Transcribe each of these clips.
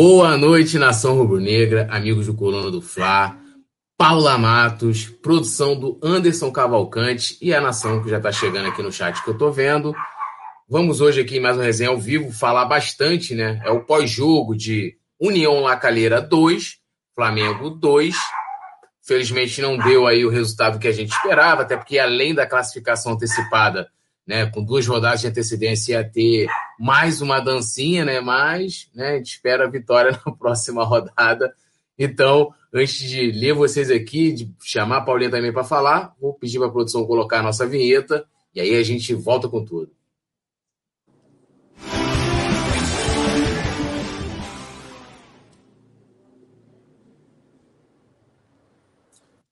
Boa noite, nação rubro-negra, amigos do Coluna do Fla, Paula Matos, produção do Anderson Cavalcante e a nação que já está chegando aqui no chat que eu estou vendo. Vamos hoje aqui em mais uma resenha ao vivo falar bastante, né? É o pós-jogo de União Lacalheira 2, Flamengo 2. Felizmente não deu aí o resultado que a gente esperava, até porque além da classificação antecipada, né, com duas rodadas de antecedência ia ter mais uma dancinha, né? Mas né, a gente espera a vitória na próxima rodada. Então, antes de ler vocês aqui, de chamar a Paulinha também para falar, vou pedir para a produção colocar a nossa vinheta e aí a gente volta com tudo.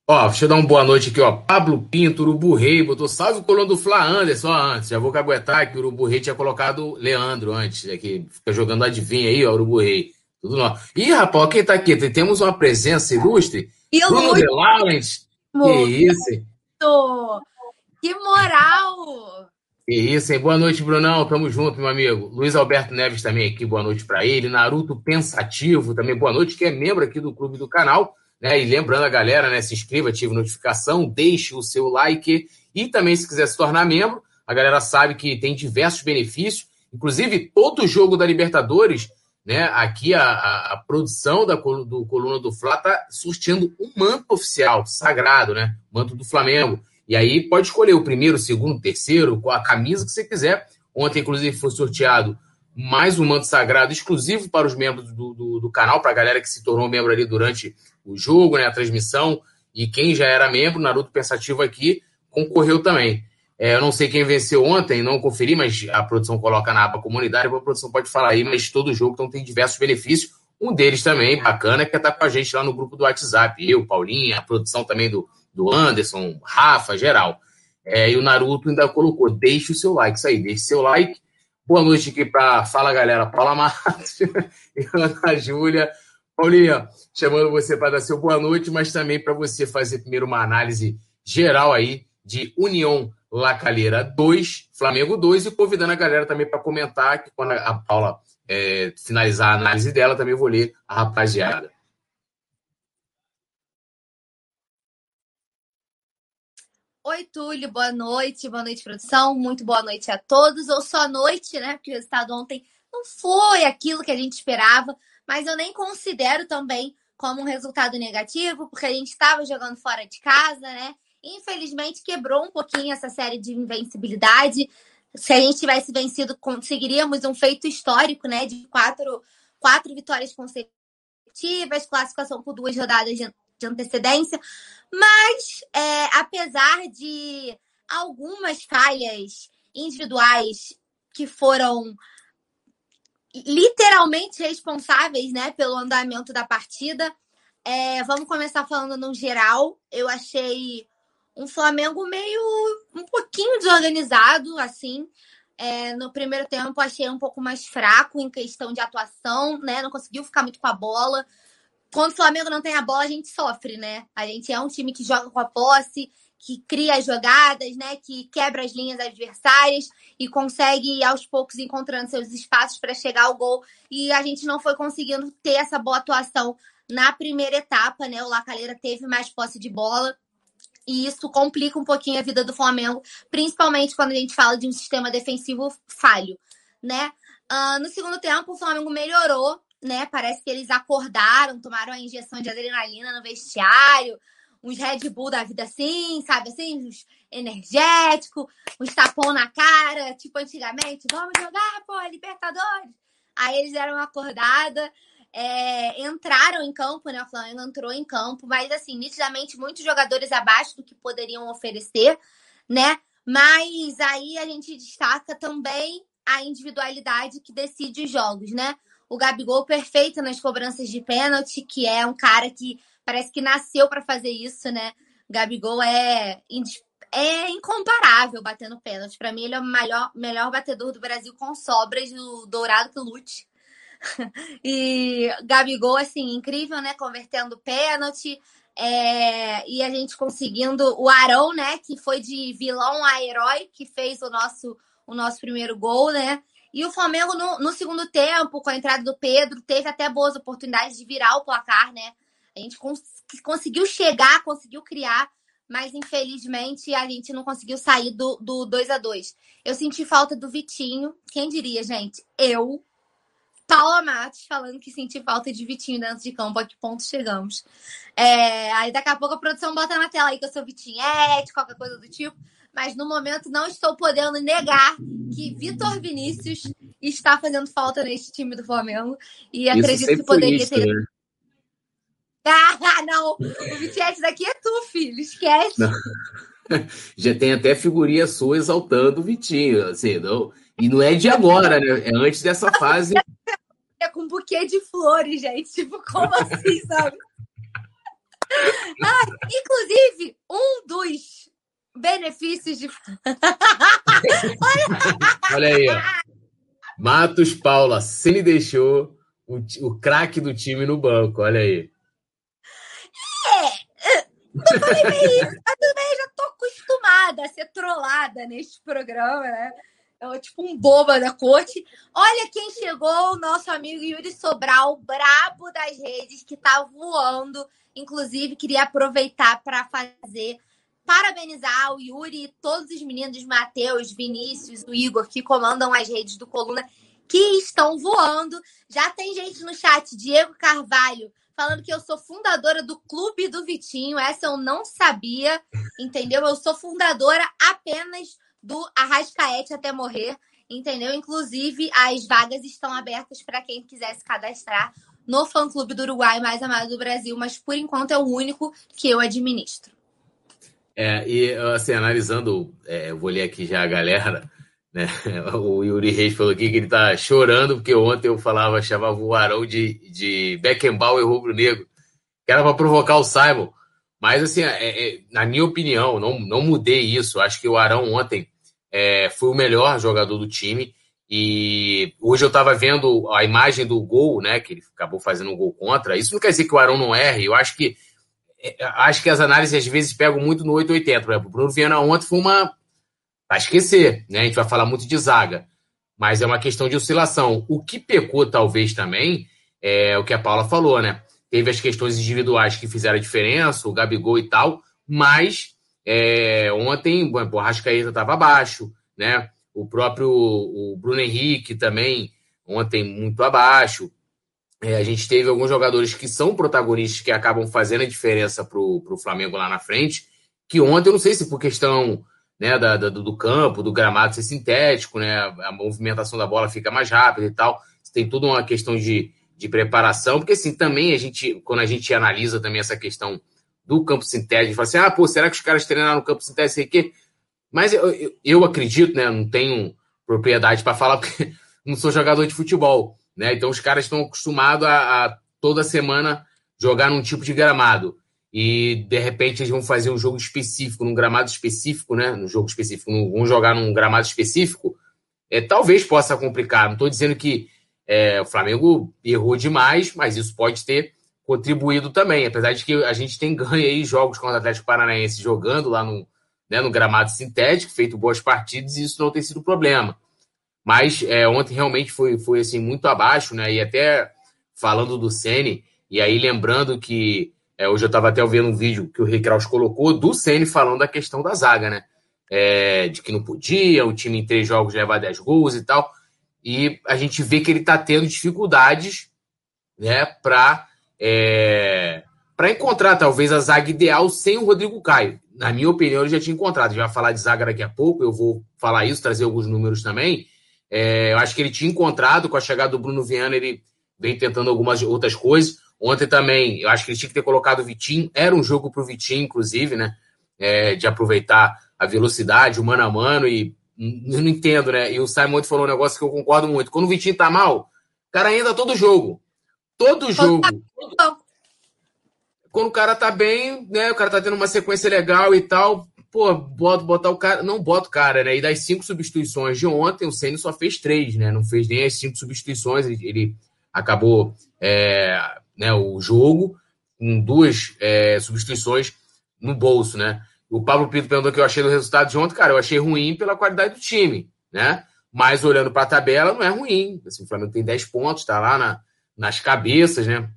Ó, deixa eu dar uma boa noite aqui, ó. Pablo Pinto, Urubu Rei, botou salve o colono do Fla Anderson, ó, antes. Já vou caguetar que o Urubu Rei tinha colocado Leandro antes, aqui. Fica jogando adivinha aí, ó, Urubu Rei. Tudo nó. Ih, rapaz, quem tá aqui? Temos uma presença ilustre. Eu Bruno De Laurent. Que isso, hein? Que moral! Que isso, hein? Boa noite, Brunão. Tamo junto, meu amigo. Luiz Alberto Neves também aqui, boa noite para ele. Naruto Pensativo também, boa noite, que é membro aqui do clube do canal. Né? E lembrando a galera, né? Se inscreva, ative notificação, deixe o seu like e também, se quiser se tornar membro, a galera sabe que tem diversos benefícios, inclusive todo jogo da Libertadores, né? Aqui a, a, a produção da, do Coluna do Fla tá surtindo um manto oficial, sagrado, né? Manto do Flamengo. E aí pode escolher o primeiro, o segundo, o terceiro, a camisa que você quiser. Ontem, inclusive, foi sorteado mais um manto sagrado exclusivo para os membros do, do, do canal, para a galera que se tornou membro ali durante o jogo, né, a transmissão. E quem já era membro, Naruto Pensativo aqui, concorreu também. É, eu não sei quem venceu ontem, não conferi, mas a produção coloca na aba comunidade, a produção pode falar aí, mas todo jogo então, tem diversos benefícios. Um deles também, bacana, que é estar com a gente lá no grupo do WhatsApp. Eu, Paulinha, a produção também do, do Anderson, Rafa, geral. É, e o Naruto ainda colocou, deixe o seu like, isso aí, deixe seu like Boa noite aqui para Fala Galera, Paula Matos Ana Júlia. Paulinha, chamando você para dar seu boa noite, mas também para você fazer primeiro uma análise geral aí de União Lacalheira 2, Flamengo 2 e convidando a galera também para comentar que quando a Paula é, finalizar a análise dela, também vou ler a rapaziada. Oi, Túlio, boa noite, boa noite, produção, muito boa noite a todos, ou só noite, né? Porque o resultado ontem não foi aquilo que a gente esperava, mas eu nem considero também como um resultado negativo, porque a gente estava jogando fora de casa, né? Infelizmente quebrou um pouquinho essa série de invencibilidade. Se a gente tivesse vencido, conseguiríamos um feito histórico, né? De quatro, quatro vitórias consecutivas, classificação por duas rodadas de antecedência, mas é, apesar de algumas falhas individuais que foram literalmente responsáveis né, pelo andamento da partida, é, vamos começar falando no geral. Eu achei um Flamengo meio um pouquinho desorganizado, assim. É, no primeiro tempo achei um pouco mais fraco em questão de atuação, né? Não conseguiu ficar muito com a bola quando o Flamengo não tem a bola, a gente sofre, né? A gente é um time que joga com a posse, que cria as jogadas, né? Que quebra as linhas adversárias e consegue aos poucos encontrando seus espaços para chegar ao gol. E a gente não foi conseguindo ter essa boa atuação na primeira etapa, né? O Lacaleira teve mais posse de bola. E isso complica um pouquinho a vida do Flamengo, principalmente quando a gente fala de um sistema defensivo falho, né? Uh, no segundo tempo, o Flamengo melhorou, né? Parece que eles acordaram, tomaram a injeção de adrenalina no vestiário, uns Red Bull da vida assim, sabe assim, uns energético, uns tapão na cara, tipo antigamente, vamos jogar, pô, Libertadores. Aí eles deram uma acordada, é, entraram em campo, né? O Flamengo entrou em campo, mas assim, nitidamente muitos jogadores abaixo do que poderiam oferecer, né? Mas aí a gente destaca também a individualidade que decide os jogos, né? O Gabigol perfeito nas cobranças de pênalti, que é um cara que parece que nasceu para fazer isso, né? Gabigol é, é incomparável batendo pênalti. Para mim, ele é o melhor, melhor batedor do Brasil com sobras, o Dourado que lute. e Gabigol, assim, incrível, né? Convertendo pênalti. É, e a gente conseguindo o Arão, né? Que foi de vilão a herói, que fez o nosso, o nosso primeiro gol, né? E o Flamengo, no, no, segundo tempo, com a entrada do Pedro, teve até boas oportunidades de virar o placar, né? A gente cons conseguiu chegar, conseguiu criar, mas infelizmente a gente não conseguiu sair do, do 2 a 2 Eu senti falta do Vitinho. Quem diria, gente? Eu, Paula Matos, falando que senti falta de Vitinho dentro de campo. A que ponto chegamos? É, aí daqui a pouco a produção bota na tela aí que eu sou Vitinhete, qualquer coisa do tipo mas no momento não estou podendo negar que Vitor Vinícius está fazendo falta neste time do Flamengo e isso acredito que poderia isso, ter. Né? Ah, não! O Vitinho daqui é tu, filho, esquece. Não. Já tem até figurinha sua exaltando o Vitinho, assim, não. E não é de agora, né? É antes dessa fase. É com um buquê de flores, gente. Tipo, como assim, sabe? Ah, inclusive, um dos benefícios de. Olha aí, ó. Matos Paula, se ele deixou o, o craque do time no banco, olha aí. É, eu falei bem isso, mas também já tô acostumada a ser trollada neste programa, né? Eu, tipo um boba da corte. Olha quem chegou, o nosso amigo Yuri Sobral, brabo das redes, que tá voando. Inclusive, queria aproveitar para fazer parabenizar o Yuri e todos os meninos, Matheus, Vinícius, o Igor, que comandam as redes do Coluna, que estão voando. Já tem gente no chat, Diego Carvalho, falando que eu sou fundadora do Clube do Vitinho. Essa eu não sabia, entendeu? Eu sou fundadora apenas do Arrascaete até morrer, entendeu? Inclusive, as vagas estão abertas para quem quiser se cadastrar no fã-clube do Uruguai mais amado do Brasil, mas por enquanto é o único que eu administro. É, e assim, analisando, é, eu vou ler aqui já a galera, né? O Yuri Reis falou aqui que ele tá chorando, porque ontem eu falava, chamava o Arão de, de Beckenbauer rubro-negro, que era para provocar o Simon. Mas, assim, é, é, na minha opinião, não, não mudei isso. Acho que o Arão ontem é, foi o melhor jogador do time. E hoje eu estava vendo a imagem do gol, né? Que ele acabou fazendo um gol contra. Isso não quer dizer que o Arão não erre. Eu acho que é, acho que as análises às vezes pegam muito no 880. Por exemplo, o Bruno Viana ontem foi uma. Para esquecer, né? A gente vai falar muito de zaga, mas é uma questão de oscilação. O que pecou, talvez, também, é o que a Paula falou, né? Teve as questões individuais que fizeram a diferença, o Gabigol e tal, mas é, ontem o Arrascaeta estava abaixo, né? O próprio o Bruno Henrique também, ontem, muito abaixo. É, a gente teve alguns jogadores que são protagonistas que acabam fazendo a diferença para o Flamengo lá na frente. Que ontem, eu não sei se por questão né, da, da, do campo, do gramado ser sintético, né, a movimentação da bola fica mais rápida e tal. Tem tudo uma questão de, de preparação, porque assim, também a gente, quando a gente analisa também essa questão do campo sintético, fala assim, ah, pô, será que os caras treinaram no campo sintético, sei Mas eu, eu, eu acredito, né, não tenho propriedade para falar, porque não sou jogador de futebol, né? Então os caras estão acostumados a, a, toda semana jogar num tipo de gramado. E de repente eles vão fazer um jogo específico, num gramado específico, né? No jogo específico, vão jogar num gramado específico. É, talvez possa complicar. Não estou dizendo que é, o Flamengo errou demais, mas isso pode ter contribuído também. Apesar de que a gente tem ganho aí jogos contra o Atlético Paranaense jogando lá no, né, no gramado sintético, feito boas partidas, e isso não tem sido problema. Mas é, ontem realmente foi, foi assim, muito abaixo, né? E até falando do Sene, e aí lembrando que é, hoje eu estava até vendo um vídeo que o Rick Kraus colocou do Sene falando da questão da zaga, né? É, de que não podia, o time em três jogos leva 10 gols e tal. E a gente vê que ele está tendo dificuldades né, para é, encontrar talvez a zaga ideal sem o Rodrigo Caio. Na minha opinião, ele já tinha encontrado. A gente vai falar de zaga daqui a pouco, eu vou falar isso, trazer alguns números também. É, eu acho que ele tinha encontrado com a chegada do Bruno Viana, ele vem tentando algumas outras coisas. Ontem também, eu acho que ele tinha que ter colocado o Vitinho. Era um jogo para o Vitinho, inclusive, né? É, de aproveitar a velocidade, o mano a mano, e eu não entendo, né? E o Simon falou um negócio que eu concordo muito. Quando o Vitinho tá mal, o cara ainda todo jogo. Todo jogo. Quando o cara tá bem, né? O cara tá tendo uma sequência legal e tal. Pô, bota, botar o cara. Não bota o cara, né? E das cinco substituições de ontem, o Senna só fez três, né? Não fez nem as cinco substituições. Ele, ele acabou é, né, o jogo com duas é, substituições no bolso, né? O Pablo Pinto perguntou o que eu achei do resultado de ontem. Cara, eu achei ruim pela qualidade do time, né? Mas olhando para a tabela, não é ruim. Assim, o Flamengo tem 10 pontos, está lá na, nas cabeças, né?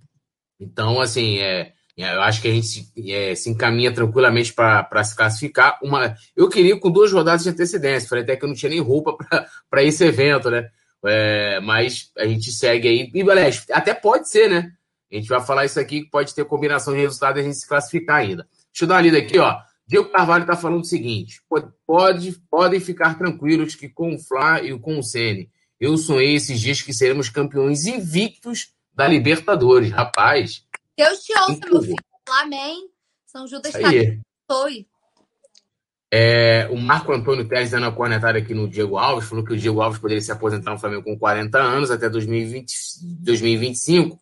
Então, assim, é, é, eu acho que a gente se, é, se encaminha tranquilamente para se classificar. Uma, eu queria com duas rodadas de antecedência. Falei até que eu não tinha nem roupa para esse evento, né? É, mas a gente segue aí. E, aliás, até pode ser, né? A gente vai falar isso aqui, que pode ter combinação de resultados e a gente se classificar ainda. Deixa eu dar uma lida aqui, ó. Diego Carvalho está falando o seguinte: pode, podem ficar tranquilos que com o Flá e com o Sene, eu sonhei esses dias que seremos campeões invictos da Libertadores. Rapaz. Deus te ouça, meu filho. Amém. São Judas está foi. É, o Marco Antônio Teres dando a cornetada aqui no Diego Alves, falou que o Diego Alves poderia se aposentar no Flamengo com 40 anos até 2020, 2025.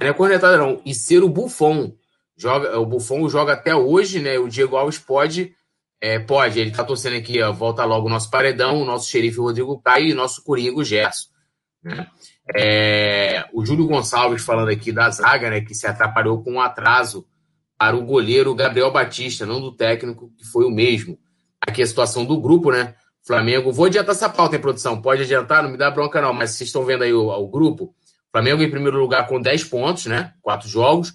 Não é cornetada, não. E ser o Buffon joga, o Buffon joga até hoje, né? O Diego Alves pode, é, pode. Ele tá torcendo aqui, ó, volta logo o nosso paredão, o nosso xerife Rodrigo Caio e o nosso Coringa Gerson. Né? É, o Júlio Gonçalves falando aqui da zaga, né? Que se atrapalhou com um atraso para o goleiro Gabriel Batista, não do técnico, que foi o mesmo. Aqui a situação do grupo, né? Flamengo, vou adiantar essa pauta em produção, pode adiantar, não me dá bronca não, mas vocês estão vendo aí o, o grupo. Flamengo em primeiro lugar com 10 pontos, né? Quatro jogos.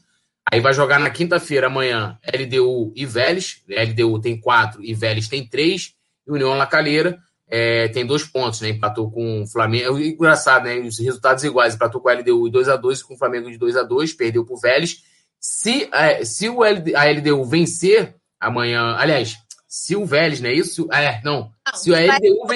Aí vai jogar na quinta-feira, amanhã, LDU e Vélez. LDU tem quatro e Vélez tem três. E União La Calheira é, tem dois pontos, né? Empatou com o Flamengo. É engraçado, né? Os resultados iguais. Empatou com a LDU 2x2 e com o Flamengo de 2x2. Perdeu pro Vélez. Se, é, se o LD, a LDU vencer amanhã. Aliás, se o Vélez, né? Isso? É, não. não se a LDU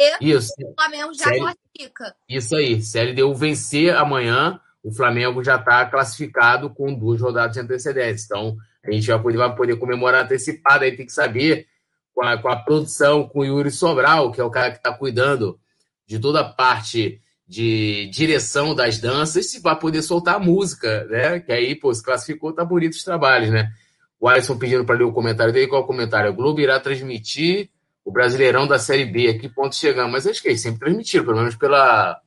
venceu. Isso. O Flamengo já classifica. Isso aí. Se LDU vencer amanhã o Flamengo já está classificado com duas rodadas de antecedência. Então, a gente vai poder, vai poder comemorar antecipado, aí tem que saber com a, com a produção, com o Yuri Sobral, que é o cara que está cuidando de toda a parte de direção das danças, se vai poder soltar a música, né? Que aí, pô, se classificou, tá bonito os trabalhos, né? O Alisson pedindo para ler o comentário dele. Qual é o comentário? O Globo irá transmitir o Brasileirão da Série B. A que ponto chegamos? Mas acho que eles sempre transmitiram, pelo menos pela,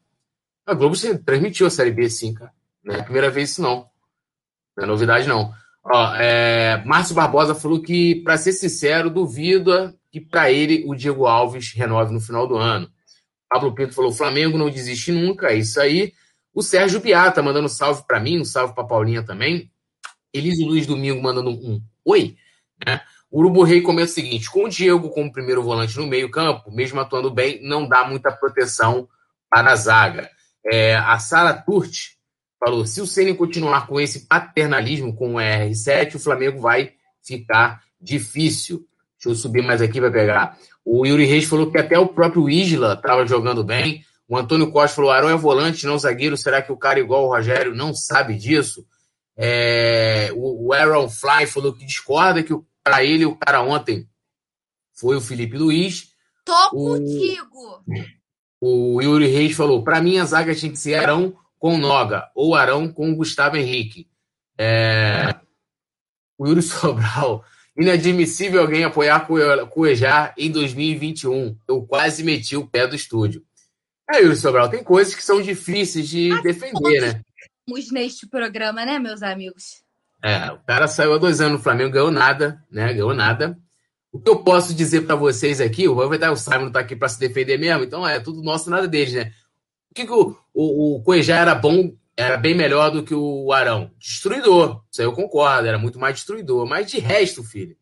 a Globo transmitiu a Série B, sim, cara. Não é a primeira vez isso, não. Não é novidade, não. Ó, é, Márcio Barbosa falou que, para ser sincero, duvido que para ele o Diego Alves renove no final do ano. Pablo Pinto falou: Flamengo não desiste nunca, é isso aí. O Sérgio Biata mandando salve para mim, um salve para Paulinha também. Elise Luiz Domingo mandando um oi. Né? O Urubu Rei comenta o seguinte: com o Diego como primeiro volante no meio-campo, mesmo atuando bem, não dá muita proteção para a zaga. É, a Sara Turti falou: se o Ceni continuar com esse paternalismo com o R7, o Flamengo vai ficar difícil. Deixa eu subir mais aqui para pegar. O Yuri Reis falou que até o próprio Isla estava jogando bem. O Antônio Costa falou: Arão é volante, não zagueiro. Será que o cara igual o Rogério não sabe disso? É, o, o Aaron Fly falou que discorda que para ele o cara ontem foi o Felipe Luiz. Tô o, contigo. O Yuri Reis falou: para mim a zaga tinha que ser Arão com Noga ou Arão com Gustavo Henrique. É... O Yuri Sobral. Inadmissível alguém apoiar Cuejar em 2021. Eu quase meti o pé do estúdio. É, Yuri Sobral, tem coisas que são difíceis de defender, né? neste programa, né, meus amigos? É, o cara saiu há dois anos no Flamengo, ganhou nada, né? Ganhou nada. O que eu posso dizer para vocês aqui, o aproveitar o Simon tá aqui para se defender mesmo, então é tudo nosso, nada deles, né? O que, que o, o, o Cuejá era bom, era bem melhor do que o Arão? Destruidor, isso aí eu concordo, era muito mais destruidor. Mas de resto, filho,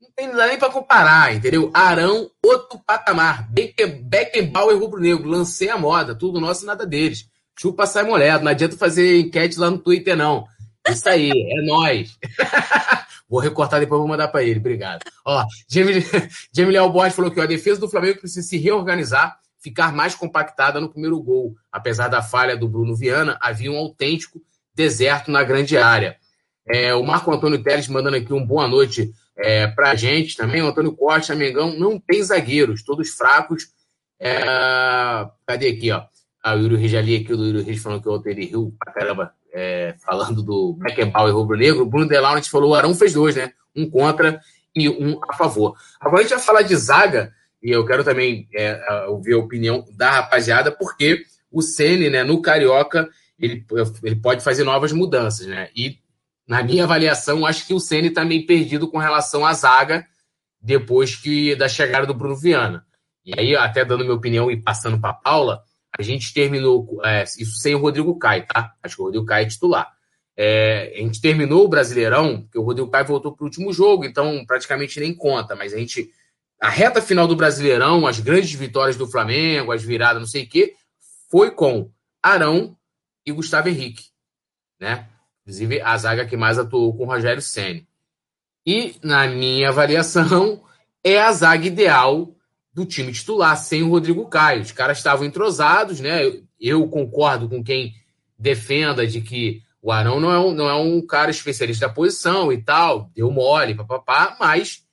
não tem nada nem para comparar, entendeu? Arão, outro patamar. Beckenbauer rubro-negro, lancei a moda, tudo nosso nada deles. Chupa sai molhado, não adianta fazer enquete lá no Twitter, não. Isso aí, é nós. Vou recortar depois vou mandar para ele. Obrigado. Ó, Jamie, Borges falou que a defesa do Flamengo precisa se reorganizar, ficar mais compactada no primeiro gol. Apesar da falha do Bruno Viana, havia um autêntico deserto na grande área. É, o Marco Antônio Teles mandando aqui um boa noite é, pra gente também, o Antônio Costa, Mengão, não tem zagueiros, todos fracos. É, cadê aqui, ó? Ah, o Yuri Reis ali, aqui, o Yuri Reis falando que ontem ele riu pra caramba, é, falando do Beckenbauer e Rubro Negro. O Bruno Delaunet falou, o Arão fez dois, né? Um contra e um a favor. Agora a gente vai falar de zaga, e eu quero também é, ouvir a opinião da rapaziada, porque o Ceni, né, no Carioca, ele, ele pode fazer novas mudanças, né? E na minha avaliação, acho que o Ceni está meio perdido com relação à zaga depois que da chegada do Bruno Viana. E aí, até dando minha opinião e passando para Paula, a gente terminou é, isso sem o Rodrigo Caio, tá? Acho que o Rodrigo Caio é titular. É, a gente terminou o Brasileirão, porque o Rodrigo Caio voltou para o último jogo, então praticamente nem conta, mas a gente a reta final do Brasileirão, as grandes vitórias do Flamengo, as viradas, não sei o quê, foi com Arão e Gustavo Henrique, né? Inclusive a zaga que mais atuou com o Rogério Ceni. E na minha avaliação é a zaga ideal do time titular sem o Rodrigo Caio. Os caras estavam entrosados, né? Eu concordo com quem defenda de que o Arão não é um, não é um cara especialista da posição e tal, deu mole, papapá, mas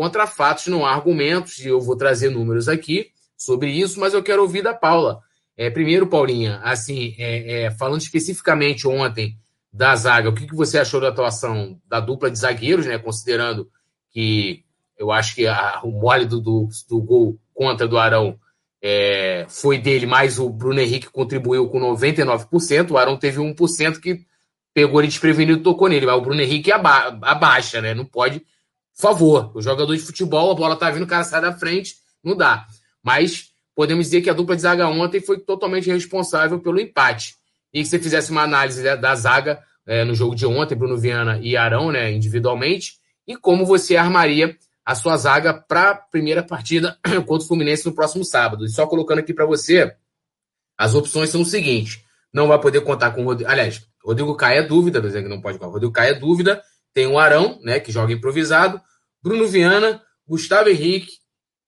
Contra fatos não há argumentos, e eu vou trazer números aqui sobre isso, mas eu quero ouvir da Paula. É, primeiro, Paulinha, assim, é, é, falando especificamente ontem da zaga, o que, que você achou da atuação da dupla de zagueiros, né? Considerando que eu acho que a, o mole do, do, do, gol contra do Arão é, foi dele, mas o Bruno Henrique contribuiu com 99%, o Arão teve 1% que pegou ele desprevenido e tocou nele, mas o Bruno Henrique aba abaixa, né? Não pode por favor, o jogador de futebol, a bola tá vindo, o cara sai da frente, não dá. Mas podemos dizer que a dupla de zaga ontem foi totalmente responsável pelo empate. E que você fizesse uma análise da zaga é, no jogo de ontem, Bruno Viana e Arão, né, individualmente, e como você armaria a sua zaga para a primeira partida contra o Fluminense no próximo sábado. E só colocando aqui para você, as opções são o seguinte: não vai poder contar com o Rodrigo. Aliás, Rodrigo Caio é dúvida, dizendo que não pode contar. Rodrigo Caio é dúvida. Tem o Arão, né, que joga improvisado. Bruno Viana, Gustavo Henrique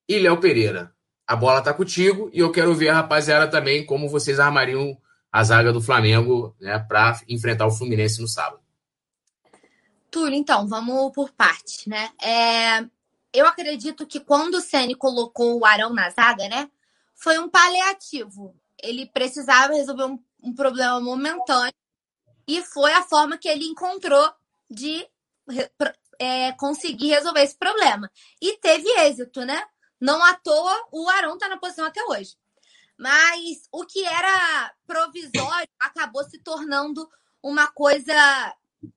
e Léo Pereira. A bola está contigo e eu quero ver a rapaziada também como vocês armariam a zaga do Flamengo né, para enfrentar o Fluminense no sábado. Túlio, então, vamos por parte, né? É, eu acredito que quando o Ceni colocou o Arão na zaga, né? Foi um paliativo. Ele precisava resolver um, um problema momentâneo e foi a forma que ele encontrou de é, conseguir resolver esse problema. E teve êxito, né? Não à toa o Arão está na posição até hoje. Mas o que era provisório acabou se tornando uma coisa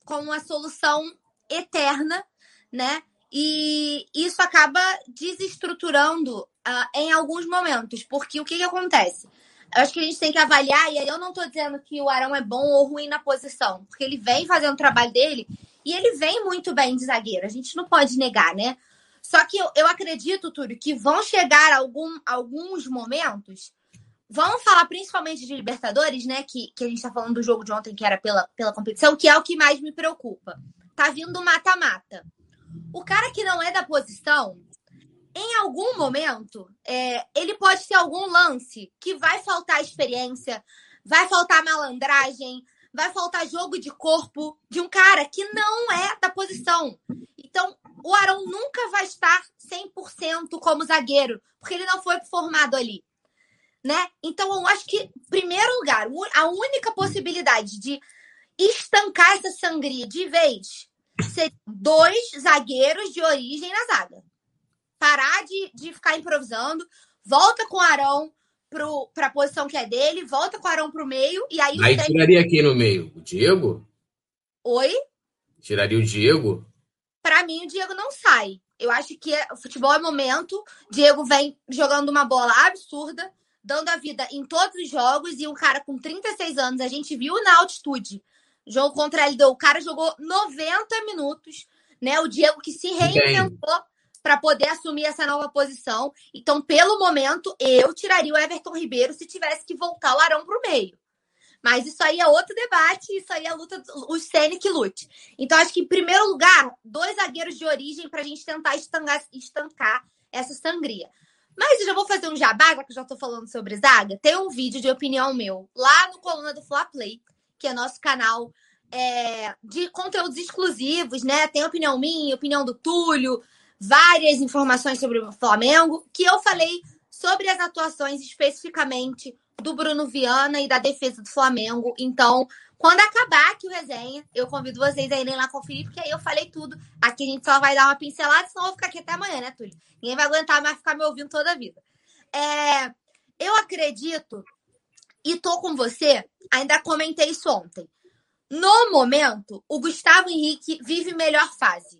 com uma solução eterna, né? E isso acaba desestruturando uh, em alguns momentos, porque o que, que acontece? Eu acho que a gente tem que avaliar, e aí eu não estou dizendo que o Arão é bom ou ruim na posição, porque ele vem fazendo o trabalho dele e ele vem muito bem de zagueiro, a gente não pode negar, né? Só que eu, eu acredito, Túlio, que vão chegar algum, alguns momentos. Vamos falar principalmente de Libertadores, né? Que, que a gente tá falando do jogo de ontem, que era pela, pela competição, que é o que mais me preocupa. Tá vindo mata-mata. O cara que não é da posição, em algum momento, é, ele pode ter algum lance que vai faltar experiência, vai faltar malandragem, vai faltar jogo de corpo de um cara que não é da posição. Então, o Arão nunca vai estar 100% como zagueiro, porque ele não foi formado ali. Né? Então, eu acho que, em primeiro lugar, a única possibilidade de estancar essa sangria de vez ser dois zagueiros de origem na zaga. Parar de, de ficar improvisando, volta com o Arão, para a posição que é dele, volta com o Arão para o meio e aí. Aí tiraria quem no meio? O Diego? Oi? Tiraria o Diego? Para mim, o Diego não sai. Eu acho que o futebol é momento. Diego vem jogando uma bola absurda, dando a vida em todos os jogos. E um cara com 36 anos, a gente viu na altitude. Jogo contra a LDU, o cara jogou 90 minutos, né? O Diego que se reinventou para poder assumir essa nova posição. Então, pelo momento, eu tiraria o Everton Ribeiro se tivesse que voltar o Arão para o meio. Mas isso aí é outro debate, isso aí é a luta, o Sene que lute. Então, acho que, em primeiro lugar, dois zagueiros de origem para a gente tentar estancar, estancar essa sangria. Mas eu já vou fazer um jabá, que eu já estou falando sobre zaga. Tem um vídeo de opinião meu lá no Coluna do Fla Play, que é nosso canal é, de conteúdos exclusivos, né? Tem opinião minha, opinião do Túlio, várias informações sobre o Flamengo, que eu falei sobre as atuações especificamente do Bruno Viana e da defesa do Flamengo. Então, quando acabar aqui o resenha, eu convido vocês a irem lá conferir, porque aí eu falei tudo. Aqui a gente só vai dar uma pincelada, senão eu vou ficar aqui até amanhã, né, Túlio? Ninguém vai aguentar mais ficar me ouvindo toda a vida. É, eu acredito, e tô com você, ainda comentei isso ontem. No momento, o Gustavo Henrique vive melhor fase.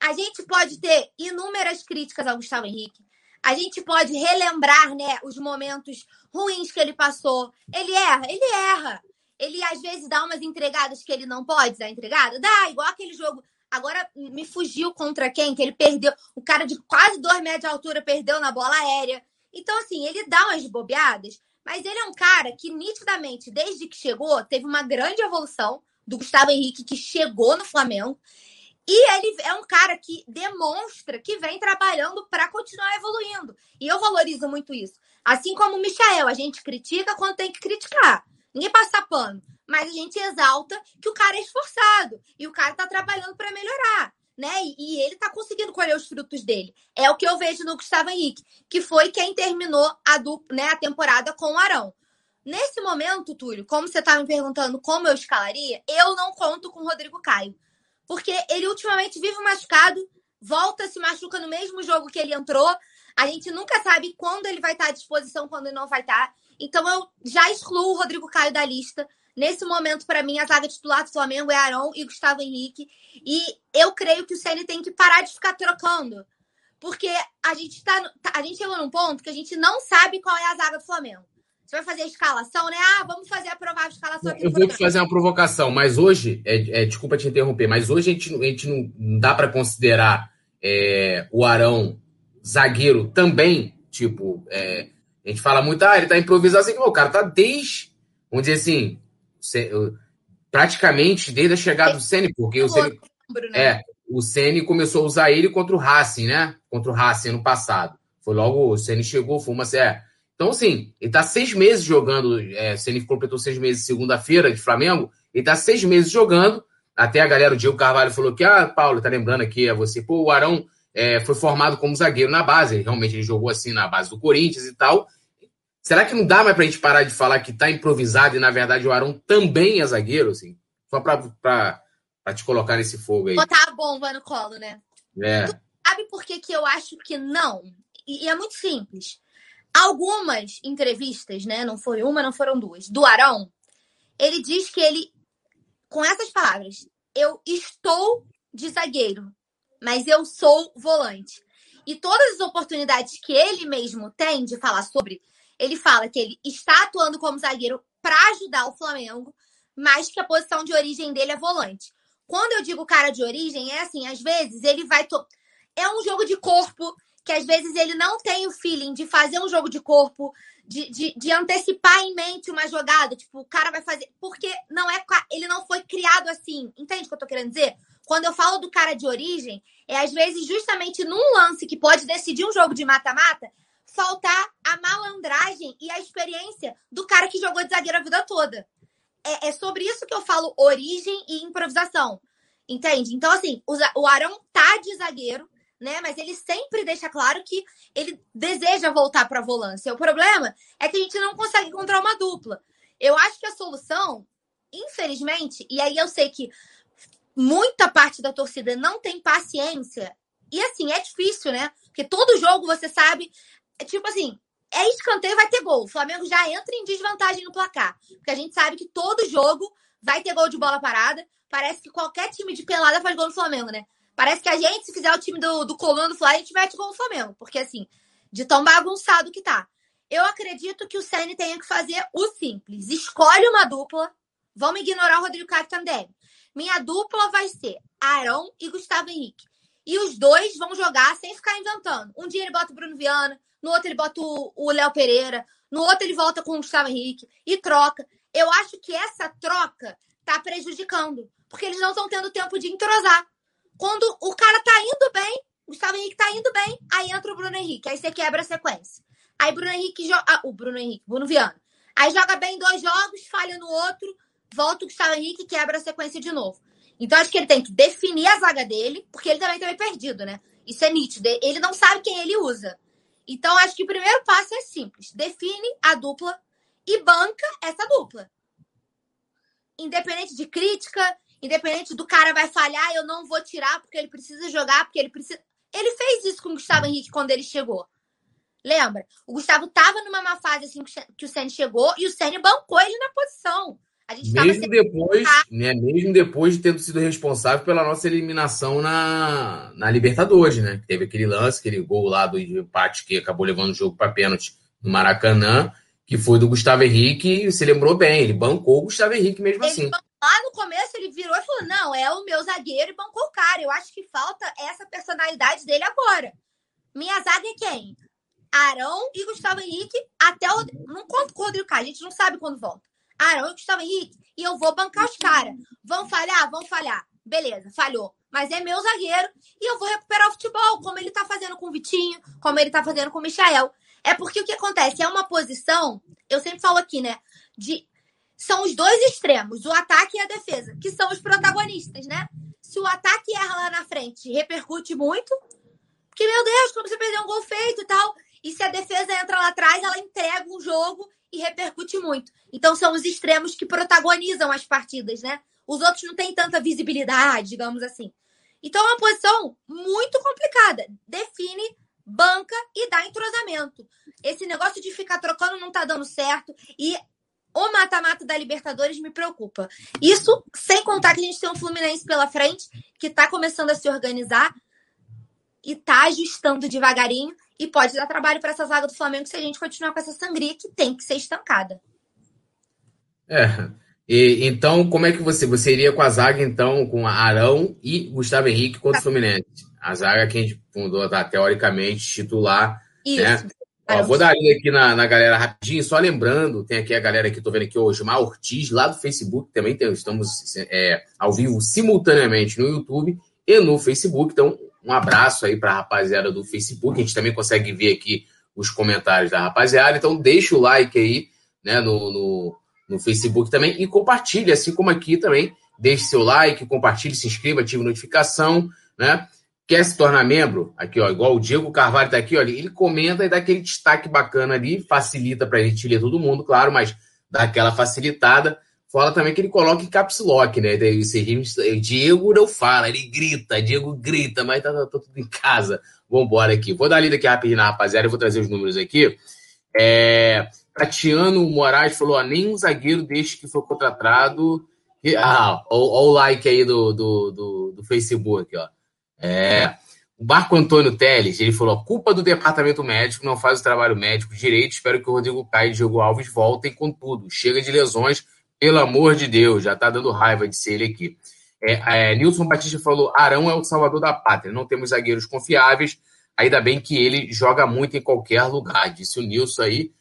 A gente pode ter inúmeras críticas ao Gustavo Henrique. A gente pode relembrar, né, os momentos ruins que ele passou. Ele erra, ele erra. Ele às vezes dá umas entregadas que ele não pode dar entregada. Dá, igual aquele jogo. Agora me fugiu contra quem? Que ele perdeu. O cara de quase dois metros de altura perdeu na bola aérea. Então, assim, ele dá umas bobeadas, mas ele é um cara que, nitidamente, desde que chegou, teve uma grande evolução do Gustavo Henrique, que chegou no Flamengo. E ele é um cara que demonstra que vem trabalhando para continuar evoluindo. E eu valorizo muito isso. Assim como o Michael, a gente critica quando tem que criticar. Ninguém passa pano. Mas a gente exalta que o cara é esforçado e o cara está trabalhando para melhorar. Né? E, ele está conseguindo colher os frutos dele. É o que eu vejo no Gustavo Henrique, que foi quem terminou a, dupla, né, a temporada com o Arão. Nesse momento, Túlio, como você está me perguntando como eu escalaria, eu não conto com o Rodrigo Caio. Porque ele ultimamente vive machucado, volta, se machuca no mesmo jogo que ele entrou. A gente nunca sabe quando ele vai estar à disposição, quando ele não vai estar. Então eu já excluo o Rodrigo Caio da lista. Nesse momento, para mim, a zaga titular do Flamengo é Arão e Gustavo Henrique. E eu creio que o Ceni tem que parar de ficar trocando. Porque a gente tá, a gente chegou num ponto que a gente não sabe qual é a zaga do Flamengo. Você vai fazer a escalação, né? Ah, vamos fazer a provável escalação aqui. Eu vou te fazer uma provocação, mas hoje, é, é, desculpa te interromper, mas hoje a gente, a gente não dá para considerar é, o Arão zagueiro também. Tipo, é, a gente fala muito, ah, ele tá improvisando assim, o cara tá desde, vamos dizer assim, praticamente desde a chegada do Ceni, porque o Ceni, né? é, o Ceni começou a usar ele contra o Racing, né? Contra o Racing ano passado. Foi logo, o Ceni chegou, foi uma, é, então, assim, ele tá seis meses jogando. É, ele completou seis meses segunda-feira de Flamengo, ele tá seis meses jogando. Até a galera, o Diego Carvalho falou que, ah, Paulo, tá lembrando aqui, é você, pô, o Arão é, foi formado como zagueiro na base. Ele, realmente ele jogou assim na base do Corinthians e tal. Será que não dá mais pra gente parar de falar que tá improvisado e, na verdade, o Arão também é zagueiro, assim? Só pra te colocar nesse fogo aí. Botar a bomba no colo, né? É. Tu sabe por que, que eu acho que não? E, e é muito simples algumas entrevistas, né? Não foi uma, não foram duas, do Arão, ele diz que ele, com essas palavras, eu estou de zagueiro, mas eu sou volante. E todas as oportunidades que ele mesmo tem de falar sobre, ele fala que ele está atuando como zagueiro para ajudar o Flamengo, mas que a posição de origem dele é volante. Quando eu digo cara de origem, é assim, às vezes ele vai. To... É um jogo de corpo, que às vezes ele não tem o feeling de fazer um jogo de corpo, de, de, de, antecipar em mente uma jogada. Tipo, o cara vai fazer. Porque não é. Ele não foi criado assim. Entende o que eu tô querendo dizer? Quando eu falo do cara de origem, é às vezes justamente num lance que pode decidir um jogo de mata-mata, faltar a malandragem e a experiência do cara que jogou de zagueiro a vida toda. É, é sobre isso que eu falo origem e improvisação. Entende? Então, assim, o, Arão tá de zagueiro, né? Mas ele sempre deixa claro que ele deseja voltar para volância. O problema é que a gente não consegue encontrar uma dupla. Eu acho que a solução, infelizmente, e aí eu sei que muita parte da torcida não tem paciência. E assim, é difícil, né? Porque todo jogo você sabe, tipo assim, é escanteio, vai ter gol. O Flamengo já entra em desvantagem no placar. Porque a gente sabe que todo jogo vai ter gol de bola parada. Parece que qualquer time de pelada faz gol no Flamengo, né? Parece que a gente, se fizer o time do, do Coluna do Fly, a gente mete gol no Flamengo. Porque, assim, de tão bagunçado que tá. Eu acredito que o Senna tenha que fazer o simples. Escolhe uma dupla. Vamos ignorar o Rodrigo Caio também. Minha dupla vai ser Arão e Gustavo Henrique. E os dois vão jogar sem ficar inventando. Um dia ele bota o Bruno Viana, no outro ele bota o Léo Pereira, no outro ele volta com o Gustavo Henrique e troca. Eu acho que essa troca tá prejudicando, porque eles não estão tendo tempo de entrosar. Quando o cara tá indo bem, o Gustavo Henrique tá indo bem, aí entra o Bruno Henrique. Aí você quebra a sequência. Aí Bruno Henrique joga. Ah, o Bruno Henrique, Bruno Viana. Aí joga bem dois jogos, falha no outro, volta o Gustavo Henrique e quebra a sequência de novo. Então acho que ele tem que definir a zaga dele, porque ele também tá meio perdido, né? Isso é nítido. Ele não sabe quem ele usa. Então acho que o primeiro passo é simples: define a dupla e banca essa dupla. Independente de crítica, independente do cara vai falhar, eu não vou tirar porque ele precisa jogar, porque ele precisa. Ele fez isso com o Gustavo Henrique quando ele chegou. Lembra? O Gustavo tava numa má fase assim que o Senna chegou e o Senna bancou ele na posição. Mesmo depois, né, mesmo depois de tendo sido responsável pela nossa eliminação na, na Libertadores, né? Teve aquele lance, aquele gol lá do empate que acabou levando o jogo para pênalti no Maracanã, que foi do Gustavo Henrique, e se lembrou bem, ele bancou o Gustavo Henrique mesmo ele assim. Lá no começo ele virou e falou: não, é o meu zagueiro e bancou o cara. Eu acho que falta essa personalidade dele agora. Minha zaga é quem? Arão e Gustavo Henrique até o. Não conto com o Rodrigo Caio, a gente não sabe quando volta. Arão e Gustavo Henrique, e eu vou bancar os caras. Vão falhar? Vão falhar. Beleza, falhou. Mas é meu zagueiro e eu vou recuperar o futebol, como ele tá fazendo com o Vitinho, como ele tá fazendo com o Michael. É porque o que acontece? É uma posição, eu sempre falo aqui, né? De. São os dois extremos, o ataque e a defesa, que são os protagonistas, né? Se o ataque erra lá na frente, repercute muito. Porque, meu Deus, como você perdeu um gol feito e tal. E se a defesa entra lá atrás, ela entrega um jogo e repercute muito. Então são os extremos que protagonizam as partidas, né? Os outros não têm tanta visibilidade, digamos assim. Então é uma posição muito complicada. Define, banca e dá entrosamento. Esse negócio de ficar trocando não tá dando certo e o mata-mata da Libertadores me preocupa. Isso sem contar que a gente tem um Fluminense pela frente que tá começando a se organizar e tá ajustando devagarinho e pode dar trabalho para essa zaga do Flamengo se a gente continuar com essa sangria que tem que ser estancada. É. E, então, como é que você. Você iria com a zaga, então, com Arão e Gustavo Henrique contra o Fluminense? A zaga que a gente fundou, tá, teoricamente, titular. Isso. Né? Ó, vou dar ali aqui na, na galera rapidinho, só lembrando, tem aqui a galera que tô vendo aqui hoje, Mar Ortiz, lá do Facebook, também tem, estamos é, ao vivo simultaneamente no YouTube e no Facebook. Então, um abraço aí para a rapaziada do Facebook. A gente também consegue ver aqui os comentários da rapaziada. Então, deixa o like aí né, no, no, no Facebook também e compartilhe, assim como aqui também. Deixe seu like, compartilhe, se inscreva, ative notificação, né? Quer se tornar membro? Aqui, ó, igual o Diego Carvalho tá aqui, olha, ele comenta e dá aquele destaque bacana ali, facilita para a gente ler todo mundo, claro, mas dá aquela facilitada. Fala também que ele coloca em caps lock, né? Você, Diego não fala, ele grita, Diego grita, mas tá, tá, tá tudo em casa. Vambora aqui. Vou dar lida aqui rapidinho na rapaziada, eu vou trazer os números aqui. É, Tatiano Moraes falou: ó, nenhum zagueiro desde que foi contratado. Ah, ó, o like aí do, do, do, do Facebook, ó. É. O Marco Antônio Teles, ele falou: culpa do departamento médico, não faz o trabalho médico direito. Espero que o Rodrigo Caio e o Diego Alves voltem com tudo. Chega de lesões pelo amor de Deus, já tá dando raiva de ser ele aqui. É, é, Nilson Batista falou: Arão é o salvador da pátria. Não temos zagueiros confiáveis. Ainda bem que ele joga muito em qualquer lugar. Disse o Nilson aí.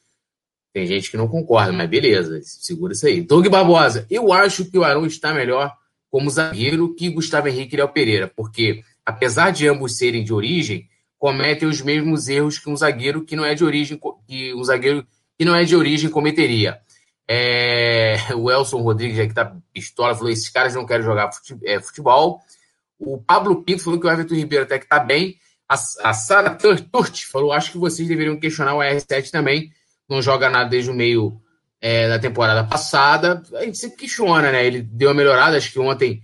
Tem gente que não concorda, mas beleza, segura isso aí. Doug Barbosa, eu acho que o Arão está melhor como zagueiro que Gustavo Henrique Léo Pereira, porque apesar de ambos serem de origem, cometem os mesmos erros que um zagueiro que não é de origem, que um zagueiro que não é de origem cometeria. É, o Elson Rodrigues, aqui tá pistola, falou: esses caras não querem jogar é, futebol. O Pablo Pinto falou que o Everton Ribeiro até que tá bem. A, a Sara Turt falou: acho que vocês deveriam questionar o R7 também. Não joga nada desde o meio é, da temporada passada. A gente sempre questiona, né? Ele deu uma melhorada, acho que ontem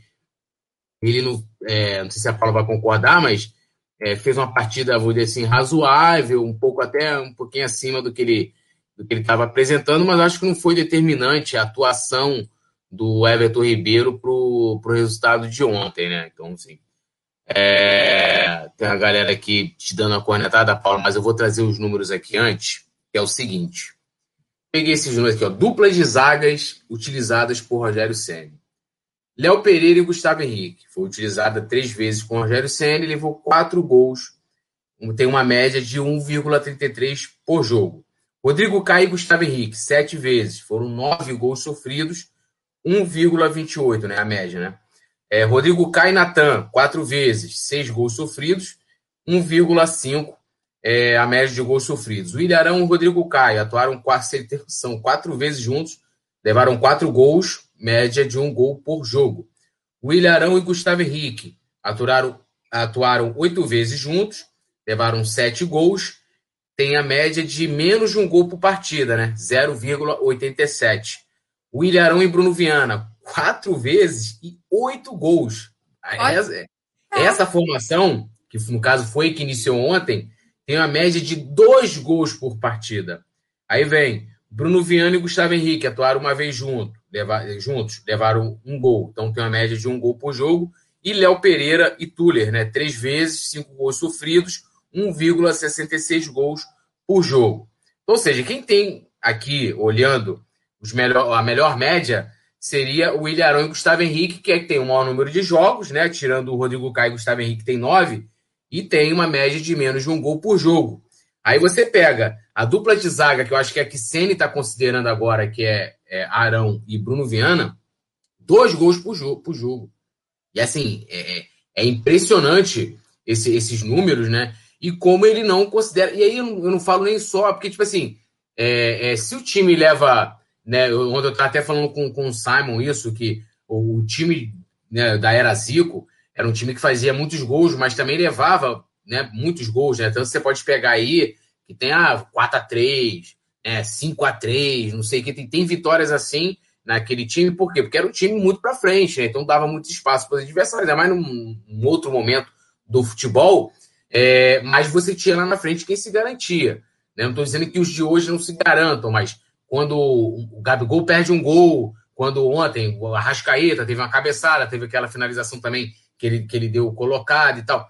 ele não. É, não sei se a Paula vai concordar, mas é, fez uma partida, vou dizer assim, razoável, um pouco até um pouquinho acima do que ele do que ele estava apresentando, mas acho que não foi determinante a atuação do Everton Ribeiro para o resultado de ontem, né? Então, assim, é, tem a galera aqui te dando a cornetada, Paulo, mas eu vou trazer os números aqui antes, que é o seguinte. Peguei esses números aqui, ó. Duplas de zagas utilizadas por Rogério Senna. Léo Pereira e Gustavo Henrique. Foi utilizada três vezes com Rogério Senna e levou quatro gols. Tem uma média de 1,33 por jogo. Rodrigo Caio e Gustavo Henrique, sete vezes. Foram nove gols sofridos, 1,28, né? A média, né? É, Rodrigo Caio e Natan, quatro vezes, seis gols sofridos, 1,5 é a média de gols sofridos. O Ilharão e o Rodrigo Caio atuaram quatro, são quatro vezes juntos, levaram quatro gols, média de um gol por jogo. William Arão e Gustavo Henrique atuaram, atuaram oito vezes juntos, levaram sete gols, tem a média de menos de um gol por partida, né? 0,87. William e Bruno Viana, quatro vezes e oito gols. Essa, essa formação, que no caso foi que iniciou ontem, tem uma média de dois gols por partida. Aí vem Bruno Viana e Gustavo Henrique, atuaram uma vez junto, levar, juntos, levaram um gol. Então tem uma média de um gol por jogo. E Léo Pereira e Tuller, né? Três vezes, cinco gols sofridos, 1,66 gols por jogo. Ou seja, quem tem aqui, olhando melhor, a melhor média, seria o William Arão e Gustavo Henrique, que, é que tem o maior número de jogos, né? Tirando o Rodrigo Caio e Gustavo Henrique, tem nove, e tem uma média de menos de um gol por jogo. Aí você pega a dupla de zaga, que eu acho que é a que Ceni está considerando agora, que é, é, Arão e Bruno Viana, dois gols por jogo. Por jogo. E assim, é, é, é impressionante esse, esses números, né? E como ele não considera. E aí eu não, eu não falo nem só, porque, tipo assim, é, é, se o time leva né? Onde eu estava até falando com, com o Simon isso, que o, time né, da Era Zico era um time que fazia muitos gols, mas também levava né, muitos gols, né? Então você pode pegar aí que tem a ah, 4x3, né, 5x3, não sei o que, tem, tem vitórias assim naquele time, por quê? Porque era um time muito para frente, né? Então dava muito espaço para os adversários, ainda mais num, num, outro momento do futebol, é, mas você tinha lá na frente quem se garantia. Né? Não estou dizendo que os de hoje não se garantam, mas quando o Gabigol perde um gol, quando ontem o Arrascaeta teve uma cabeçada, teve aquela finalização também que ele, que ele deu colocado e tal,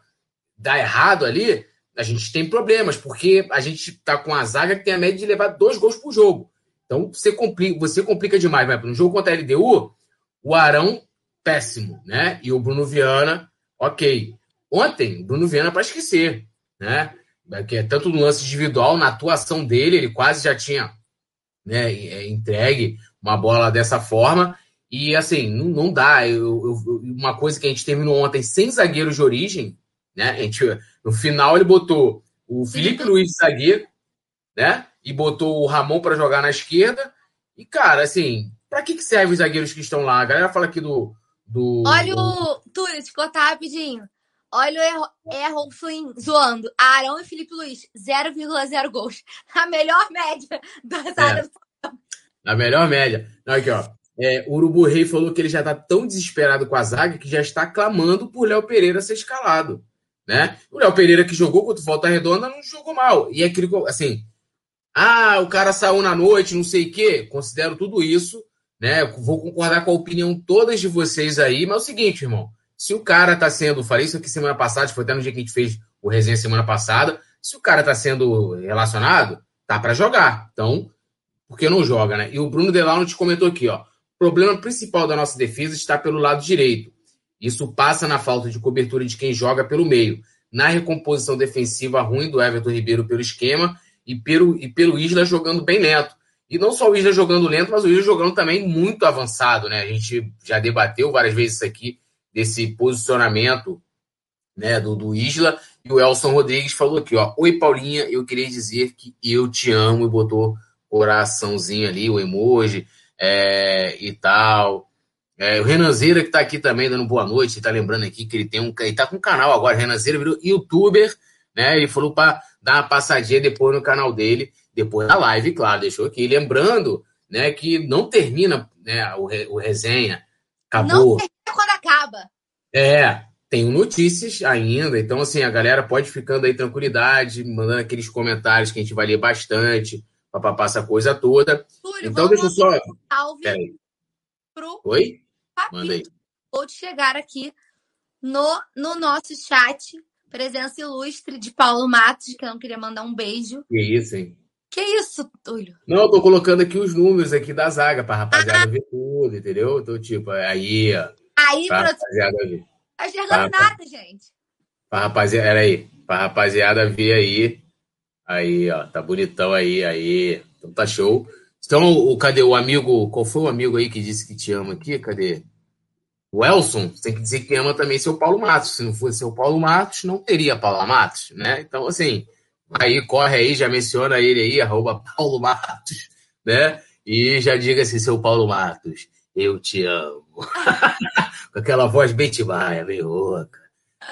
dá errado ali, a gente tem problemas, porque a gente tá com a zaga que tem a média de levar dois gols por jogo. Então você complica, você complica demais. Vai no jogo contra a LDU, o Arão, péssimo, né? E o Bruno Viana, ok. Ontem, o Bruno Viana para esquecer, né? Que é tanto no lance individual, na atuação dele, ele quase já tinha né, é, entregue uma bola dessa forma. E assim, não, não dá. Eu, eu, uma coisa que a gente terminou ontem sem zagueiro de origem, né? A gente, no final ele botou o Felipe Luiz de zagueiro, né? E botou o Ramon para jogar na esquerda. E, cara, assim, para que, que servem os zagueiros que estão lá? A galera fala aqui do. do Olha o. Túlio, te cortar rapidinho. Olha o Errol Flynn zoando. Arão e Felipe Luiz, 0,0 gols. A melhor média das é. áreas. A melhor média. Aqui, ó. É, o Urubu Rei falou que ele já está tão desesperado com a zaga que já está clamando por Léo Pereira ser escalado. Né? O Léo Pereira que jogou contra o Volta Redonda não jogou mal. E é aquilo assim. Ah, o cara saiu na noite, não sei o quê. Considero tudo isso. Né? Vou concordar com a opinião todas de vocês aí, mas é o seguinte, irmão. Se o cara está sendo, falei isso aqui semana passada, foi até no dia que a gente fez o resenha semana passada. Se o cara está sendo relacionado, tá para jogar. Então, por que não joga, né? E o Bruno Delano te comentou aqui, ó. O problema principal da nossa defesa está pelo lado direito. Isso passa na falta de cobertura de quem joga pelo meio, na recomposição defensiva ruim do Everton Ribeiro pelo esquema e pelo, e pelo Isla jogando bem lento. E não só o Isla jogando lento, mas o Isla jogando também muito avançado, né? A gente já debateu várias vezes isso aqui desse posicionamento né, do, do Isla. E o Elson Rodrigues falou aqui, ó. Oi, Paulinha, eu queria dizer que eu te amo e botou coraçãozinho ali, o emoji é, e tal. É, o Renanzeira que tá aqui também dando boa noite, tá lembrando aqui que ele tem um. Ele tá com um canal agora, Renanzeira virou youtuber, né? Ele falou para dar uma passadinha depois no canal dele, depois da live, claro, deixou aqui. Lembrando, né, que não termina né, o, o resenha. Acabou. Não quando acaba. É, tem notícias ainda, então assim, a galera pode ficando aí tranquilidade, mandando aqueles comentários que a gente vai ler bastante, papapá, essa coisa toda. Túlio, então deixa eu só... Salve pro Oi? Manda aí. Vou te chegar aqui no, no nosso chat, presença ilustre de Paulo Matos, que eu não queria mandar um beijo. Que isso, hein? Que isso, Túlio? Não, eu tô colocando aqui os números aqui da zaga pra rapaziada ah. ver tudo, entendeu? Então, tipo, aí, ó. Aí, pra rapaziada ver. Tá enxergando nada, gente. Pra rapaziada, era aí. Pra rapaziada ver aí. Aí, ó, tá bonitão aí, aí. Então tá show. Então, o, cadê o amigo? Qual foi o amigo aí que disse que te ama aqui? Cadê? O Elson, tem que dizer que ama também seu Paulo Matos. Se não fosse seu Paulo Matos, não teria Paulo Matos, né? Então, assim, aí corre aí, já menciona ele aí, arroba Paulo Matos, né? E já diga assim, seu Paulo Matos, eu te amo. Com aquela voz bem tibaia, bem rouca.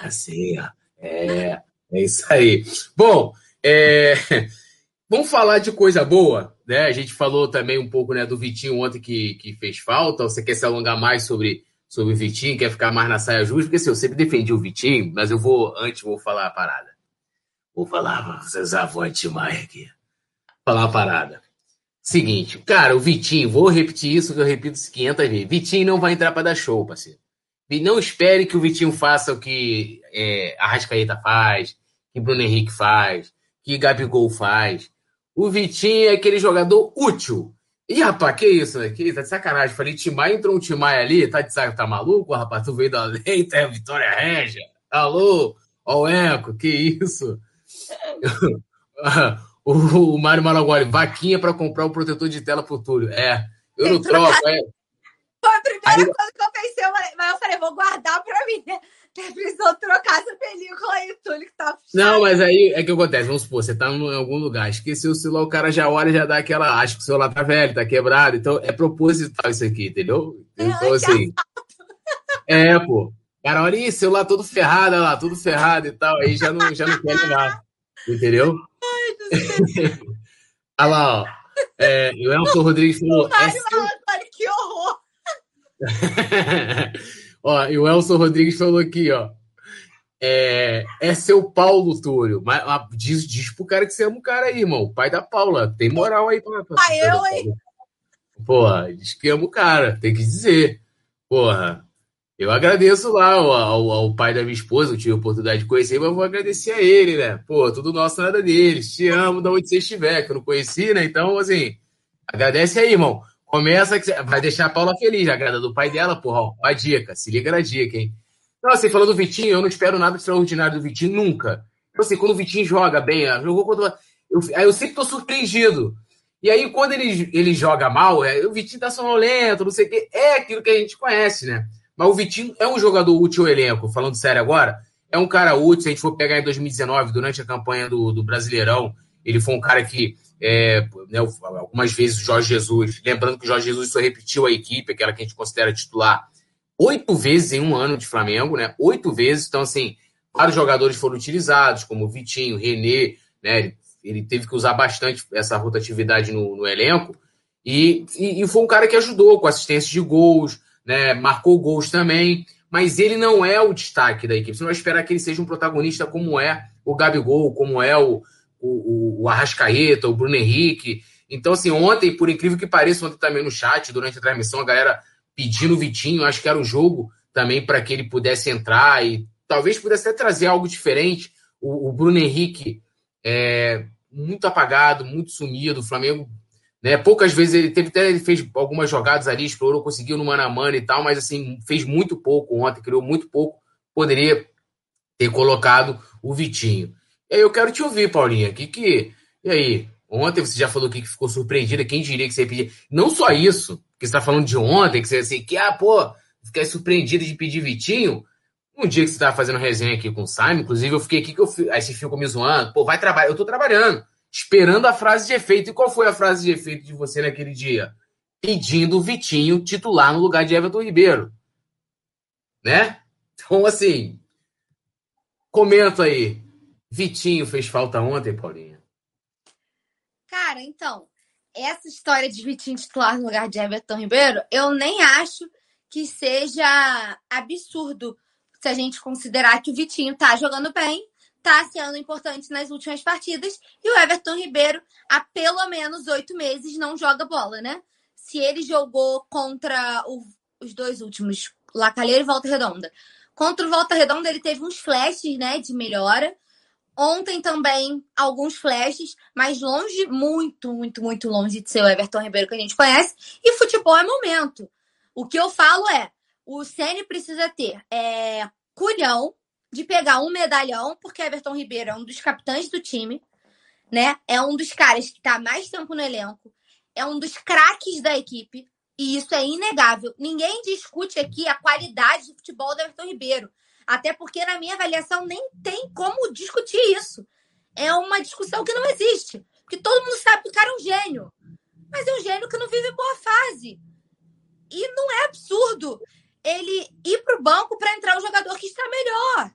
Assim, ó. É, é isso aí. Bom, é, vamos falar de coisa boa, né? A gente falou também um pouco né, do Vitinho ontem que, que fez falta. Você quer se alongar mais sobre, sobre o Vitinho, quer ficar mais na saia justa? Porque assim, eu sempre defendi o Vitinho, mas eu vou, antes, vou falar a parada. Vou falar, vocês avós de Maia aqui. Falar a parada. Seguinte, cara, o Vitinho, vou repetir isso que eu repito 500 vezes. Vitinho não vai entrar para dar show, parceiro. Não espere que o Vitinho faça o que é, a Rascaeta faz, que Bruno Henrique faz, que Gabigol faz. O Vitinho é aquele jogador útil. Ih, rapaz, que isso, né? Que? Tá de sacanagem. Falei, Timai entrou um Timai ali, tá de saco, tá maluco, rapaz? Tu veio da leita, é Vitória Régia. Alô, ó o Eco, que isso? o, o Mário Malagoli, vaquinha para comprar o protetor de tela pro Túlio. É, eu não troco, é. Foi a primeira coisa que eu pensei, mas eu falei, vou guardar para mim, né? Precisou trocar essa película aí, Túlio, que tá Não, mas aí é que acontece, vamos supor, você tá em algum lugar, esqueceu o celular, o cara já olha e já dá aquela, acho que o celular tá velho, tá quebrado, então é proposital isso aqui, entendeu? Então, assim... É, pô. Cara, olha isso, celular todo ferrado, olha lá, tudo ferrado e tal, aí já não, já não quer levar. Entendeu? Ai. Olha lá, ó. É, o Elton Rodrigues falou. É seu... que horror! ó, e o Elson Rodrigues falou aqui, ó. É, é seu Paulo Túlio. Mas, mas diz, diz pro cara que você ama o cara aí, irmão. Pai da Paula. Tem moral aí pra. pra ah, eu, hein? Porra, diz que ama o cara. Tem que dizer. Porra. Eu agradeço lá ao, ao, ao, pai da minha esposa, eu tive a oportunidade de conhecer, mas vou agradecer a ele, né? Pô, tudo nosso, nada deles. Te amo de onde você estiver, que eu não conheci, né? Então, assim, agradece aí, irmão. Começa que vai deixar a Paula feliz, agrada do pai dela, porra, ó, a dica, se liga na dica, hein? Não, assim, falando do Vitinho, eu não espero nada extraordinário do Vitinho nunca. Então, assim, quando o Vitinho joga bem, jogou contra. Eu, eu sempre tô surpreendido. E aí, quando ele, ele joga mal, é, o Vitinho tá sonolento, não sei o quê, é aquilo que a gente conhece, né? Mas o Vitinho é um jogador útil ao elenco, falando sério agora. É um cara útil, se a gente for pegar em 2019, durante a campanha do, do Brasileirão, ele foi um cara que, é, né, algumas vezes, o Jorge Jesus, lembrando que o Jorge Jesus só repetiu a equipe, aquela que a gente considera titular, oito vezes em um ano de Flamengo, né? Oito vezes. Então, assim, vários jogadores foram utilizados, como o Vitinho, René, né? Ele, ele teve que usar bastante essa rotatividade no, no elenco. E, e, e, foi um cara que ajudou com assistência de gols, né? Marcou gols também, mas ele não é o destaque da equipe. Você não vai esperar que ele seja um protagonista como é o Gabigol, como é o, o, o Arrascaeta, o Bruno Henrique. Então, assim, ontem, por incrível que pareça, ontem também no chat, durante a transmissão, a galera pedindo o Vitinho, acho que era o jogo também para que ele pudesse entrar e talvez pudesse até trazer algo diferente. O, o Bruno Henrique é muito apagado, muito sumido. O Flamengo né? Poucas vezes ele teve até ele fez algumas jogadas ali, explorou, conseguiu no mano a mano e tal, mas assim, fez muito pouco ontem, criou muito pouco. Poderia ter colocado o Vitinho. E aí eu quero te ouvir, Paulinha. Que que e aí? Ontem você já falou que ficou surpreendida, quem diria que você ia pedir? Não só isso, que você está falando de ontem, que você assim, que ah, pô, fiquei surpreendida de pedir Vitinho. Um dia que você estava fazendo resenha aqui com o Simon, inclusive eu fiquei aqui que eu aí você ficou me zoando, pô, vai trabalhar, eu tô trabalhando esperando a frase de efeito. E qual foi a frase de efeito de você naquele dia? Pedindo o Vitinho titular no lugar de Everton Ribeiro. Né? Então, assim, comenta aí. Vitinho fez falta ontem, Paulinha? Cara, então, essa história de Vitinho titular no lugar de Everton Ribeiro, eu nem acho que seja absurdo se a gente considerar que o Vitinho tá jogando bem está sendo importante nas últimas partidas. E o Everton Ribeiro, há pelo menos oito meses, não joga bola, né? Se ele jogou contra o, os dois últimos, Lacalheira e Volta Redonda. Contra o Volta Redonda, ele teve uns flashes, né, de melhora. Ontem também alguns flashes, mas longe, muito, muito, muito longe de ser o Everton Ribeiro que a gente conhece. E futebol é momento. O que eu falo é, o Ceni precisa ter é, culhão de pegar um medalhão, porque Everton Ribeiro é um dos capitães do time, né? É um dos caras que está mais tempo no elenco, é um dos craques da equipe, e isso é inegável. Ninguém discute aqui a qualidade do futebol do Everton Ribeiro, até porque na minha avaliação nem tem como discutir isso. É uma discussão que não existe, porque todo mundo sabe que o cara é um gênio, mas é um gênio que não vive boa fase. E não é absurdo ele ir para o banco para entrar o jogador que está melhor.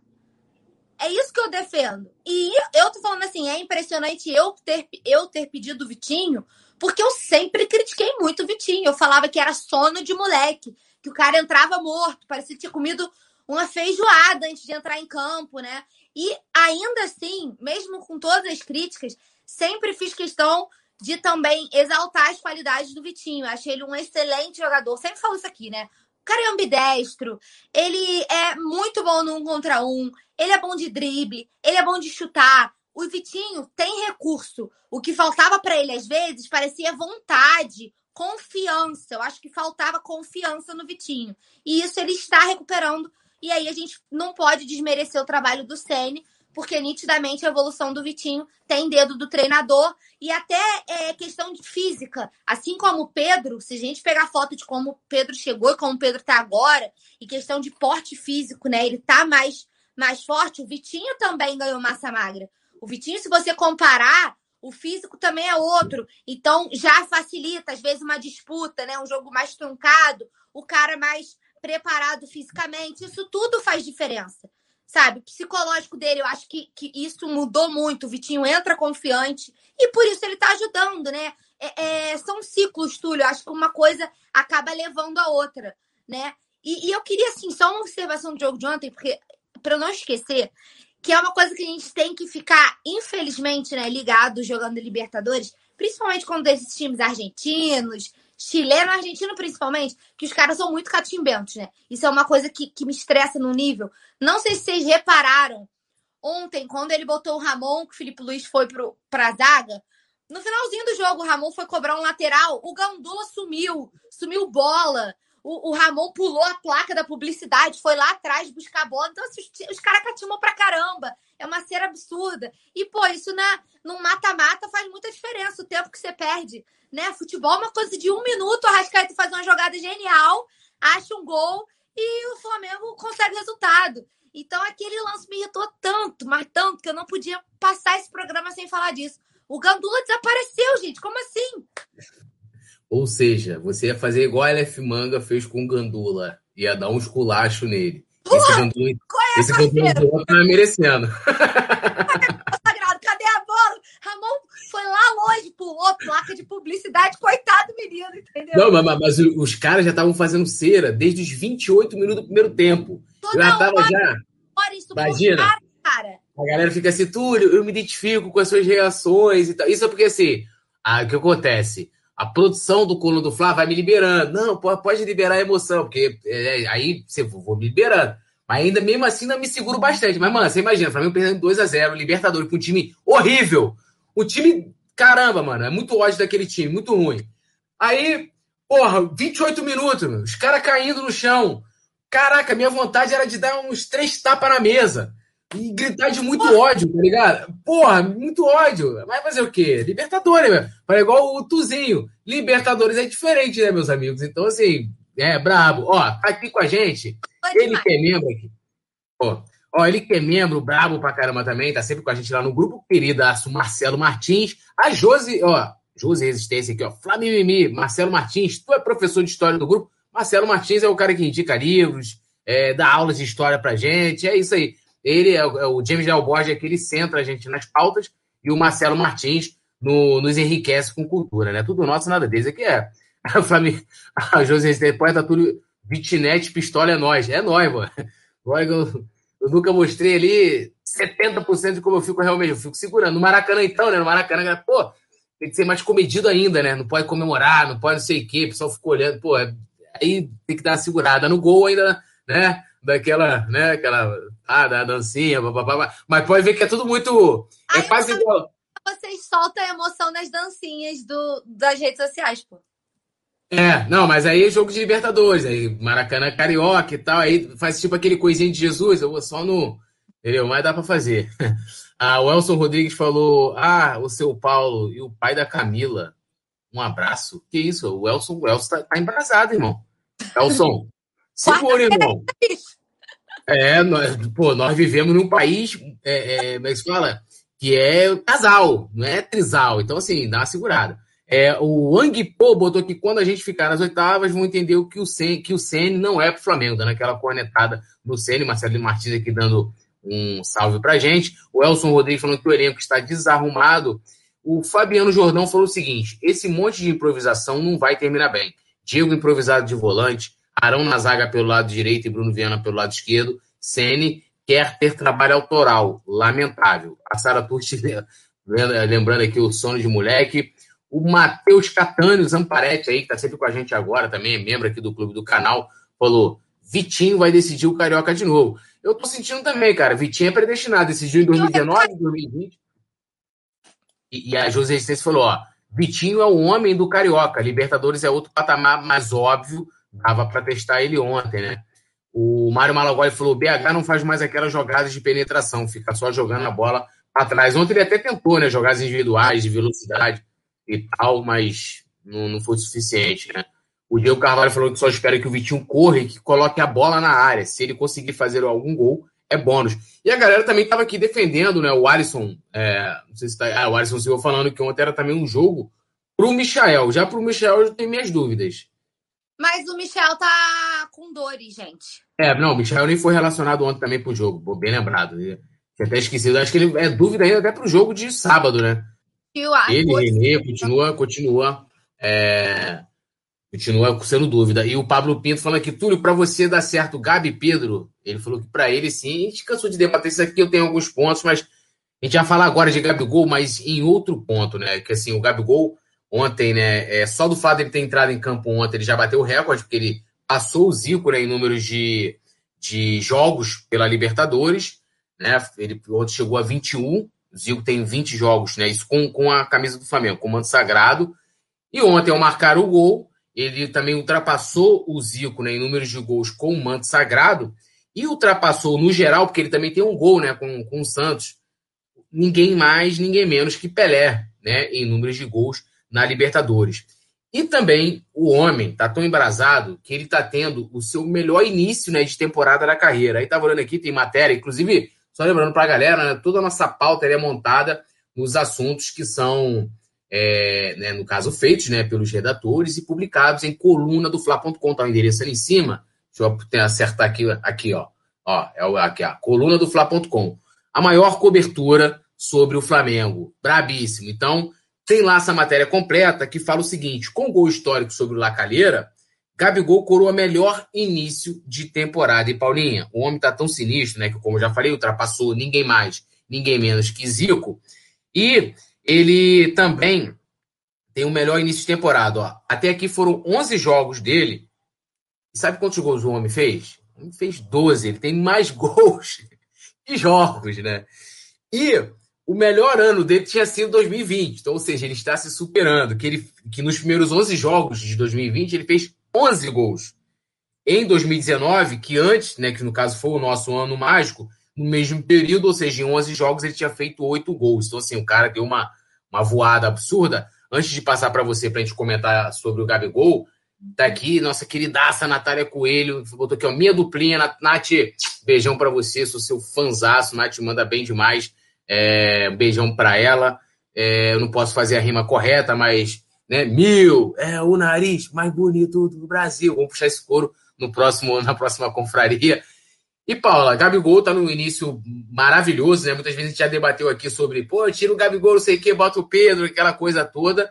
É isso que eu defendo. E eu tô falando assim, é impressionante eu ter, eu ter pedido o Vitinho, porque eu sempre critiquei muito o Vitinho. Eu falava que era sono de moleque, que o cara entrava morto, parecia tinha comido uma feijoada antes de entrar em campo, né? E ainda assim, mesmo com todas as críticas, sempre fiz questão de também exaltar as qualidades do Vitinho. achei ele um excelente jogador. Sempre falo isso aqui, né? Cara é ambidestro, ele é muito bom no um contra um, ele é bom de drible, ele é bom de chutar. O Vitinho tem recurso. O que faltava para ele às vezes parecia vontade, confiança. Eu acho que faltava confiança no Vitinho. E isso ele está recuperando. E aí a gente não pode desmerecer o trabalho do Ceni, porque nitidamente a evolução do Vitinho tem dedo do treinador e até é, questão de física. Assim como o Pedro, se a gente pegar foto de como o Pedro chegou e como o Pedro está agora, e questão de porte físico, né? Ele tá mais, mais forte, o Vitinho também ganhou massa magra. O Vitinho, se você comparar, o físico também é outro. Então já facilita, às vezes, uma disputa, né? Um jogo mais truncado, o cara mais preparado fisicamente. Isso tudo faz diferença sabe? Psicológico dele, eu acho que, que isso mudou muito. O Vitinho entra confiante e por isso ele tá ajudando, né? É, é, são ciclos, Túlio. Eu acho que uma coisa acaba levando a outra, né? E, e eu queria, assim, só uma observação do jogo de ontem, porque para não esquecer que é uma coisa que a gente tem que ficar, infelizmente, né, ligado jogando Libertadores, principalmente quando esses times argentinos, chileno, argentino principalmente, que os caras são muito catimbentos, né? Isso é uma coisa que, que me estressa no nível. Não sei se vocês repararam ontem, quando ele botou o Ramon, que o Felipe Luiz foi pro, pra zaga, no finalzinho do jogo, o Ramon foi cobrar um lateral, o Gandula sumiu, sumiu bola. O, o, Ramon pulou a placa da publicidade, foi lá atrás buscar a bola. Então, assim, os, os caras catimam pra caramba. É uma cera absurda. E, pô, isso na, num mata-mata faz muita diferença, o tempo que você perde. Né? Futebol é uma coisa de um minuto, o Arrascaeta faz uma jogada genial, acha um gol e o Flamengo consegue resultado. Então, aquele lance me irritou tanto, mas tanto, que eu não podia passar esse programa sem falar disso. O Gandula desapareceu, gente. Como assim? Ou seja, você ia fazer igual a LF Manga fez com o Gandula. Ia dar um esculacho nele. Porra, esse Gandula, é, esse Gandula tá merecendo. Cadê a bola? Ramon foi lá longe, pulou placa de publicidade. Coitado do menino, entendeu? Não, mas, mas os caras já estavam fazendo cera desde os 28 minutos do primeiro tempo. Toda já tava hora, já. Hora, Imagina. Cara. A galera fica assim, Túlio, eu me identifico com as suas reações e tal. Isso é porque assim, o que acontece? A produção do Colo do Fla vai me liberando. Não, pode liberar a emoção, porque é, aí você vou me liberando. Mas ainda mesmo assim não me seguro bastante. Mas, mano, você imagina, o Flamengo perdendo 2 a 0 Libertadores com um time horrível. O time, caramba, mano, é muito ódio daquele time, muito ruim. Aí, porra, 28 minutos, os caras caindo no chão. Caraca, minha vontade era de dar uns três tapas na mesa e gritar de muito ódio, tá ligado? Porra, muito ódio. Vai fazer o quê? Libertadores, velho. Para igual o Tuzinho. Libertadores é diferente, né, meus amigos? Então, assim, é brabo. Ó, tá aqui com a gente. Ele que é membro aqui. Ó, ó, ele que é membro, brabo pra caramba também, tá sempre com a gente lá no grupo. Queridaço Marcelo Martins. A Josi, ó, Josi Resistência aqui, ó. Flamimimi, Marcelo Martins. Tu é professor de história do grupo. Marcelo Martins é o cara que indica livros, é, dá aulas de história pra gente. É isso aí. Ele é, o é James Del Borges, é que ele centra a gente nas pautas, e o Marcelo Martins no, nos enriquece com cultura, né? Tudo nosso, nada deles. Aqui é a família, a José Poeta Túlio Vitinete, pistola é nós. É nós, mano. Eu, eu nunca mostrei ali 70% de como eu fico realmente. Eu fico segurando. No Maracanã, então, né? No Maracanã, pô, tem que ser mais comedido ainda, né? Não pode comemorar, não pode não sei o quê. O pessoal fica olhando, pô, aí tem que dar uma segurada. No gol ainda, né? Daquela, né? Aquela ah, da dancinha, babá, mas pode ver que é tudo muito. É quase igual. Vocês soltam a emoção nas dancinhas do, das redes sociais, pô. É, não, mas aí é jogo de Libertadores, aí Maracanã Carioca e tal, aí faz tipo aquele coisinho de Jesus, eu vou só no. Entendeu? Mas dá pra fazer. Ah, o Elson Rodrigues falou: Ah, o seu Paulo e o pai da Camila. Um abraço. Que isso? O Elson, o Elson tá, tá embrasado, irmão. Elson, segura, irmão. É, nós, pô, nós vivemos num país, é, é, como é que se fala? Que é casal, não é trisal. Então, assim, dá uma segurada. É, o Wang Po botou que quando a gente ficar nas oitavas, vão entender o que o Sen, que o Ceni não é pro Flamengo, dando aquela cornetada no Ceni, Marcelo Martins aqui dando um salve pra gente. O Elson Rodrigues falando que o elenco está desarrumado. O Fabiano Jordão falou o seguinte: esse monte de improvisação não vai terminar bem. Diego improvisado de volante, Arão na zaga pelo lado direito e Bruno Viana pelo lado esquerdo. Ceni quer ter trabalho autoral. Lamentável. A Sara Turti, lembrando aqui o sono de moleque. O Matheus Catânio Zamparetti aí, que tá sempre com a gente agora, também é membro aqui do clube do canal, falou: Vitinho vai decidir o Carioca de novo. Eu tô sentindo também, cara. Vitinho é predestinado, decidiu em 2019, 2020. E, e a José Resistência falou: ó, Vitinho é o homem do Carioca. Libertadores é outro patamar mais óbvio. Dava para testar ele ontem, né? O Mário Malagoli falou: BH não faz mais aquelas jogadas de penetração, fica só jogando a bola para trás. Ontem ele até tentou, né? Jogadas individuais, de velocidade e tal, mas não, não foi suficiente, né? O Diego Carvalho falou que só espera que o Vitinho corra e que coloque a bola na área. Se ele conseguir fazer algum gol, é bônus. E a galera também estava aqui defendendo, né? O Alisson, é, não sei se tá, ah, o Alisson Silva falando que ontem era também um jogo pro Michael. Já pro Michael eu tenho minhas dúvidas. Mas o Michel tá com dores, gente. É, não, o Michel nem foi relacionado ontem também pro jogo, bem lembrado. Tinha até esquecido. Acho que ele é dúvida ainda até pro jogo de sábado, né? Ele, Renê, continua, continua, é, continua sendo dúvida. E o Pablo Pinto falando aqui, Túlio, para você dar certo, Gabi Pedro, ele falou que para ele sim, a gente cansou de debater isso aqui, eu tenho alguns pontos, mas a gente vai falar agora de Gabigol, mas em outro ponto, né? Que assim, o Gabigol ontem, né? É, só do fato de ele ter entrado em campo ontem, ele já bateu o recorde, porque ele passou o Zico né, em números de, de jogos pela Libertadores, né? Ele ontem chegou a 21, o Zico tem 20 jogos, né? Isso com, com a camisa do Flamengo, com manto sagrado. E ontem, ao marcar o gol, ele também ultrapassou o Zico né, em números de gols com o manto sagrado e ultrapassou no geral, porque ele também tem um gol né, com, com o Santos, ninguém mais, ninguém menos que Pelé, né, em números de gols na Libertadores. E também o homem está tão embrasado que ele está tendo o seu melhor início né, de temporada da carreira. Aí estava olhando aqui, tem matéria, inclusive só lembrando para a galera, né, toda a nossa pauta é montada nos assuntos que são, é, né, no caso, feitos né, pelos redatores e publicados em coluna do Fla.com. Está o endereço ali em cima. Deixa eu acertar aqui, aqui ó. ó é aqui, ó, coluna do Fla.com. A maior cobertura sobre o Flamengo. Brabíssimo. Então, tem lá essa matéria completa que fala o seguinte: com gol histórico sobre o Lacalheira, Gabigol coroa melhor início de temporada. E Paulinha, o homem tá tão sinistro, né? Que, como eu já falei, ultrapassou ninguém mais, ninguém menos que Zico. E ele também tem o melhor início de temporada. Ó. Até aqui foram 11 jogos dele. E sabe quantos gols o homem fez? Homem fez 12. Ele tem mais gols que jogos, né? E o melhor ano dele tinha sido 2020. Então, ou seja, ele está se superando. Que, ele, que nos primeiros 11 jogos de 2020 ele fez 11 gols. Em 2019, que antes, né, que no caso foi o nosso ano mágico, no mesmo período, ou seja, em 11 jogos, ele tinha feito 8 gols. Então, assim, o cara deu uma, uma voada absurda. Antes de passar para você, para a gente comentar sobre o Gabigol, tá aqui nossa queridaça Natália Coelho, botou aqui, ó, minha duplinha, Nath, beijão para você, sou seu fanzaço, Nath manda bem demais, é, beijão para ela. É, eu não posso fazer a rima correta, mas né? Mil é o nariz mais bonito do Brasil. Vamos puxar esse couro no próximo, na próxima confraria. E Paula, Gabigol tá no início maravilhoso, né? Muitas vezes a gente já debateu aqui sobre, pô, tira o Gabigol, não sei o que, bota o Pedro, aquela coisa toda.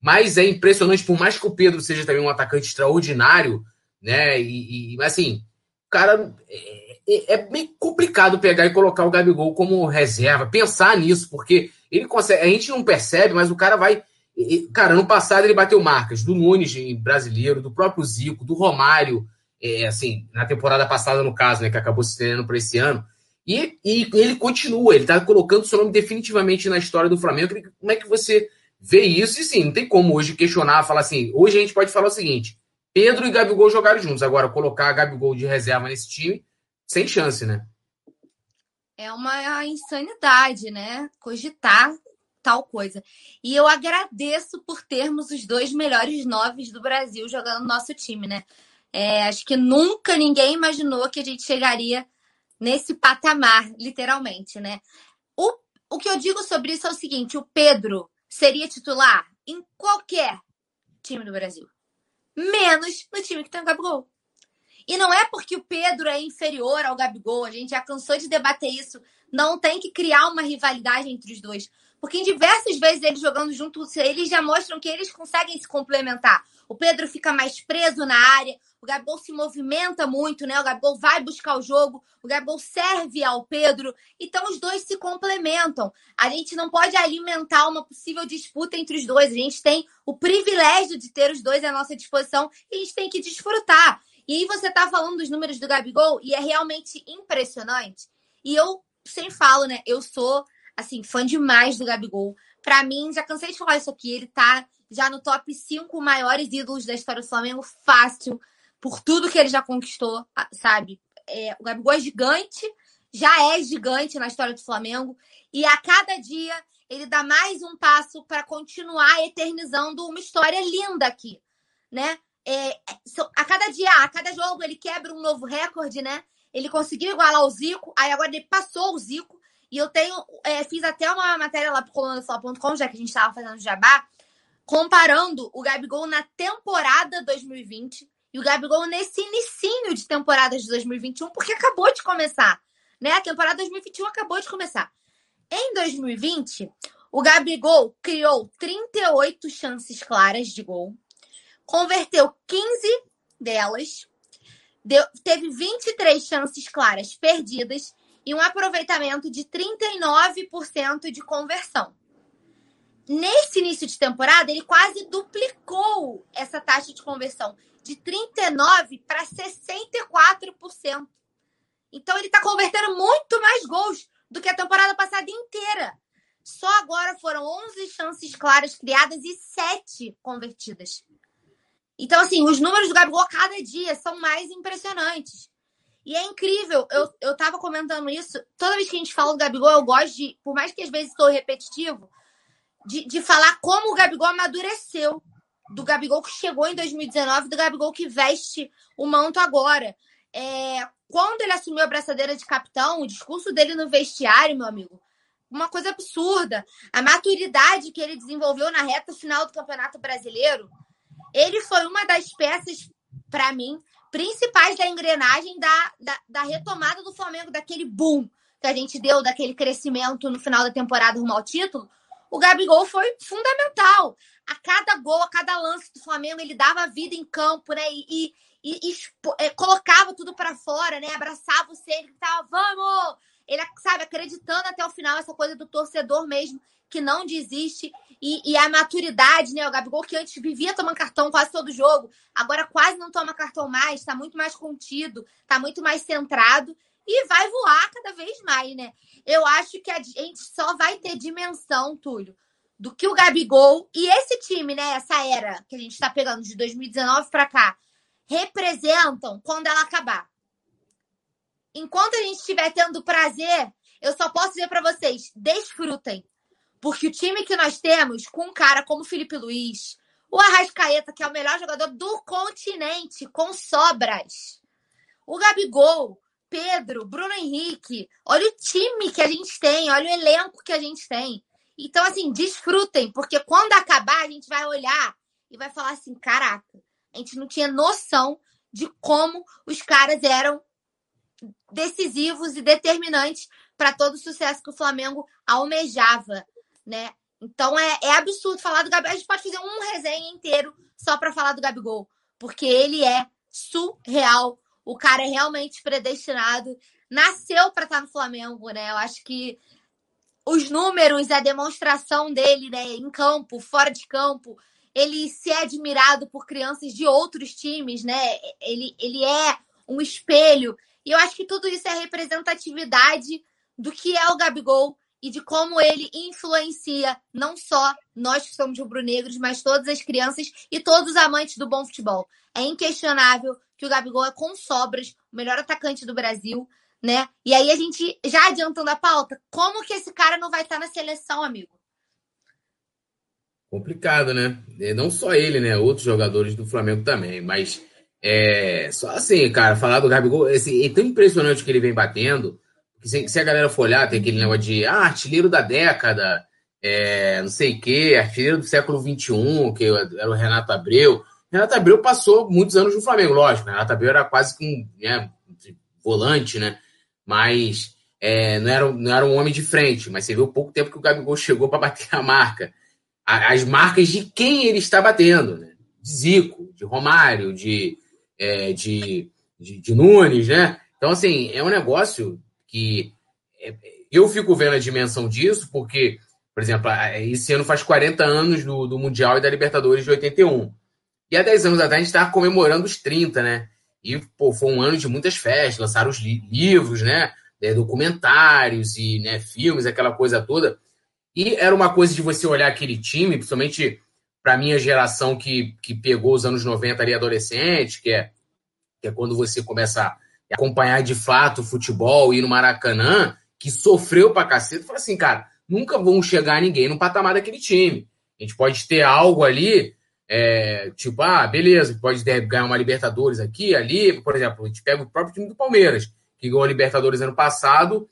Mas é impressionante, por mais que o Pedro seja também um atacante extraordinário, né? E, e assim, cara, é, é, bem complicado pegar e colocar o Gabigol como reserva, pensar nisso, porque ele consegue, a gente não percebe, mas o cara vai Cara, ano passado ele bateu marcas do Nunes brasileiro, do próprio Zico, do Romário, é, assim, na temporada passada, no caso, né, que acabou se treinando para esse ano. E, e, ele continua, ele está colocando seu nome definitivamente na história do Flamengo. Como é que você vê isso? E sim, não tem como hoje questionar, falar assim. Hoje a gente pode falar o seguinte: Pedro e Gabigol jogaram juntos. Agora, colocar Gabigol de reserva nesse time, sem chance, né? É uma insanidade, né? Cogitar tal coisa. E eu agradeço por termos os dois melhores noves do Brasil jogando no nosso time, né? É, acho que nunca ninguém imaginou que a gente chegaria nesse patamar, literalmente, né? O, o que eu digo sobre isso é o seguinte: o Pedro seria titular? em qualquer time do Brasil. Menos no time que tem o Gabigol. E não é porque o Pedro é inferior ao Gabigol, a gente já cansou de debater isso. Não tem que criar uma rivalidade entre os dois. Porque em diversas vezes eles jogando juntos, eles já mostram que eles conseguem se complementar. O Pedro fica mais preso na área, o Gabigol se movimenta muito, né? O Gabigol vai buscar o jogo, o Gabigol serve ao Pedro. Então os dois se complementam. A gente não pode alimentar uma possível disputa entre os dois. A gente tem o privilégio de ter os dois à nossa disposição e a gente tem que desfrutar. E aí você tá falando dos números do Gabigol e é realmente impressionante. E eu sempre falo, né? Eu sou assim, fã demais do Gabigol. Para mim, já cansei de falar isso aqui, ele tá já no top 5 maiores ídolos da história do Flamengo, fácil, por tudo que ele já conquistou, sabe? É, o Gabigol é gigante, já é gigante na história do Flamengo, e a cada dia ele dá mais um passo para continuar eternizando uma história linda aqui, né? É, a cada dia, a cada jogo, ele quebra um novo recorde, né? Ele conseguiu igualar o Zico, aí agora ele passou o Zico, e eu tenho, é, fiz até uma matéria lá pro colunafla.com, já que a gente estava fazendo jabá, comparando o Gabigol na temporada 2020 e o Gabigol nesse inicinho de temporada de 2021, porque acabou de começar, né? A temporada 2021 acabou de começar. Em 2020, o Gabigol criou 38 chances claras de gol, converteu 15 delas, deu, teve 23 chances claras perdidas e um aproveitamento de 39% de conversão. Nesse início de temporada, ele quase duplicou essa taxa de conversão de 39% para 64%. Então, ele está convertendo muito mais gols do que a temporada passada inteira. Só agora foram 11 chances claras criadas e 7 convertidas. Então, assim, os números do Gabigol cada dia são mais impressionantes. E é incrível, eu, eu tava comentando isso, toda vez que a gente fala do Gabigol, eu gosto de, por mais que às vezes estou repetitivo, de, de falar como o Gabigol amadureceu. Do Gabigol que chegou em 2019, do Gabigol que veste o manto agora. É, quando ele assumiu a braçadeira de capitão, o discurso dele no vestiário, meu amigo, uma coisa absurda. A maturidade que ele desenvolveu na reta final do Campeonato Brasileiro, ele foi uma das peças, para mim, principais da engrenagem da, da, da, retomada do Flamengo, daquele boom que a gente deu, daquele crescimento no final da temporada rumo ao título, o Gabigol foi fundamental. A cada gol, a cada lance do Flamengo, ele dava vida em campo, né? E, e, e é, colocava tudo para fora, né? Abraçava o centro, gritava, vamos! Ele, sabe, acreditando até o final, essa coisa do torcedor mesmo, que não desiste. E, e, a maturidade, né? O Gabigol que antes vivia tomando cartão quase todo jogo, agora quase não toma cartão mais, tá muito mais contido, tá muito mais centrado e vai voar cada vez mais, né? Eu acho que a gente só vai ter dimensão, Túlio, do que o Gabigol e esse time, né? Essa era que a gente tá pegando de 2019 para cá, representam quando ela acabar. Enquanto a gente estiver tendo prazer, eu só posso dizer para vocês: desfrutem porque o time que nós temos, com um cara como Felipe Luiz, o Arrascaeta, que é o melhor jogador do continente, com sobras, o Gabigol, Pedro, Bruno Henrique, olha o time que a gente tem, olha o elenco que a gente tem. Então, assim, desfrutem, porque quando acabar, a gente vai olhar e vai falar assim: caraca, a gente não tinha noção de como os caras eram decisivos e determinantes para todo o sucesso que o Flamengo almejava né? Então é, é absurdo falar do Gabigol. A gente pode fazer um resenha inteiro só para falar do Gabigol, porque ele é surreal. O cara é realmente predestinado. Nasceu para estar no Flamengo, né? Eu acho que os números, a demonstração dele, né, em campo, fora de campo, ele se é admirado por crianças de outros times, né? Ele, ele é um espelho. E eu acho que tudo isso é representatividade do que é o Gabigol e de como ele influencia não só nós que somos rubro-negros, mas todas as crianças e todos os amantes do bom futebol. É inquestionável que o Gabigol é com sobras o melhor atacante do Brasil, né? E aí a gente já adiantando a pauta, como que esse cara não vai estar na seleção, amigo? Complicado, né? É, não só ele, né? Outros jogadores do Flamengo também, mas é só assim, cara, falar do Gabigol, assim, é tão impressionante que ele vem batendo se, se, a galera for olhar, tem aquele negócio de ah, artilheiro da década, é, não sei o quê, artilheiro do século XXI, que era o Renato Abreu. Renato Abreu passou muitos anos no Flamengo, lógico. Renato Abreu era quase que um né, volante, né? Mas é, não, era, não era um homem de frente. Mas você viu pouco tempo que o Gabigol chegou para bater a marca. As marcas de quem ele está batendo, né? De Zico, de Romário, de, é, de, de, de Nunes, né? Então, assim, é um negócio que é, eu fico vendo a dimensão disso, porque, por exemplo, esse ano faz 40 anos do, do Mundial e da Libertadores de 81. E há 10 anos atrás a gente estava comemorando os 30, né? E pô, foi um ano de muitas festas, lançaram os li livros, né? É, documentários e né, filmes, aquela coisa toda. E era uma coisa de você olhar aquele time, principalmente para minha geração que, que pegou os anos 90 ali adolescente, que é, que é quando você começa acompanhar de fato o futebol, ir no Maracanã, que sofreu pra cacete, falou assim, cara, nunca vão chegar ninguém no patamar daquele time. A gente pode ter algo ali, é, tipo, ah, beleza, pode ganhar uma Libertadores aqui, ali, por exemplo, a gente pega o próprio time do Palmeiras, que ganhou a Libertadores ano passado,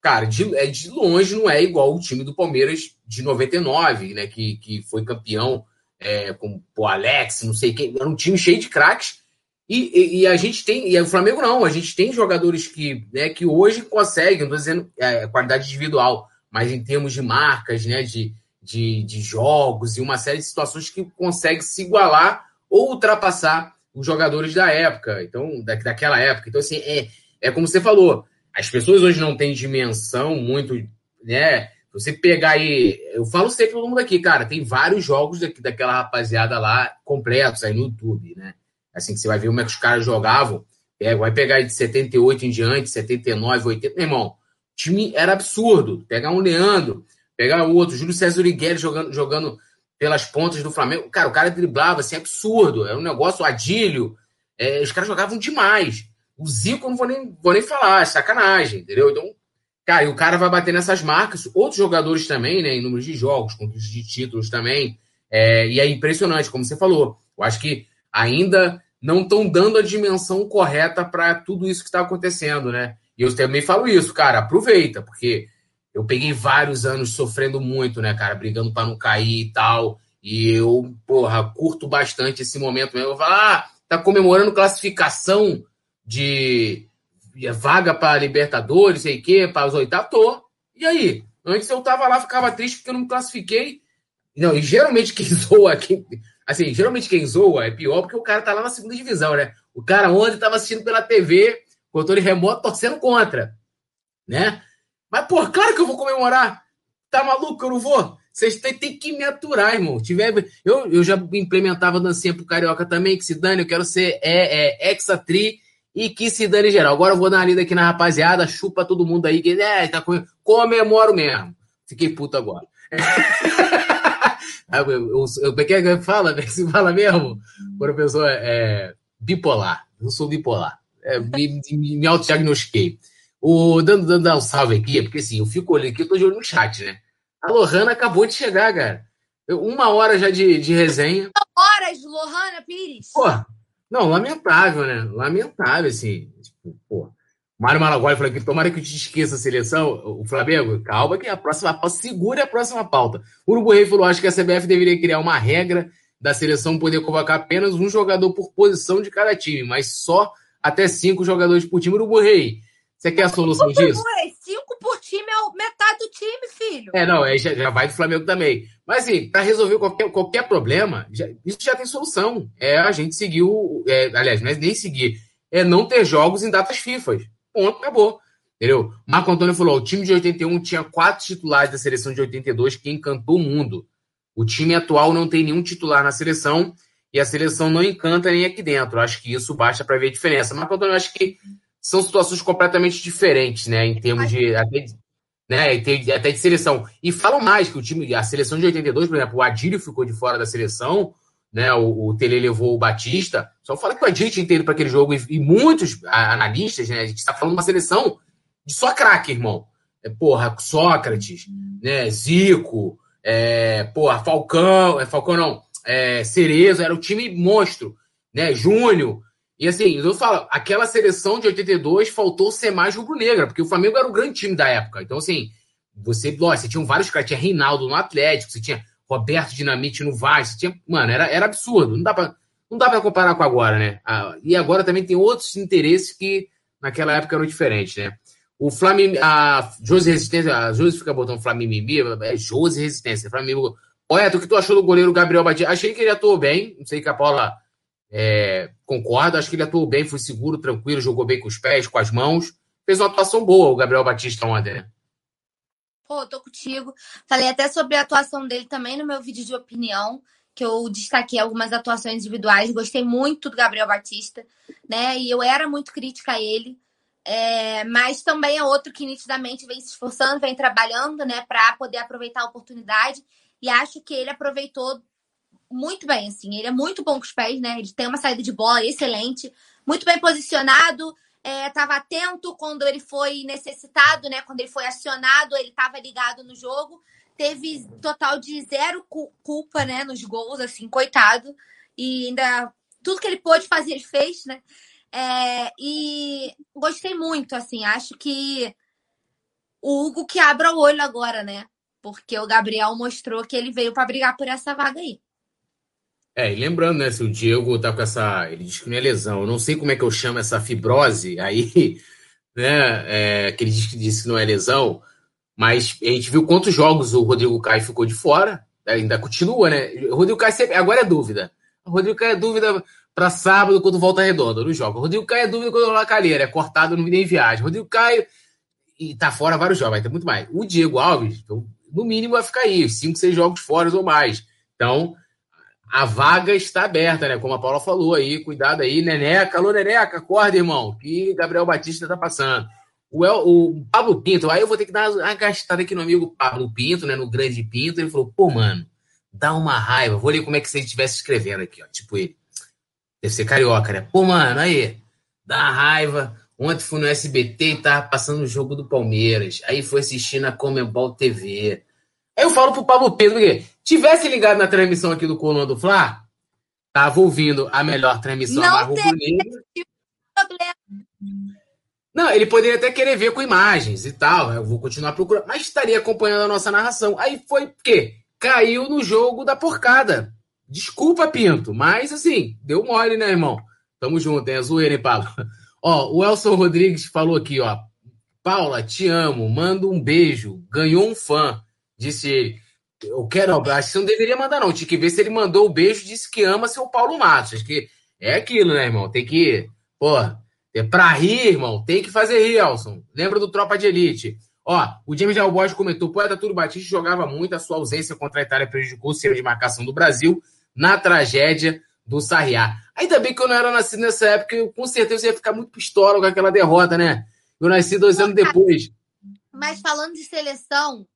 cara, de, é, de longe não é igual o time do Palmeiras de 99, né, que, que foi campeão é, com o Alex, não sei quem, era um time cheio de craques, e, e, e, a gente tem, e o Flamengo não, a gente tem jogadores que, né, que hoje conseguem, não estou dizendo é, qualidade individual, mas em termos de marcas, né, de, de, de jogos e uma série de situações que consegue se igualar ou ultrapassar os jogadores da época, então, da, daquela época. Então, assim, é, é como você falou, as pessoas hoje não têm dimensão muito, né? Você pegar aí, eu falo sempre todo mundo aqui, cara, tem vários jogos daquela rapaziada lá completos aí no YouTube, né? Assim, que você vai ver como é que os caras jogavam, vai pegar de 78 em diante, 79, 80, meu irmão, time era absurdo. Pegar um Leandro, pegar o outro, Júlio César Urigueli jogando, jogando pelas pontas do Flamengo. Cara, o cara driblava, assim, absurdo. Era um negócio, adílio. É, os caras jogavam demais. O Zico não vou nem, vou nem falar, é sacanagem, entendeu? Então, cara, e o cara vai bater nessas marcas. Outros jogadores também, né, em números de jogos, conquistas de títulos também. É, e é impressionante, como você falou. Eu acho que ainda não estão dando a dimensão correta para tudo isso que está acontecendo, né? E eu também falo isso, cara, aproveita, porque eu peguei vários anos sofrendo muito, né, cara, brigando para não cair e tal. E eu, porra, curto bastante esse momento mesmo. Eu falo, ah, tá comemorando classificação de vaga para Libertadores, sei o quê, para os oitavos, tô. E aí? Antes eu tava lá, ficava triste porque eu não me classifiquei. Não, e geralmente quem zoa, quem, Assim, geralmente quem zoa é pior porque o cara tá lá na segunda divisão, né? O cara ontem tava assistindo pela TV, controle remoto, torcendo contra, né? Mas, pô, claro que eu vou comemorar. Tá maluco? Eu não vou. Vocês têm, que me aturar, irmão. Tiver, eu, eu já implementava dancinha pro Carioca também, que se dane, eu quero ser é, é, exatri e que se dane geral. Agora eu vou dar uma lida aqui na rapaziada, chupa todo mundo aí, que é, tá com... comemoro mesmo. Fiquei puto agora. Ah, o que é que fala? Se fala mesmo? Quando a pessoa é bipolar. Eu sou bipolar. É, me, me, me autodiagnostiquei. O, dando, dando um salve aqui, porque assim, eu fico olhando aqui, eu tô de olho no chat, né? A Lohana acabou de chegar, cara. Eu, uma hora já de, de resenha. Horas, Lohana Pires. Pô, não, lamentável, né? Lamentável, assim. Tipo, pô. Mário Malaguai falou que tomara que eu te esqueça a seleção. O Flamengo, calma que a próxima pauta, segure a próxima pauta. O Urubu Rei falou: acho que a CBF deveria criar uma regra da seleção poder convocar apenas um jogador por posição de cada time, mas só até cinco jogadores por time. Urubu Rei, você quer a solução Urubu disso? Rei, cinco por time é metade do time, filho. É, não, aí já, já vai do Flamengo também. Mas assim, para resolver qualquer, qualquer problema, já, isso já tem solução. É a gente seguir o. É, aliás, não é nem seguir, é não ter jogos em datas FIFA. Ponto, acabou. Entendeu? Marco Antônio falou: o time de 81 tinha quatro titulares da seleção de 82 que encantou o mundo. O time atual não tem nenhum titular na seleção e a seleção não encanta nem aqui dentro. Acho que isso basta para ver a diferença. Marco Antônio, acho que são situações completamente diferentes, né? Em termos de. Até, né, até de seleção. E falam mais que o time, a seleção de 82, por exemplo, o Adílio ficou de fora da seleção né? O, o Tele levou o Batista. Só fala que o tinha ido para aquele jogo e, e, muitos analistas, né? A gente está falando de uma seleção de só craque, irmão. É, porra, Sócrates, né? Zico, é, porra, Falcão, é, Falcão não, é, Cerezo, era o time monstro, né? Júnior. E assim, eu falo, aquela seleção de 82 faltou ser mais rubro-negra, porque o Flamengo era o grande time da época. Então, assim, você, lógico, você tinha vários caras, tinha Reinaldo no Atlético, você tinha Roberto Dinamite no Vasco, tinha, mano, era, era absurdo, não dá pra, não dá pra comparar com agora, né? Ah, e agora também tem outros interesses que naquela época eram diferentes, né? O Flamengo, a Josi Resistência, a Josi fica botando Flamengo, é Josi Resistência, Flamengo. Olha, o que tu achou do goleiro Gabriel Batista? Achei que ele atuou bem, não sei que a Paula é, concorda, acho que ele atuou bem, foi seguro, tranquilo, jogou bem com os pés, com as mãos. Fez uma atuação boa o Gabriel Batista ontem, né? Pô, tô contigo. Falei até sobre a atuação dele também no meu vídeo de opinião, que eu destaquei algumas atuações individuais. Gostei muito do Gabriel Batista, né? E eu era muito crítica a ele. É, mas também é outro que nitidamente vem se esforçando, vem trabalhando, né, para poder aproveitar a oportunidade. E acho que ele aproveitou muito bem, assim. Ele é muito bom com os pés, né? Ele tem uma saída de bola excelente, muito bem posicionado, estava é, atento quando ele foi necessitado, né? Quando ele foi acionado, ele estava ligado no jogo. Teve total de zero culpa, né? Nos gols, assim, coitado. E ainda tudo que ele pôde fazer, ele fez, né? É, e gostei muito, assim. Acho que o Hugo que abra o olho agora, né? Porque o Gabriel mostrou que ele veio para brigar por essa vaga aí. É, e lembrando, né, se o Diego tá com essa. Ele diz que não é lesão. Eu não sei como é que eu chamo essa fibrose aí, né? É, que ele diz que, disse que não é lesão, mas a gente viu quantos jogos o Rodrigo Caio ficou de fora. Ainda continua, né? O Rodrigo Caio sempre. Agora é dúvida. O Rodrigo Caio é dúvida para sábado quando volta redonda, no jogo. O Rodrigo Caio é dúvida quando lá calheira, é cortado no em viagem. O Rodrigo Caio. E tá fora vários jogos, vai ter muito mais. O Diego Alves, então, no mínimo, vai ficar aí, cinco, seis jogos fora ou mais. Então, a vaga está aberta, né? Como a Paula falou aí, cuidado aí, Neneca. Alô, Neneca, acorda, irmão, que Gabriel Batista tá passando. O, El, o Pablo Pinto, aí eu vou ter que dar uma gastada aqui no amigo Pablo Pinto, né? No grande Pinto. Ele falou, pô, mano, dá uma raiva. Vou ler como é que você estivesse escrevendo aqui, ó. Tipo ele. Deve ser carioca, né? Pô, mano, aí, dá uma raiva. Ontem fui no SBT e tava passando o jogo do Palmeiras. Aí foi assistir na Comembol TV. Aí eu falo pro Pablo Pedro que tivesse ligado na transmissão aqui do Coluna do Fla, tava ouvindo a melhor transmissão Não da problema. Não, ele poderia até querer ver com imagens e tal. Eu vou continuar procurando, mas estaria acompanhando a nossa narração. Aí foi o quê? Caiu no jogo da porcada. Desculpa, Pinto, mas assim, deu mole, né, irmão? Tamo junto, hein? É zoeira, hein, Paulo? Ó, o Elson Rodrigues falou aqui, ó. Paula, te amo, manda um beijo. Ganhou um fã. Disse ele. Eu quero, acho que você não deveria mandar, não. Tinha que ver se ele mandou o beijo disse que ama seu Paulo Matos. Acho que é aquilo, né, irmão? Tem que. Pô, é pra rir, irmão, tem que fazer rir, Elson. Lembra do Tropa de Elite. Ó, o James Alborges comentou: poeta Túlio Batista jogava muito, a sua ausência contra a Itália prejudicou o sistema de marcação do Brasil na tragédia do Sarriá. Ainda bem que eu não era nascido nessa época, eu, com certeza ia ficar muito pistola com aquela derrota, né? Eu nasci dois anos depois. Mas falando de seleção,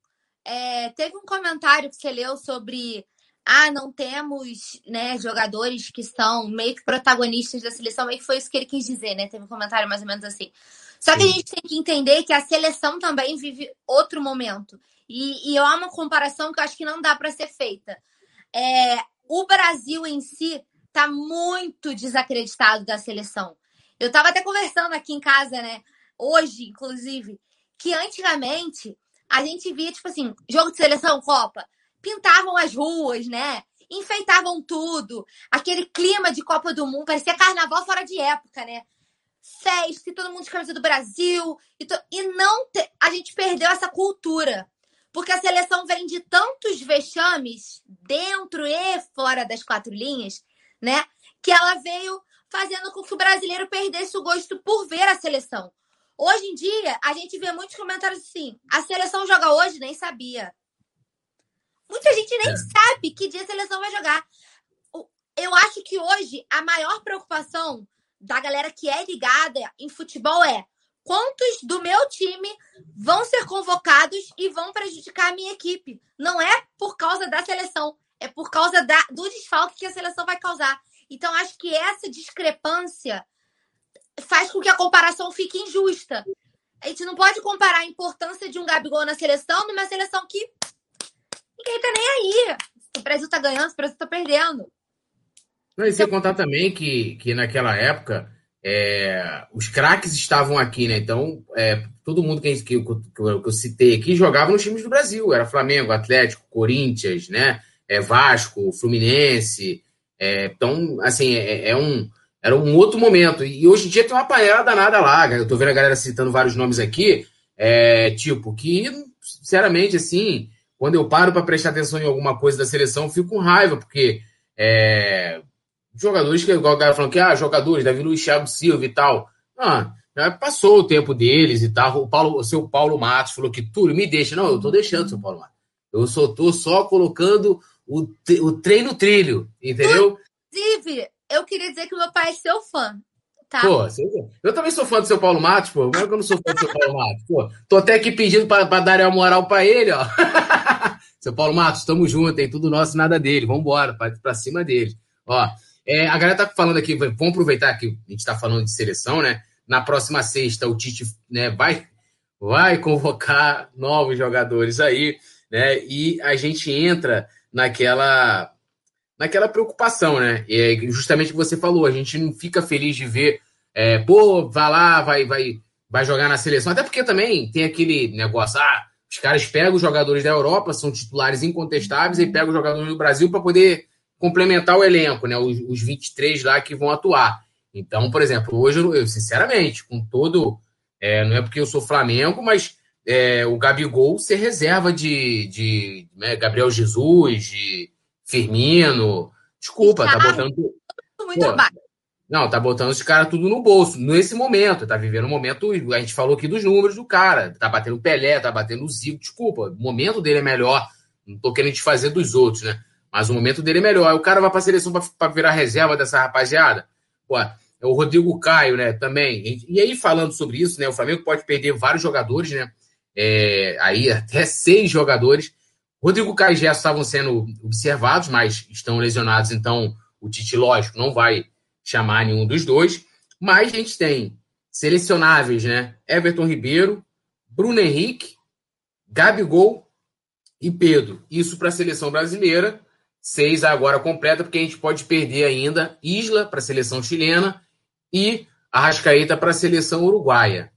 é, teve um comentário que você leu sobre ah, não temos né, jogadores que são meio que protagonistas da seleção, meio que foi isso que ele quis dizer, né? Teve um comentário mais ou menos assim. Só que a gente tem que entender que a seleção também vive outro momento. E, e há uma comparação que eu acho que não dá para ser feita. É, o Brasil em si está muito desacreditado da seleção. Eu estava até conversando aqui em casa, né? Hoje, inclusive, que antigamente a gente via, tipo assim, jogo de seleção, Copa, pintavam as ruas, né? Enfeitavam tudo. Aquele clima de Copa do Mundo, parecia carnaval fora de época, né? Festa e todo mundo de camisa do Brasil. E, to... e não te... a gente perdeu essa cultura. Porque a seleção vem de tantos vexames dentro e fora das quatro linhas, né? Que ela veio fazendo com que o brasileiro perdesse o gosto por ver a seleção. Hoje em dia, a gente vê muitos comentários assim: a seleção joga hoje, nem sabia. Muita gente nem é. sabe que dia a seleção vai jogar. Eu acho que hoje a maior preocupação da galera que é ligada em futebol é quantos do meu time vão ser convocados e vão prejudicar a minha equipe. Não é por causa da seleção, é por causa da, do desfalque que a seleção vai causar. Então, acho que essa discrepância faz com que a comparação fique injusta. A gente não pode comparar a importância de um Gabigol na seleção numa seleção que ninguém tá nem aí. O Brasil tá ganhando, o Brasil tá perdendo. Não, e sem contar também que, que naquela época é, os craques estavam aqui, né? Então, é, todo mundo que, que, que, eu, que, eu, citei aqui jogava nos times do Brasil. Era Flamengo, Atlético, Corinthians, né? É, Vasco, Fluminense. É, então, assim, é, é, um, era um outro momento. E hoje em dia tem uma panela danada lá. Eu tô vendo a galera citando vários nomes aqui. É, tipo, que, sinceramente, assim, quando eu paro para prestar atenção em alguma coisa da seleção, fico com raiva, porque é, jogadores que, igual o cara falando que, ah, jogadores, Davi Luiz, Thiago Silva e tal. Ah, já passou o tempo deles e tal. O, Paulo, o seu Paulo Matos falou que tudo me deixa. Não, eu tô deixando seu Paulo Matos. Eu só tô só colocando o, o trem no trilho, entendeu? Inclusive, eu queria dizer que meu pai é seu fã. Tá. Pô, eu também sou fã do seu Paulo Matos, pô. Como é que eu não sou fã do seu Paulo Matos? Pô, tô até aqui pedindo pra, pra dar a moral pra ele, ó. seu Paulo Matos, tamo junto, hein? Tudo nosso, nada dele. Vambora, pra, pra cima dele. Ó, é, a galera tá falando aqui, vamos aproveitar que a gente tá falando de seleção, né? Na próxima sexta, o Tite né, vai, vai convocar novos jogadores aí, né? E a gente entra naquela naquela preocupação, né? E é justamente o que você falou, a gente não fica feliz de ver, é, pô, vai lá, vai, vai, vai jogar na seleção. Até porque também tem aquele negócio, ah, os caras pegam os jogadores da Europa, são titulares incontestáveis, e pegam os jogadores do Brasil para poder complementar o elenco, né? Os, os 23 lá que vão atuar. Então, por exemplo, hoje, eu, sinceramente, com todo. É, não é porque eu sou Flamengo, mas é, o Gabigol ser reserva de, de né, Gabriel Jesus, de Firmino. Desculpa, tá botando. Muito Pô, não, tá botando os caras tudo no bolso, nesse momento. Tá vivendo um momento. A gente falou aqui dos números do cara. Tá batendo Pelé, tá batendo o Zico. Desculpa, o momento dele é melhor. Não tô querendo desfazer dos outros, né? Mas o momento dele é melhor. Aí o cara vai para a seleção para virar reserva dessa rapaziada. Pô, é o Rodrigo Caio, né? Também. E aí, falando sobre isso, né? O Flamengo pode perder vários jogadores, né? É, aí até seis jogadores. Rodrigo Caio e Gerson estavam sendo observados, mas estão lesionados, então o Tite, lógico, não vai chamar nenhum dos dois. Mas a gente tem selecionáveis, né? Everton Ribeiro, Bruno Henrique, Gabigol e Pedro. Isso para a seleção brasileira seis agora completa, porque a gente pode perder ainda Isla para a seleção chilena e Arrascaeta para a seleção uruguaia.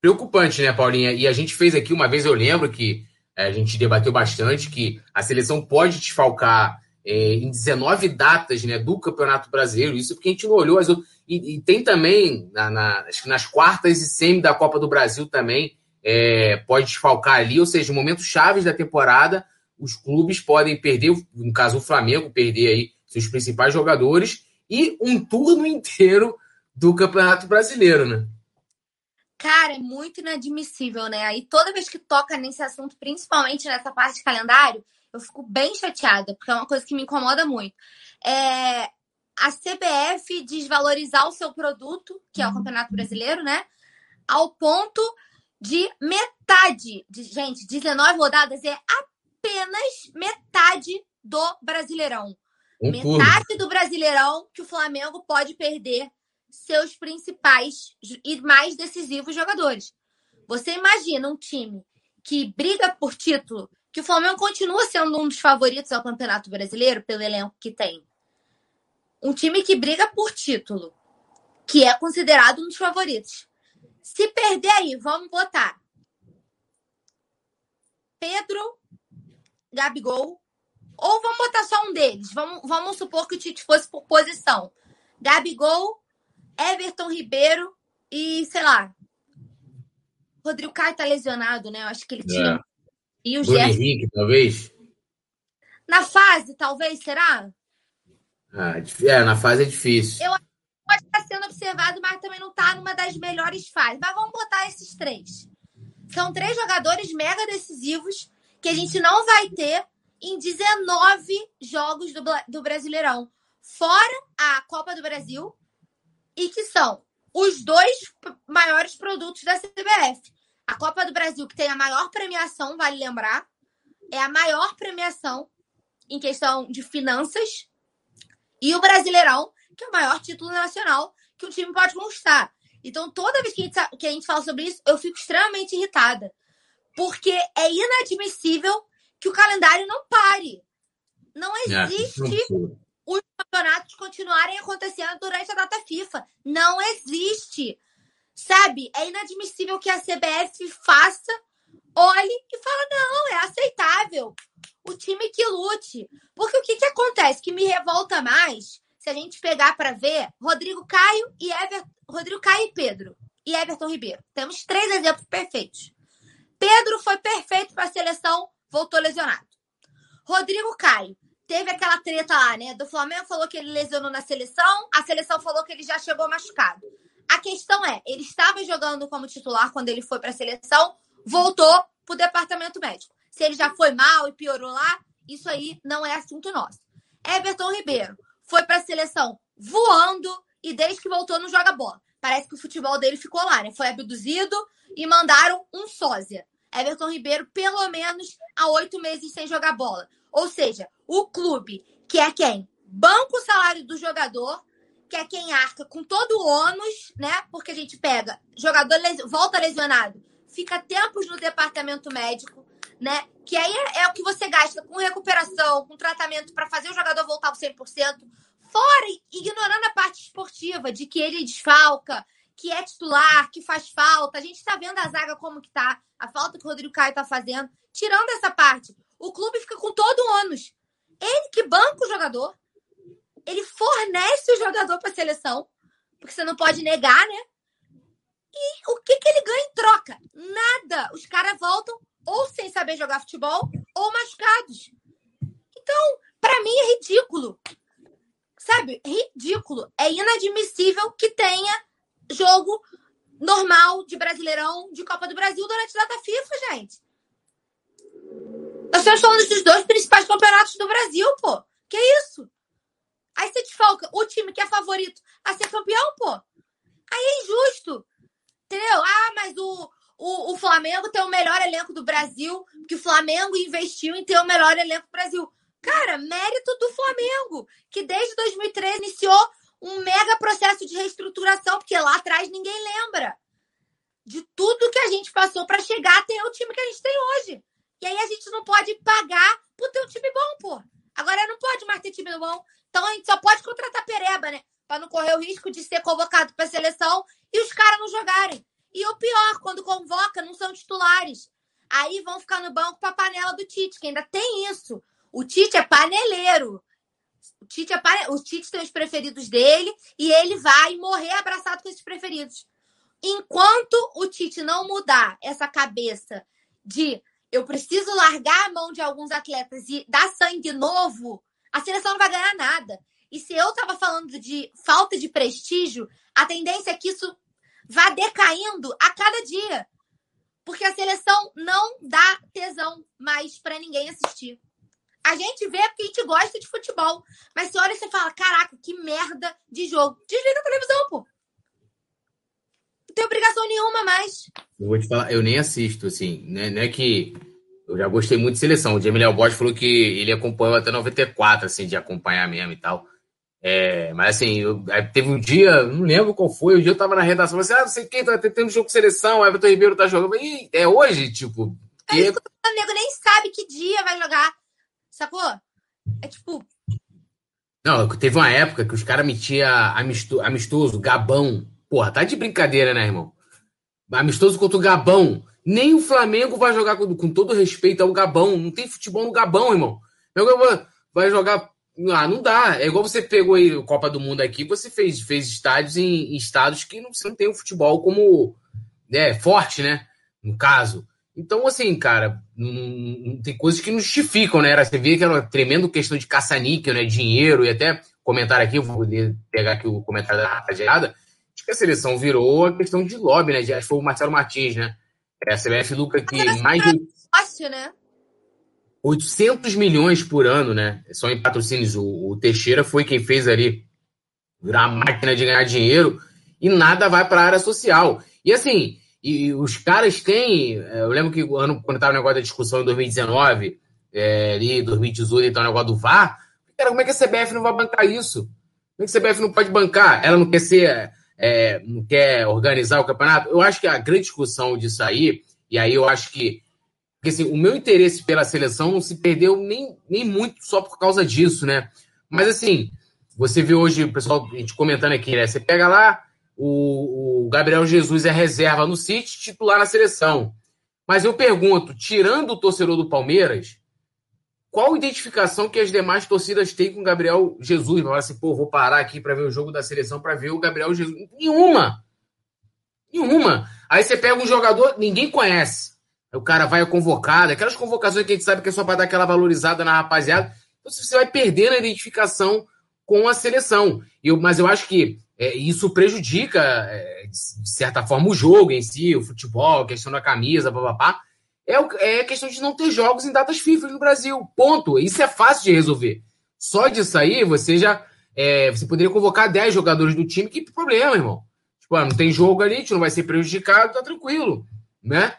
Preocupante, né, Paulinha? E a gente fez aqui uma vez, eu lembro que a gente debateu bastante que a seleção pode desfalcar é, em 19 datas né, do Campeonato Brasileiro. Isso porque a gente não olhou as outras. E, e tem também, na, na, acho que nas quartas e semi da Copa do Brasil também, é, pode desfalcar ali, ou seja, momentos chaves da temporada os clubes podem perder, no caso o Flamengo, perder aí seus principais jogadores e um turno inteiro do Campeonato Brasileiro, né? Cara, é muito inadmissível, né? Aí toda vez que toca nesse assunto, principalmente nessa parte de calendário, eu fico bem chateada, porque é uma coisa que me incomoda muito. É a CBF desvalorizar o seu produto, que é o Campeonato Brasileiro, né? Ao ponto de metade, de, gente, 19 rodadas é apenas metade do Brasileirão. Um metade do Brasileirão que o Flamengo pode perder seus principais e mais decisivos jogadores. Você imagina um time que briga por título, que o Flamengo continua sendo um dos favoritos ao Campeonato Brasileiro pelo elenco que tem. Um time que briga por título, que é considerado um dos favoritos. Se perder aí, vamos botar Pedro Gabigol. Ou vamos botar só um deles. Vamos, vamos supor que o Tite fosse por posição. Gabigol, Everton Ribeiro e, sei lá. Rodrigo Caio tá lesionado, né? Eu acho que ele tinha. É. E o Gerson. Henrique, talvez. Na fase, talvez, será? Ah, é, na fase é difícil. Eu acho que pode estar sendo observado, mas também não tá numa das melhores fases. Mas vamos botar esses três. São três jogadores mega decisivos que a gente não vai ter em 19 jogos do, do Brasileirão. Fora a Copa do Brasil, e que são os dois maiores produtos da CBF. A Copa do Brasil, que tem a maior premiação, vale lembrar, é a maior premiação em questão de finanças. E o Brasileirão, que é o maior título nacional que um time pode mostrar. Então, toda vez que a gente, que a gente fala sobre isso, eu fico extremamente irritada porque é inadmissível que o calendário não pare. Não é, existe é, os campeonatos continuarem acontecendo durante a data FIFA. Não existe. Sabe? É inadmissível que a CBF faça, olhe e fala: não, é aceitável. O time que lute. Porque o que, que acontece? Que me revolta mais se a gente pegar para ver Rodrigo Caio e Everton, Rodrigo Caio e Pedro e Everton Ribeiro. Temos três exemplos perfeitos. Pedro foi perfeito para a seleção, voltou lesionado. Rodrigo Caio teve aquela treta lá, né? Do Flamengo falou que ele lesionou na seleção, a seleção falou que ele já chegou machucado. A questão é, ele estava jogando como titular quando ele foi para a seleção, voltou para o departamento médico. Se ele já foi mal e piorou lá, isso aí não é assunto nosso. Everton Ribeiro foi para a seleção voando e desde que voltou não joga bola. Parece que o futebol dele ficou lá, né? Foi abduzido e mandaram um sósia. Everton Ribeiro, pelo menos há oito meses sem jogar bola. Ou seja, o clube, que é quem banca o salário do jogador, que é quem arca com todo o ônus, né? Porque a gente pega jogador volta lesionado, fica tempos no departamento médico, né? Que aí é, é o que você gasta com recuperação, com tratamento para fazer o jogador voltar ao 100%, fora ignorando a parte esportiva de que ele desfalca, que é titular, que faz falta. A gente está vendo a zaga como que tá, a falta que o Rodrigo Caio está fazendo. Tirando essa parte, o clube fica com todo o ônus. Ele que banca o jogador, ele fornece o jogador para a seleção, porque você não pode negar, né? E o que, que ele ganha em troca? Nada. Os caras voltam ou sem saber jogar futebol ou machucados. Então, para mim é ridículo. Sabe? Ridículo. É inadmissível que tenha jogo normal de Brasileirão, de Copa do Brasil durante a data FIFA, gente. Nós estamos falando dos dois principais campeonatos do Brasil, pô. Que isso? Aí você desfalca o time que é favorito a ser campeão, pô. Aí é injusto. Entendeu? Ah, mas o, o, o Flamengo tem o melhor elenco do Brasil, que o Flamengo investiu em ter o melhor elenco do Brasil. Cara, mérito do Flamengo, que desde 2013 iniciou um mega processo de reestruturação, porque lá atrás ninguém lembra de tudo que a gente passou para chegar até o time que a gente tem hoje. E aí a gente não pode pagar por ter um time bom, pô. Agora não pode mais ter time bom. Então a gente só pode contratar pereba, né? Para não correr o risco de ser convocado para seleção e os caras não jogarem. E o pior, quando convoca, não são titulares. Aí vão ficar no banco para panela do Tite, que ainda tem isso. O Tite é paneleiro. O Tite, é pane... o Tite tem os preferidos dele e ele vai morrer abraçado com esses preferidos. Enquanto o Tite não mudar essa cabeça de eu preciso largar a mão de alguns atletas e dar sangue novo, a seleção não vai ganhar nada. E se eu estava falando de falta de prestígio, a tendência é que isso vá decaindo a cada dia. Porque a seleção não dá tesão mais para ninguém assistir. A gente vê porque a gente gosta de futebol. Mas você olha e você fala: caraca, que merda de jogo. Desliga a televisão, pô. Não tem obrigação nenhuma mais. Eu vou te falar, eu nem assisto, assim. Né? Não é que. Eu já gostei muito de seleção. O Jamil Bosch falou que ele acompanhou até 94, assim, de acompanhar mesmo e tal. É, mas assim, eu, teve um dia, não lembro qual foi, o um dia eu tava na redação, assim, ah, não sei quem, tá tendo jogo de seleção, Everton Ribeiro tá jogando. E é hoje, tipo. Que... É o nego nem sabe que dia vai jogar. Sacou? É tipo. Não, teve uma época que os caras metiam amistoso, Gabão. Porra, tá de brincadeira, né, irmão? Amistoso contra o Gabão. Nem o Flamengo vai jogar com, com todo respeito ao Gabão. Não tem futebol no Gabão, irmão. Vai jogar. Ah, não dá. É igual você pegou aí a Copa do Mundo aqui, você fez, fez estádios em, em estados que não, você não tem o futebol como né, forte, né? No caso. Então, assim, cara, não, não, tem coisas que não justificam, né? Você vê que era uma tremenda questão de caça-níquel, né? Dinheiro, e até comentar aqui, vou pegar aqui o comentário da rapaziada, a seleção virou a questão de lobby, né? Acho que foi o Marcelo Martins, né? É, a CBF lucra aqui mais de... Fácil, né? 800 milhões por ano, né? Só em patrocínios. O, o Teixeira foi quem fez ali virar a máquina de ganhar dinheiro e nada vai para a área social. E assim, e os caras têm. É, eu lembro que ano, quando estava o negócio da discussão em 2019, é, ali, 2018, então, o negócio do VAR. Cara, como é que a CBF não vai bancar isso? Como é que a CBF não pode bancar? Ela não quer ser. É, quer organizar o campeonato? Eu acho que a grande discussão disso aí, e aí eu acho que. Porque assim, o meu interesse pela seleção não se perdeu nem, nem muito só por causa disso, né? Mas assim, você vê hoje o pessoal a gente comentando aqui, né? Você pega lá, o, o Gabriel Jesus é reserva no City, titular na seleção. Mas eu pergunto, tirando o torcedor do Palmeiras, qual identificação que as demais torcidas têm com o Gabriel Jesus? Vai assim, pô, vou parar aqui para ver o jogo da seleção para ver o Gabriel Jesus. Nenhuma! Nenhuma! Aí você pega um jogador, ninguém conhece. O cara vai convocado, aquelas convocações que a gente sabe que é só para dar aquela valorizada na rapaziada. Então você vai perdendo a identificação com a seleção. Eu, mas eu acho que é, isso prejudica, é, de certa forma, o jogo em si, o futebol, a questão da camisa, papapá. É, o, é questão de não ter jogos em datas FIFA no Brasil. Ponto. Isso é fácil de resolver. Só disso aí, você já. É, você poderia convocar 10 jogadores do time, que problema, irmão. Tipo, ah, não tem jogo ali, a gente não vai ser prejudicado, tá tranquilo. Né?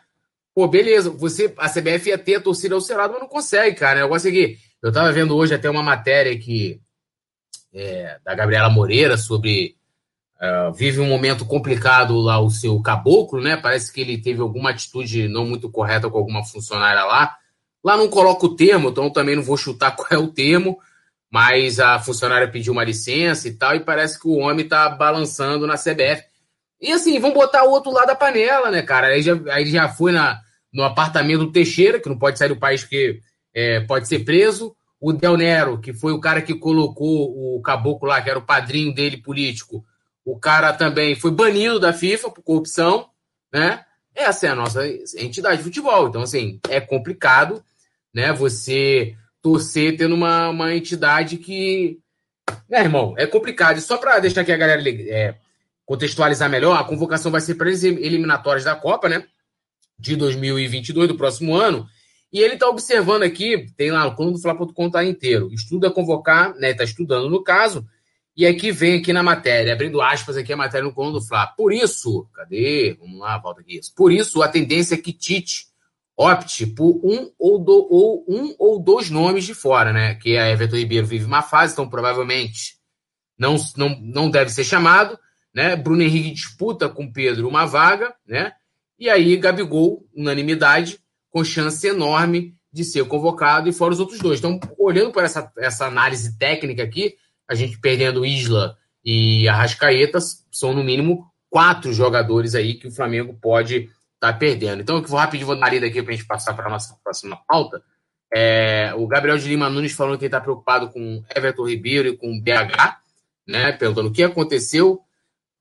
Pô, beleza. Você, a CBF ia ter a torcida lado, mas não consegue, cara. O negócio é que. Eu tava vendo hoje até uma matéria que. É, da Gabriela Moreira sobre Uh, vive um momento complicado lá o seu caboclo, né? Parece que ele teve alguma atitude não muito correta com alguma funcionária lá. Lá não coloca o termo, então também não vou chutar qual é o termo, mas a funcionária pediu uma licença e tal, e parece que o homem tá balançando na CBF. E assim, vamos botar o outro lado da panela, né, cara? Aí já, aí já foi na, no apartamento do Teixeira, que não pode sair do país porque é, pode ser preso. O Del Nero, que foi o cara que colocou o caboclo lá, que era o padrinho dele político, o cara também foi banido da FIFA por corrupção, né? Essa é a nossa entidade de futebol. Então, assim, é complicado, né? Você torcer tendo uma, uma entidade que. Né, irmão? É complicado. E só para deixar aqui a galera é, contextualizar melhor, a convocação vai ser para as eliminatórias da Copa, né? De 2022, do próximo ano. E ele está observando aqui, tem lá, o coluna do Fla.com tá inteiro. Estuda convocar, né? Está estudando no caso e aqui vem aqui na matéria, abrindo aspas aqui a matéria no coluna do Fla. Por isso, cadê? Vamos lá, volta aqui. Por isso, a tendência é que Tite opte por um ou, do, ou um ou dois nomes de fora, né? Que a Everton Ribeiro vive uma fase, então provavelmente não, não, não deve ser chamado, né? Bruno Henrique disputa com Pedro uma vaga, né? E aí Gabigol, unanimidade, com chance enorme de ser convocado e fora os outros dois. Então, olhando por essa, essa análise técnica aqui, a gente perdendo Isla e Arrascaeta, são no mínimo quatro jogadores aí que o Flamengo pode estar tá perdendo. Então, eu vou rapidinho, vou dar lida aqui para a gente passar para a nossa próxima pauta. É, o Gabriel de Lima Nunes falando que ele está preocupado com Everton Ribeiro e com BH, né? Perguntando o que aconteceu.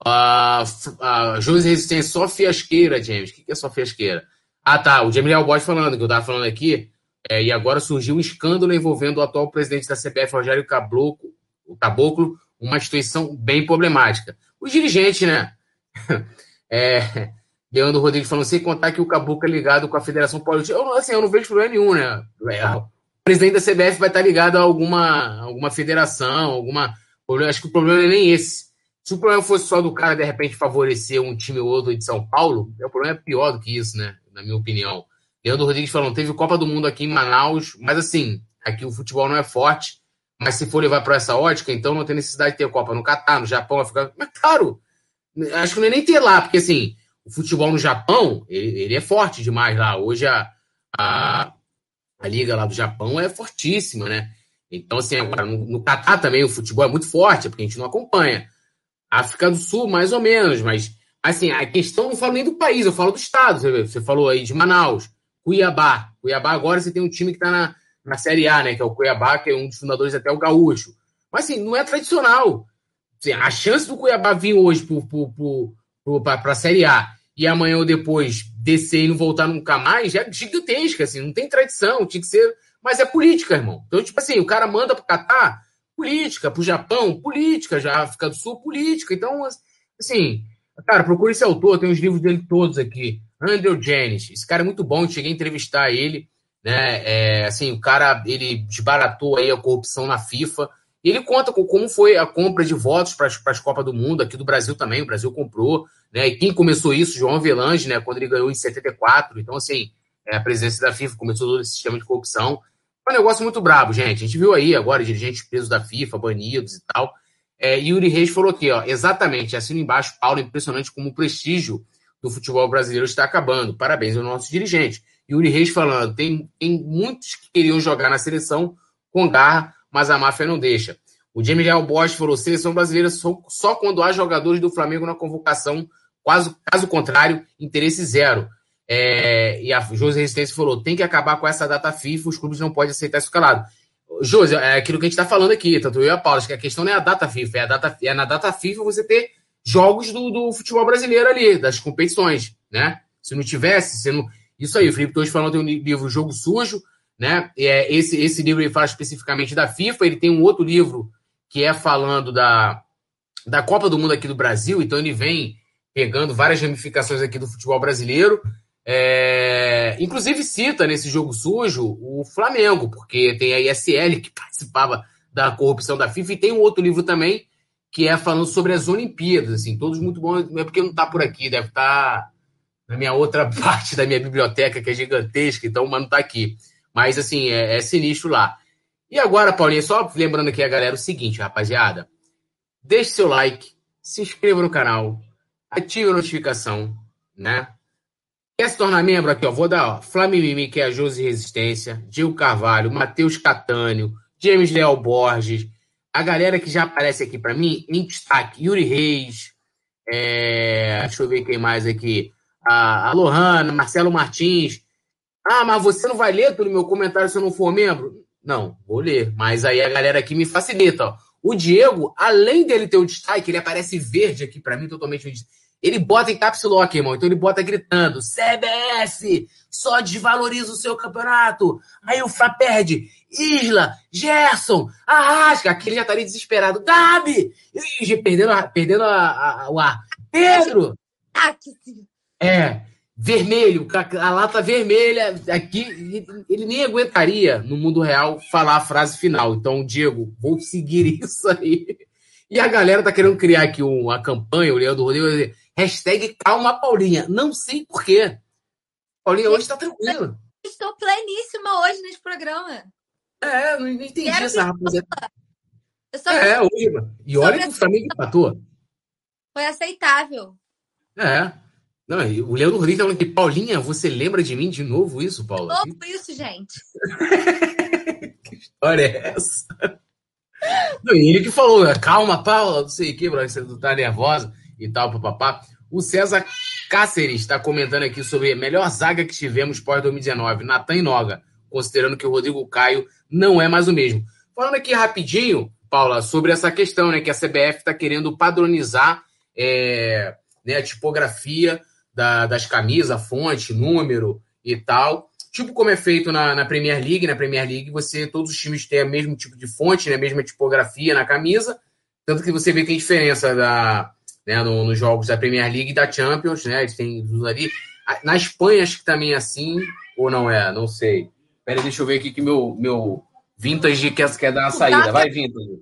A uh, José Resistência só fiasqueira, James. O que, que é só fiasqueira? Ah, tá. O Jamil Albosch falando, que eu estava falando aqui. É, e agora surgiu um escândalo envolvendo o atual presidente da CBF, Rogério Caboclo, o Caboclo, uma instituição bem problemática. Os dirigentes, né? É, Leandro Rodrigues falando, sem contar que o Caboclo é ligado com a Federação Paulista. Eu, assim, eu não vejo problema nenhum, né? É, o presidente da CBF vai estar ligado a alguma, alguma federação, alguma. Acho que o problema não é nem esse. Se o problema fosse só do cara, de repente, favorecer um time ou outro de São Paulo, o problema é pior do que isso, né? Na minha opinião. Leandro Rodrigues falando, teve Copa do Mundo aqui em Manaus, mas assim, aqui o futebol não é forte. Mas se for levar para essa ótica, então não tem necessidade de ter Copa no Catar, no Japão, África. Mas claro, acho que não é nem ter lá, porque assim, o futebol no Japão, ele, ele é forte demais lá. Hoje a, a, a, liga lá do Japão é fortíssima, né? Então, assim, agora no, no Catar também o futebol é muito forte, porque a gente não acompanha. África do Sul, mais ou menos, mas assim, a questão não falo nem do país, eu falo do estado. Você, você falou aí de Manaus, Cuiabá. Cuiabá agora você tem um time que está na na Série A, né? Que é o Cuiabá, que é um dos fundadores até o Gaúcho. Mas assim, não é tradicional. Assim, a chance do Cuiabá vir hoje para a Série A e amanhã ou depois descer e não voltar nunca mais é gigantesca, assim, não tem tradição, tinha que ser. Mas é política, irmão. Então, tipo assim, o cara manda para o Catar, política, para o Japão, política, já África do Sul, política. Então, assim, cara, procure esse autor, tem os livros dele todos aqui. Andrew Jennings, esse cara é muito bom, cheguei a entrevistar ele né? É, assim, o cara ele desbaratou aí a corrupção na FIFA. E ele conta com como foi a compra de votos para as Copas do Mundo, aqui do Brasil também, o Brasil comprou, né? E quem começou isso, João Avelange, né? Quando ele ganhou em 74. Então, assim, é, a presidência da FIFA começou todo esse sistema de corrupção. Um negócio muito brabo, gente. A gente viu aí agora dirigentes presos da FIFA, banidos e tal. É, Yuri Reis falou aqui, ó, exatamente, assino embaixo, Paulo, impressionante como o prestígio do futebol brasileiro está acabando. Parabéns ao nosso dirigente. Yuri Reis falando, tem, tem muitos que queriam jogar na seleção com garra, mas a máfia não deixa. O James Real Borges falou: seleção brasileira só, só quando há jogadores do Flamengo na convocação, caso, caso contrário, interesse zero. É, e a José Resistência falou: tem que acabar com essa data FIFA, os clubes não podem aceitar isso calado. José, é aquilo que a gente está falando aqui, tanto eu e a Paula, que a questão não é a data FIFA, é, a data, é na data FIFA você ter jogos do, do futebol brasileiro ali, das competições, né? Se não tivesse, se não. Isso aí, o Felipe hoje falando tem um livro Jogo Sujo, né? É, esse, esse livro ele fala especificamente da FIFA, ele tem um outro livro que é falando da, da Copa do Mundo aqui do Brasil, então ele vem pegando várias ramificações aqui do futebol brasileiro. É, inclusive cita nesse jogo sujo o Flamengo, porque tem a ISL que participava da corrupção da FIFA, e tem um outro livro também que é falando sobre as Olimpíadas, assim, todos muito bons, é porque não está por aqui, deve estar tá na minha outra parte da minha biblioteca, que é gigantesca, então, mas não está aqui. Mas, assim, é, é sinistro lá. E agora, Paulinha, só lembrando aqui a galera o seguinte, rapaziada. Deixe seu like, se inscreva no canal, ative a notificação, né? Quer se tornar membro aqui, ó? Vou dar, ó. Flamimimi, que é a Josi Resistência, Gil Carvalho, Matheus Catânio, James Leal Borges, a galera que já aparece aqui para mim, em destaque, Yuri Reis, é... deixa eu ver quem mais aqui, a, a Lohana, Marcelo Martins. Ah, mas você não vai ler pelo meu comentário se eu não for membro? Não, vou ler. Mas aí a galera aqui me facilita. Ó. O Diego, além dele ter o destaque, ele aparece verde aqui para mim, totalmente. Ele bota em caps lock, irmão. Então ele bota gritando: CBS, só desvaloriza o seu campeonato. Aí o Fla perde. Isla, Gerson, Arrasca. Aqui ele já estaria desesperado. Gabi! Perdendo, perdendo a, a, o ar. Pedro! É, vermelho, a lata vermelha. Aqui ele nem aguentaria no mundo real falar a frase final. Então, Diego, vou seguir isso aí. E a galera tá querendo criar aqui uma campanha, o Leandro Rodrigo, hashtag calma Paulinha. Não sei porquê. Paulinha hoje tá tranquila. Estou pleníssima hoje nesse programa. É, não entendi Quero essa rapaziada. É, hoje, e olha que o Flamengo empatou. Foi aceitável. É. Não, o Leandro Rodrigues tá falando que, Paulinha, você lembra de mim de novo isso, Paula? De novo isso, gente. que história é essa? Não, ele que falou, calma, Paula, não sei o que, você não tá nervosa e tal, papapá. O César Cáceres está comentando aqui sobre a melhor zaga que tivemos pós-2019, Natan e Noga, considerando que o Rodrigo Caio não é mais o mesmo. Falando aqui rapidinho, Paula, sobre essa questão, né, que a CBF está querendo padronizar é, né, a tipografia da, das camisas, fonte, número e tal. Tipo como é feito na, na, Premier League. Na Premier League, você, todos os times têm o mesmo tipo de fonte, né, a mesma tipografia na camisa. Tanto que você vê que tem diferença da, né, no, nos jogos da Premier League e da Champions, né? Eles têm ali. Na Espanha, acho que também é assim, ou não é? Não sei. Pera, deixa eu ver aqui que meu, meu Vintage quer, quer dar uma saída. Vai, Vintage.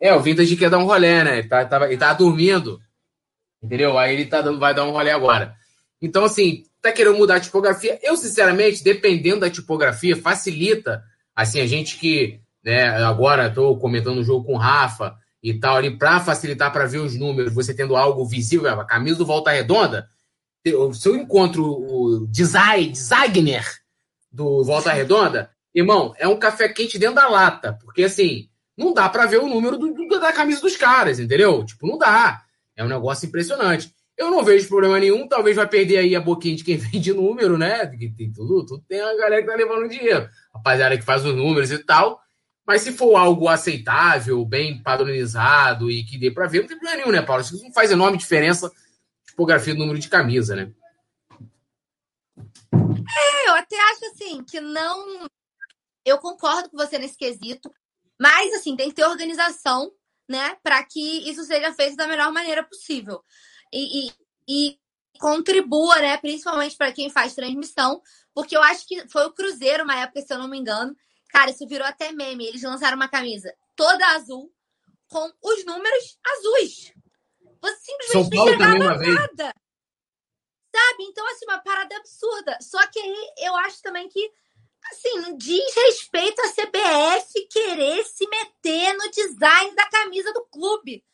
É, o Vintage quer dar um rolé, né? Ele tá, tá, ele tá dormindo. Entendeu? Aí ele tá, vai dar um rolê agora. Então, assim, tá querendo mudar a tipografia. Eu, sinceramente, dependendo da tipografia, facilita. Assim, a gente que, né, agora estou comentando o jogo com o Rafa e tal, ali, para facilitar para ver os números, você tendo algo visível, a camisa do Volta Redonda, se eu encontro o design, designer do Volta Redonda, irmão, é um café quente dentro da lata, porque assim, não dá para ver o número do, do, da camisa dos caras, entendeu? Tipo, não dá. É um negócio impressionante. Eu não vejo problema nenhum, talvez vai perder aí a boquinha de quem vende número, né? Tem tudo, tudo tem a galera que tá levando dinheiro. Rapaziada que faz os números e tal. Mas se for algo aceitável, bem padronizado e que dê para ver, não tem problema nenhum, né, Paulo? Isso não faz enorme diferença tipografia do número de camisa, né? É, eu até acho assim que não. Eu concordo com você nesse quesito, mas assim, tem que ter organização né, para que isso seja feito da melhor maneira possível. E, e, e contribua, né, principalmente para quem faz transmissão, porque eu acho que foi o Cruzeiro, uma época, se eu não me engano. Cara, isso virou até meme. Eles lançaram uma camisa toda azul com os números azuis. Você simplesmente não enxergava nada. Sabe? Então, assim, uma parada absurda. Só que aí eu acho também que assim, diz respeito à CBF querer se meter no design da camisa do clube.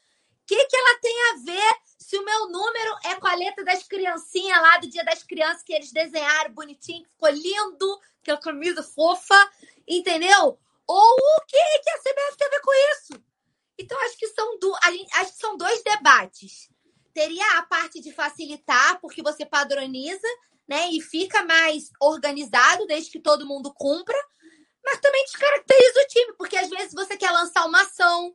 O que, que ela tem a ver se o meu número é com a letra das criancinhas lá do Dia das Crianças que eles desenharam bonitinho, ficou lindo, que é a camisa fofa, entendeu? Ou o que, que a CBF tem a ver com isso? Então, acho que são, do, acho que são dois debates. Teria a parte de facilitar, porque você padroniza, né? E fica mais organizado, desde que todo mundo cumpra. Mas também descaracteriza o time, porque às vezes você quer lançar uma ação.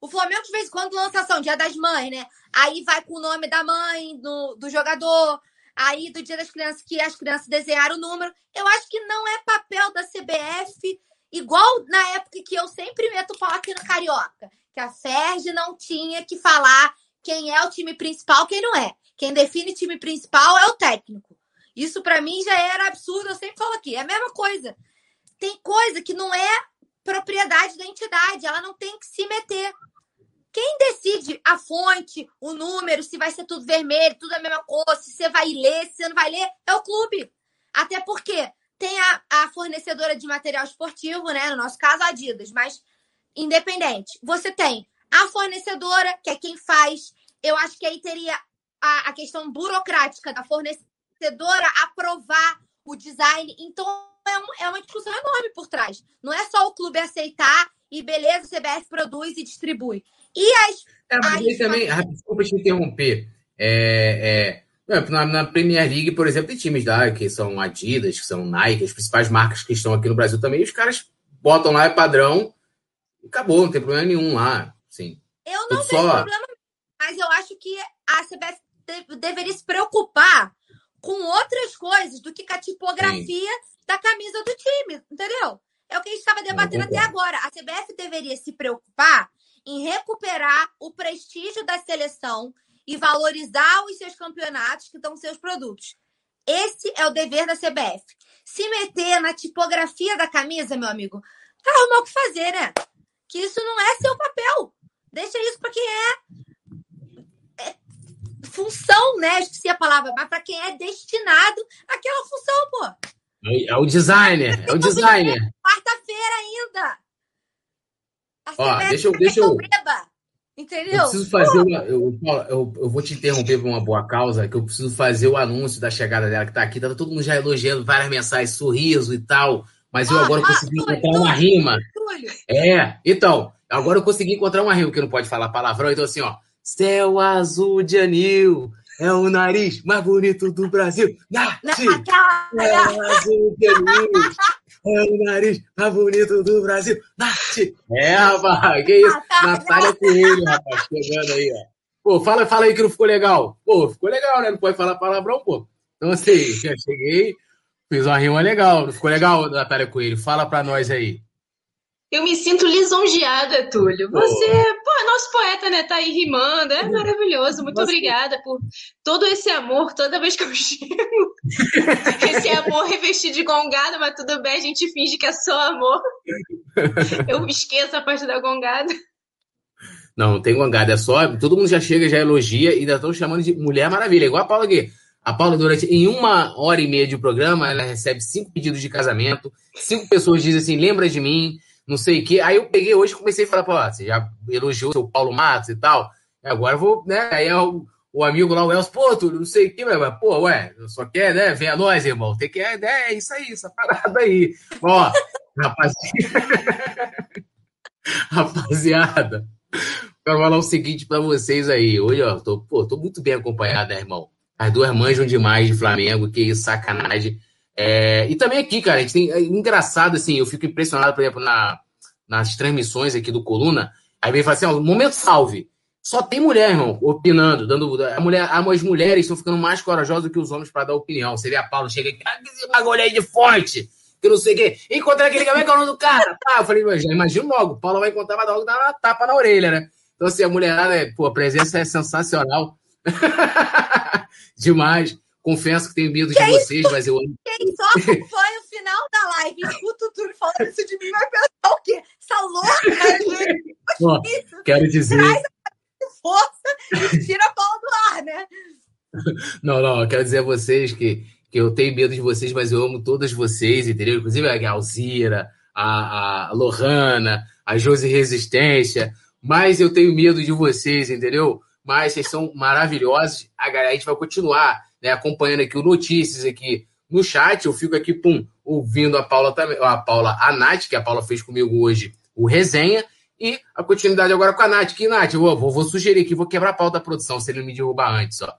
O Flamengo, de vez em quando, lança ação, dia das mães, né? Aí vai com o nome da mãe, do, do jogador, aí do dia das crianças, que as crianças desenharam o número. Eu acho que não é papel da CBF, igual na época que eu sempre meto o pau aqui no Carioca, que a Ferg não tinha que falar quem é o time principal, quem não é. Quem define time principal é o técnico. Isso para mim já era absurdo, eu sempre falo aqui. É a mesma coisa. Tem coisa que não é propriedade da entidade, ela não tem que se meter. Quem decide a fonte, o número, se vai ser tudo vermelho, tudo a mesma coisa, se você vai ler, se você não vai ler, é o clube. Até porque tem a, a fornecedora de material esportivo, né? No nosso caso, a Adidas, mas independente. Você tem a fornecedora, que é quem faz. Eu acho que aí teria a, a questão burocrática da fornecedora aprovar o design. Então, é, um, é uma discussão enorme por trás. Não é só o clube aceitar e beleza, o CBF produz e distribui. E as. É, as... também, desculpa te interromper. É, é, na, na, Premier League, por exemplo, tem times lá que são Adidas, que são Nike, as principais marcas que estão aqui no Brasil também, os caras botam lá, é padrão, e acabou, não tem problema nenhum lá. Sim. Eu não tenho só... problema, mas eu acho que a CBF deveria se preocupar com outras coisas do que com a tipografia Sim. da camisa do time, entendeu? É o que a gente estava debatendo até agora. A CBF deveria se preocupar em recuperar o prestígio da seleção e valorizar os seus campeonatos, que estão seus produtos. Esse é o dever da CBF. Se meter na tipografia da camisa, meu amigo, vai arrumar o que fazer, né? Que isso não é seu papel. Deixa isso para quem é, função, né? Esqueci a palavra, mas para quem é destinado àquela função, pô. É o designer, é o designer. Quarta-feira ainda. Ó, deixa eu, deixa eu. Entendeu? Eu preciso fazer uma, eu, eu, eu, vou te interromper por uma boa causa, que eu preciso fazer o anúncio da chegada dela que tá aqui. Tá todo mundo já elogiando várias mensagens, sorriso e tal. Mas eu ah, agora ah, consegui ah, encontrar uma rima. É, então, agora eu consegui encontrar uma rima, que não pode falar palavrão, então assim, ó. Céu azul de anil, é o nariz mais bonito do Brasil. Nath! Céu azul de anil, é o nariz mais bonito do Brasil. Nath! É, rapaz, que isso? Natália Coelho, rapaz, chegando aí, ó. Pô, fala, fala aí que não ficou legal. Pô, ficou legal, né? Não pode falar palavrão, pô. Então, assim, já cheguei, fiz uma rima legal. Não ficou legal, Natália Coelho? Fala pra nós aí. Eu me sinto lisonjeada, Túlio. Você, pô, é nosso poeta, né? Tá aí rimando, é maravilhoso. Muito Você... obrigada por todo esse amor toda vez que eu chego. esse amor revestido de gongada, mas tudo bem, a gente finge que é só amor. Eu esqueço a parte da gongada. Não, não tem gongada, é só. Todo mundo já chega, já elogia e ainda estão chamando de Mulher Maravilha, igual a Paula aqui. A Paula, durante em uma hora e meia de programa, ela recebe cinco pedidos de casamento, cinco pessoas dizem assim: lembra de mim não sei o quê. Aí eu peguei hoje e comecei a falar, pô, você já elogiou o seu Paulo Matos e tal. Agora eu vou, né? Aí é o, amigo lá, o Elcio, pô, tu não sei o quê, mas, pô, ué, só quer, né? Vem a nós, irmão. Tem que, é, é isso aí, essa parada aí. Ó, rapaziada. rapaziada, quero falar o seguinte pra vocês aí. Hoje, ó, tô, pô, tô muito bem acompanhado, né, irmão? As duas manjam demais de Flamengo, que sacanagem. É, e também aqui, cara, a gente tem. É engraçado, assim, eu fico impressionado, por exemplo, na, nas transmissões aqui do Coluna. Aí vem e fala assim: ó, momento salve. Só tem mulher, irmão, opinando, dando. A mulher, as mulheres estão ficando mais corajosas do que os homens para dar opinião. Seria a Paula chega aqui, ah, que esse bagulho aí de fonte, que não sei o quê. Encontra aquele como é que é o nome do cara? Tá, eu falei, já imagino logo, Paula vai encontrar, vai logo dar uma tapa na orelha, né? Então, assim, a mulherada, é, pô, a presença é sensacional. Demais. Confesso que tenho medo de vocês, mas eu amo. Quem só acompanha o final da live escuta o Túlio falando isso de mim, vai pensar o quê? Essa louca, Ó, Quero dizer. Traz a força e tira a bola do ar, né? Não, não, eu quero dizer a vocês que, que eu tenho medo de vocês, mas eu amo todas vocês, entendeu? Inclusive a Alzira, a, a Lohana, a Josi Resistência, mas eu tenho medo de vocês, entendeu? Mas vocês são maravilhosos, a, a gente vai continuar né, acompanhando aqui o Notícias aqui no chat, eu fico aqui, pum, ouvindo a Paula também, a Paula, a Nath, que a Paula fez comigo hoje, o resenha, e a continuidade agora com a Nath. Que, Nath, eu vou, vou sugerir aqui, vou quebrar a pauta da produção, se ele me derrubar antes, ó.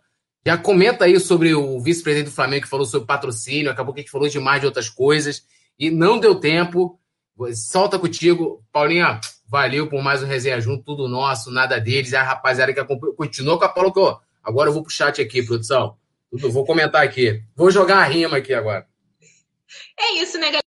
Já comenta aí sobre o vice-presidente do Flamengo que falou sobre patrocínio, acabou que a gente falou demais de outras coisas, e não deu tempo. Solta contigo, Paulinha. Valeu por mais um resenha junto, tudo nosso, nada deles. A rapaziada que continuou com a Paula, que, ó, agora eu vou pro chat aqui, produção. Vou comentar aqui. Vou jogar a rima aqui agora. É isso, né, galera?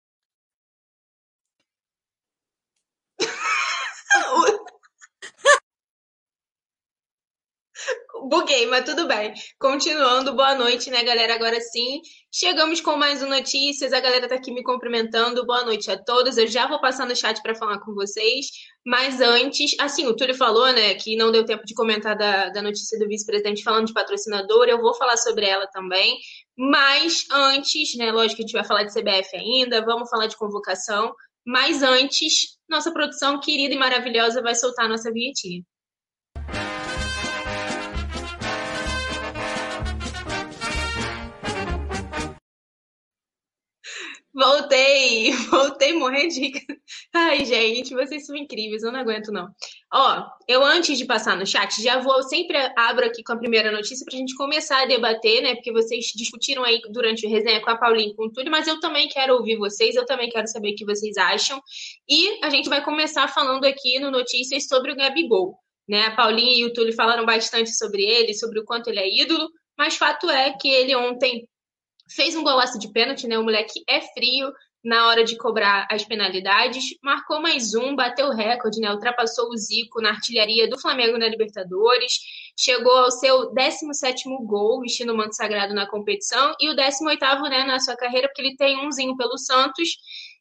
Buguei, mas tudo bem. Continuando, boa noite, né, galera? Agora sim, chegamos com mais um Notícias. A galera tá aqui me cumprimentando. Boa noite a todos. Eu já vou passar no chat para falar com vocês. Mas antes, assim, o Túlio falou, né, que não deu tempo de comentar da, da notícia do vice-presidente falando de patrocinador. Eu vou falar sobre ela também. Mas antes, né, lógico que a gente vai falar de CBF ainda, vamos falar de convocação. Mas antes, nossa produção querida e maravilhosa vai soltar a nossa vinhetinha. Voltei, voltei morrer de. Ai, gente, vocês são incríveis, eu não aguento, não. Ó, eu antes de passar no chat, já vou, sempre abro aqui com a primeira notícia pra gente começar a debater, né? Porque vocês discutiram aí durante o resenha com a Paulinha e com o Túlio, mas eu também quero ouvir vocês, eu também quero saber o que vocês acham. E a gente vai começar falando aqui no Notícias sobre o Gabigol. Né? A Paulinha e o Túlio falaram bastante sobre ele, sobre o quanto ele é ídolo, mas fato é que ele ontem fez um golaço de pênalti, né? O moleque é frio na hora de cobrar as penalidades, marcou mais um, bateu o recorde, né? Ultrapassou o Zico na artilharia do Flamengo na Libertadores, chegou ao seu 17º gol, vestindo o manto sagrado na competição, e o 18º, né, na sua carreira, porque ele tem umzinho pelo Santos,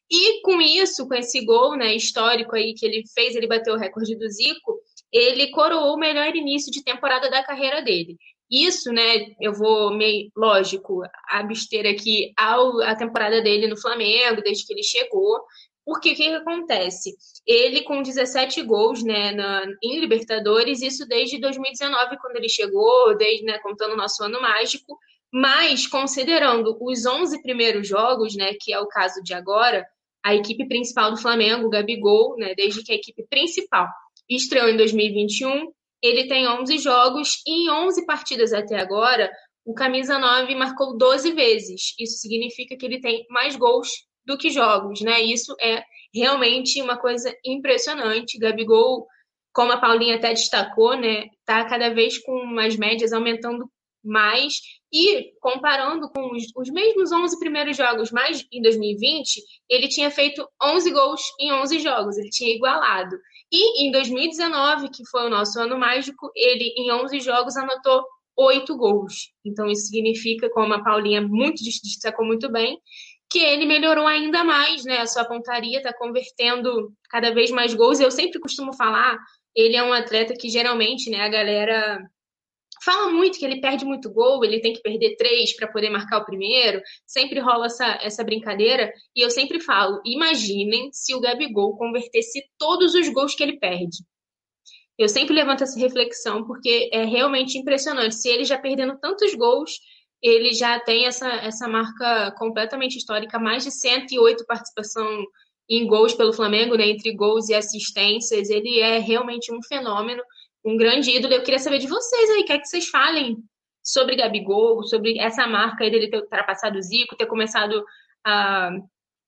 e com isso, com esse gol, né, histórico aí que ele fez, ele bateu o recorde do Zico, ele coroou o melhor início de temporada da carreira dele. Isso, né, eu vou meio, lógico, abster aqui ao, a temporada dele no Flamengo, desde que ele chegou, porque o que, que acontece? Ele com 17 gols, né, na, em Libertadores, isso desde 2019, quando ele chegou, desde, né, contando o nosso ano mágico, mas considerando os 11 primeiros jogos, né, que é o caso de agora, a equipe principal do Flamengo, o Gabigol, né, desde que a equipe principal estreou em 2021, ele tem 11 jogos e em 11 partidas até agora, o camisa 9 marcou 12 vezes. Isso significa que ele tem mais gols do que jogos, né? Isso é realmente uma coisa impressionante. Gabigol, como a Paulinha até destacou, né, tá cada vez com umas médias aumentando mais e comparando com os, os, mesmos 11 primeiros jogos, mas em 2020, ele tinha feito 11 gols em 11 jogos, ele tinha igualado. E em 2019, que foi o nosso ano mágico, ele em 11 jogos anotou 8 gols. Então isso significa, como a Paulinha muito destacou muito bem, que ele melhorou ainda mais, né? A sua pontaria está convertendo cada vez mais gols. Eu sempre costumo falar, ele é um atleta que geralmente, né, a galera fala muito que ele perde muito gol, ele tem que perder três para poder marcar o primeiro. Sempre rola essa, essa brincadeira. E eu sempre falo: imaginem se o Gabigol convertesse todos os gols que ele perde. Eu sempre levanto essa reflexão, porque é realmente impressionante. Se ele já perdendo tantos gols, ele já tem essa, essa marca completamente histórica, mais de 108 participação em gols pelo Flamengo, né, entre gols e assistências. Ele é realmente um fenômeno um grande ídolo. Eu queria saber de vocês aí, quer que vocês falem sobre Gabigol, sobre essa marca aí dele ter ultrapassado o Zico, ter começado a,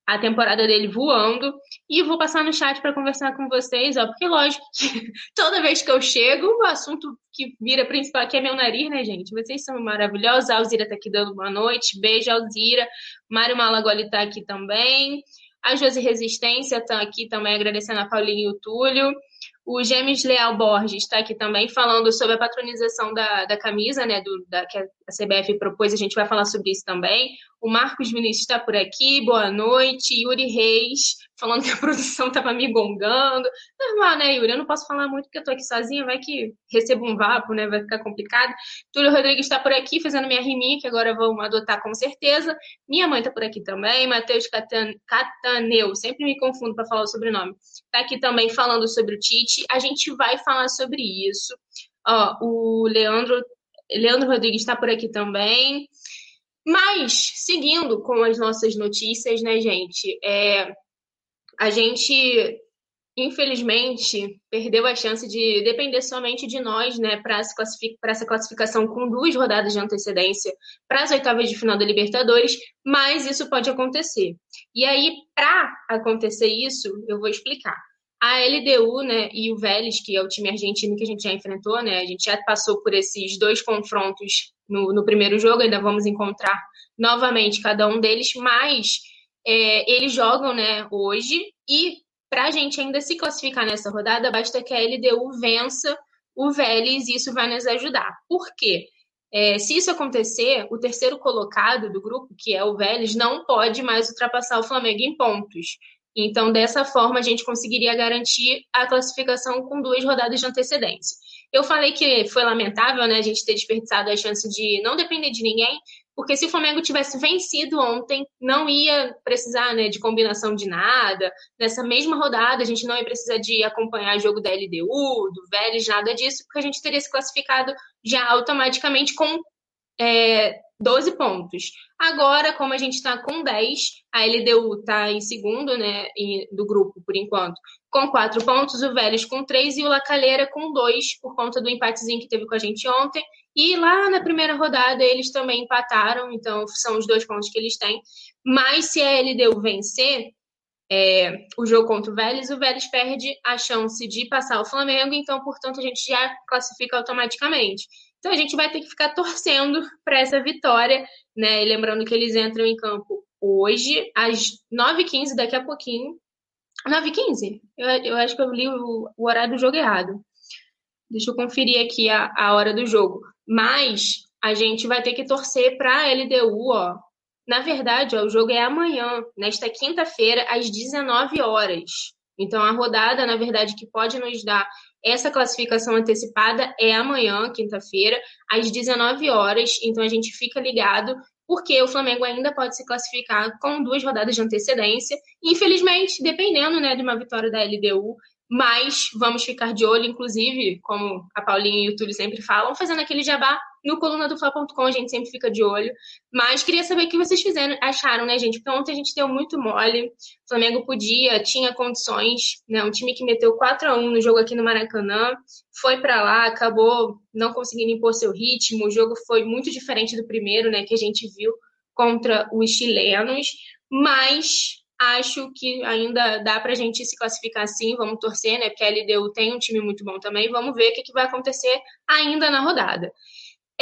a temporada dele voando. E vou passar no chat para conversar com vocês, ó, porque lógico que toda vez que eu chego, o assunto que vira principal aqui é meu nariz, né, gente? Vocês são maravilhosos. A Alzira tá aqui dando boa noite. Beijo, Alzira. Mário Malagoli tá aqui também. A Josi Resistência tá aqui também agradecendo a Paulinha e o Túlio. O James Leal Borges está aqui também falando sobre a patronização da, da camisa, né, do, da, que a CBF propôs, a gente vai falar sobre isso também. O Marcos Vinícius está por aqui, boa noite. Yuri Reis, falando que a produção estava me gongando. Normal, né, Yuri? Eu não posso falar muito porque eu estou aqui sozinha, vai que recebo um vapo, né, vai ficar complicado. Túlio Rodrigues está por aqui, fazendo minha riminha, que agora vou adotar com certeza. Minha mãe está por aqui também, Matheus Catan, Cataneu, sempre me confundo para falar o sobrenome. Está aqui também falando sobre o Tite. A gente vai falar sobre isso. Ó, o Leandro, Leandro Rodrigues está por aqui também. Mas, seguindo com as nossas notícias, né, gente? É, a gente, infelizmente, perdeu a chance de depender somente de nós, né, para essa classificação com duas rodadas de antecedência para as oitavas de final da Libertadores, mas isso pode acontecer. E aí, para acontecer isso, eu vou explicar. A LDU, né, e o Vélez, que é o time argentino que a gente já enfrentou, né, a gente já passou por esses dois confrontos no, no primeiro jogo, ainda vamos encontrar novamente cada um deles, mas é, eles jogam né, hoje e para a gente ainda se classificar nessa rodada, basta que a LDU vença o Vélez e isso vai nos ajudar. Por quê? É, se isso acontecer, o terceiro colocado do grupo, que é o Vélez, não pode mais ultrapassar o Flamengo em pontos. Então, dessa forma, a gente conseguiria garantir a classificação com duas rodadas de antecedência. Eu falei que foi lamentável né, a gente ter desperdiçado a chance de não depender de ninguém, porque se o Flamengo tivesse vencido ontem, não ia precisar né, de combinação de nada. Nessa mesma rodada, a gente não ia precisar de acompanhar jogo da LDU, do Vélez, nada disso, porque a gente teria se classificado já automaticamente com é, 12 pontos. Agora, como a gente está com 10, a LDU está em segundo né, do grupo, por enquanto, com 4 pontos, o Vélez com 3 e o Lacalheira com 2, por conta do empatezinho que teve com a gente ontem. E lá na primeira rodada eles também empataram, então são os dois pontos que eles têm. Mas se a LDU vencer é, o jogo contra o Vélez, o Vélez perde a chance de passar o Flamengo, então, portanto, a gente já classifica automaticamente. Então a gente vai ter que ficar torcendo para essa vitória, né? E lembrando que eles entram em campo hoje, às 9h15, daqui a pouquinho. 9h15? Eu, eu acho que eu li o, o, horário do jogo errado. Deixa eu conferir aqui a, a hora do jogo. Mas a gente vai ter que torcer para a LDU, ó. Na verdade, ó, o jogo é amanhã, nesta quinta-feira, às 19 horas. Então, a rodada, na verdade, que pode nos dar essa classificação antecipada é amanhã, quinta-feira, às 19 horas. Então a gente fica ligado, porque o Flamengo ainda pode se classificar com duas rodadas de antecedência. Infelizmente, dependendo né, de uma vitória da LDU, mas vamos ficar de olho, inclusive, como a Paulinha e o Túlio sempre falam, fazendo aquele jabá no coluna do Fla.com, a gente sempre fica de olho. Mas queria saber o que vocês fizeram, acharam, né, gente? Porque ontem a gente deu muito mole. O Flamengo podia, tinha condições, né? Um time que meteu 4 a 1 no jogo aqui no Maracanã, foi para lá, acabou não conseguindo impor seu ritmo. O jogo foi muito diferente do primeiro, né, que a gente viu contra os chilenos, mas acho que ainda dá para a gente se classificar assim, vamos torcer, né? Porque a LDU tem um time muito bom também, vamos ver o que, que vai acontecer ainda na rodada.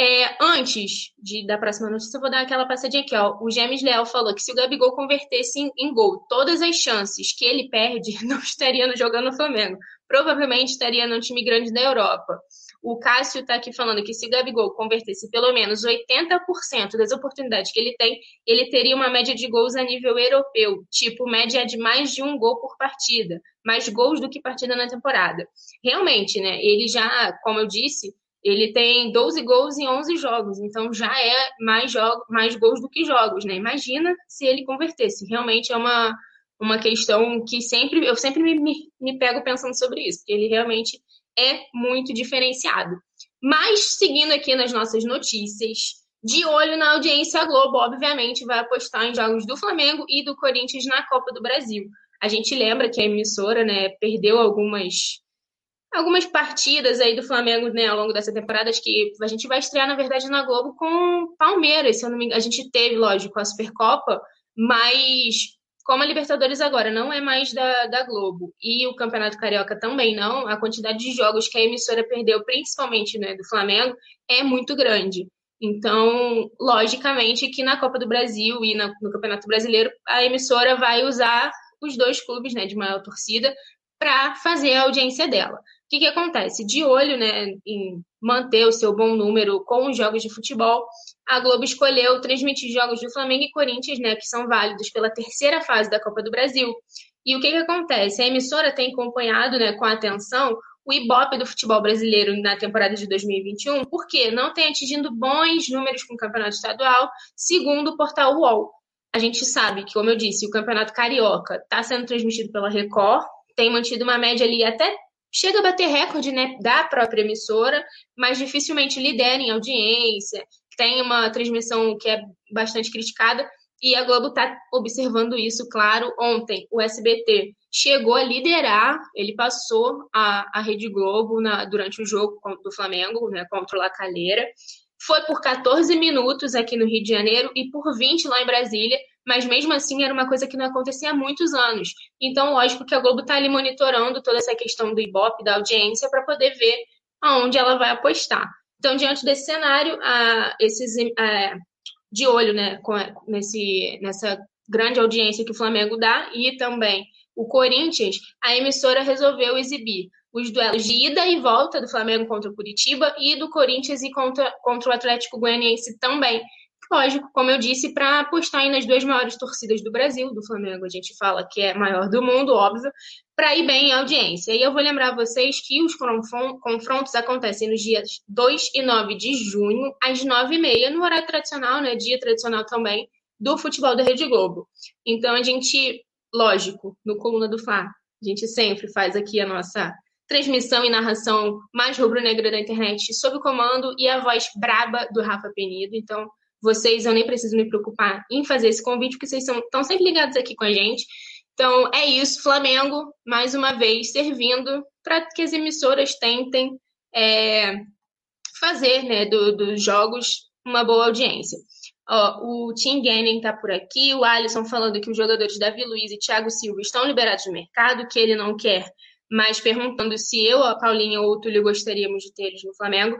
É, antes de, da próxima notícia, eu vou dar aquela passadinha aqui. Ó. O James Leal falou que se o Gabigol convertesse em, em gol todas as chances que ele perde, não estaria jogando no Flamengo. Provavelmente estaria num time grande da Europa. O Cássio está aqui falando que se o Gabigol convertesse pelo menos 80% das oportunidades que ele tem, ele teria uma média de gols a nível europeu, tipo média de mais de um gol por partida, mais gols do que partida na temporada. Realmente, né? Ele já, como eu disse, ele tem 12 gols em 11 jogos, então já é mais, jogo, mais gols do que jogos, né? Imagina se ele convertesse. Realmente é uma, uma questão que sempre eu sempre me, me, me pego pensando sobre isso, porque ele realmente é muito diferenciado. Mas, seguindo aqui nas nossas notícias, de olho na audiência, a Globo, obviamente, vai apostar em jogos do Flamengo e do Corinthians na Copa do Brasil. A gente lembra que a emissora né, perdeu algumas algumas partidas aí do Flamengo né, ao longo dessa temporada. Acho que a gente vai estrear, na verdade, na Globo com Palmeiras. Se eu não me engano. A gente teve, lógico, a Supercopa, mas como a Libertadores agora não é mais da, da Globo e o Campeonato Carioca também não, a quantidade de jogos que a emissora perdeu, principalmente né, do Flamengo, é muito grande. Então, logicamente que na Copa do Brasil e na, no Campeonato Brasileiro, a emissora vai usar os dois clubes né, de maior torcida para fazer a audiência dela que, que acontece? De olho né, em manter o seu bom número com os jogos de futebol, a Globo escolheu transmitir jogos do Flamengo e Corinthians, né, que são válidos pela terceira fase da Copa do Brasil. E o que, que acontece? A emissora tem acompanhado né, com atenção o Ibope do futebol brasileiro na temporada de 2021, porque não tem atingido bons números com o campeonato estadual, segundo o portal UOL. A gente sabe que, como eu disse, o campeonato carioca está sendo transmitido pela Record, tem mantido uma média ali até chega a bater recorde né, da própria emissora, mas dificilmente lidera em audiência. tem uma transmissão que é bastante criticada e a Globo está observando isso, claro. Ontem, o SBT chegou a liderar, ele passou a, a Rede Globo na, durante o jogo do Flamengo, né, contra o La Calera. Foi por 14 minutos aqui no Rio de Janeiro e por 20 lá em Brasília, mas mesmo assim era uma coisa que não acontecia há muitos anos. Então, lógico que a Globo está ali monitorando toda essa questão do Ibope, da audiência, para poder ver aonde ela vai apostar. Então, diante desse cenário, a, esses, a, de olho né, com, nesse, nessa grande audiência que o Flamengo dá e também o Corinthians, a emissora resolveu exibir os duelos de ida e volta do Flamengo contra o Curitiba e do Corinthians e contra, contra o Atlético Goianiense também. Lógico, como eu disse, para apostar aí nas duas maiores torcidas do Brasil, do Flamengo, a gente fala que é maior do mundo, óbvio, para ir bem em audiência. E eu vou lembrar vocês que os confrontos acontecem nos dias 2 e 9 de junho, às 9h30, no horário tradicional, né, dia tradicional também, do futebol da Rede Globo. Então, a gente, lógico, no Coluna do Fla, a gente sempre faz aqui a nossa transmissão e narração mais rubro-negra da internet sob o comando e a voz braba do Rafa Penido. Então, vocês, eu nem preciso me preocupar em fazer esse convite, porque vocês estão sempre ligados aqui com a gente. Então, é isso. Flamengo, mais uma vez, servindo para que as emissoras tentem é, fazer né, do, dos jogos uma boa audiência. Ó, o Tim Gannon está por aqui, o Alisson falando que os jogadores Davi Luiz e Thiago Silva estão liberados do mercado, que ele não quer, mas perguntando se eu, a Paulinha ou o Túlio gostaríamos de ter eles no Flamengo.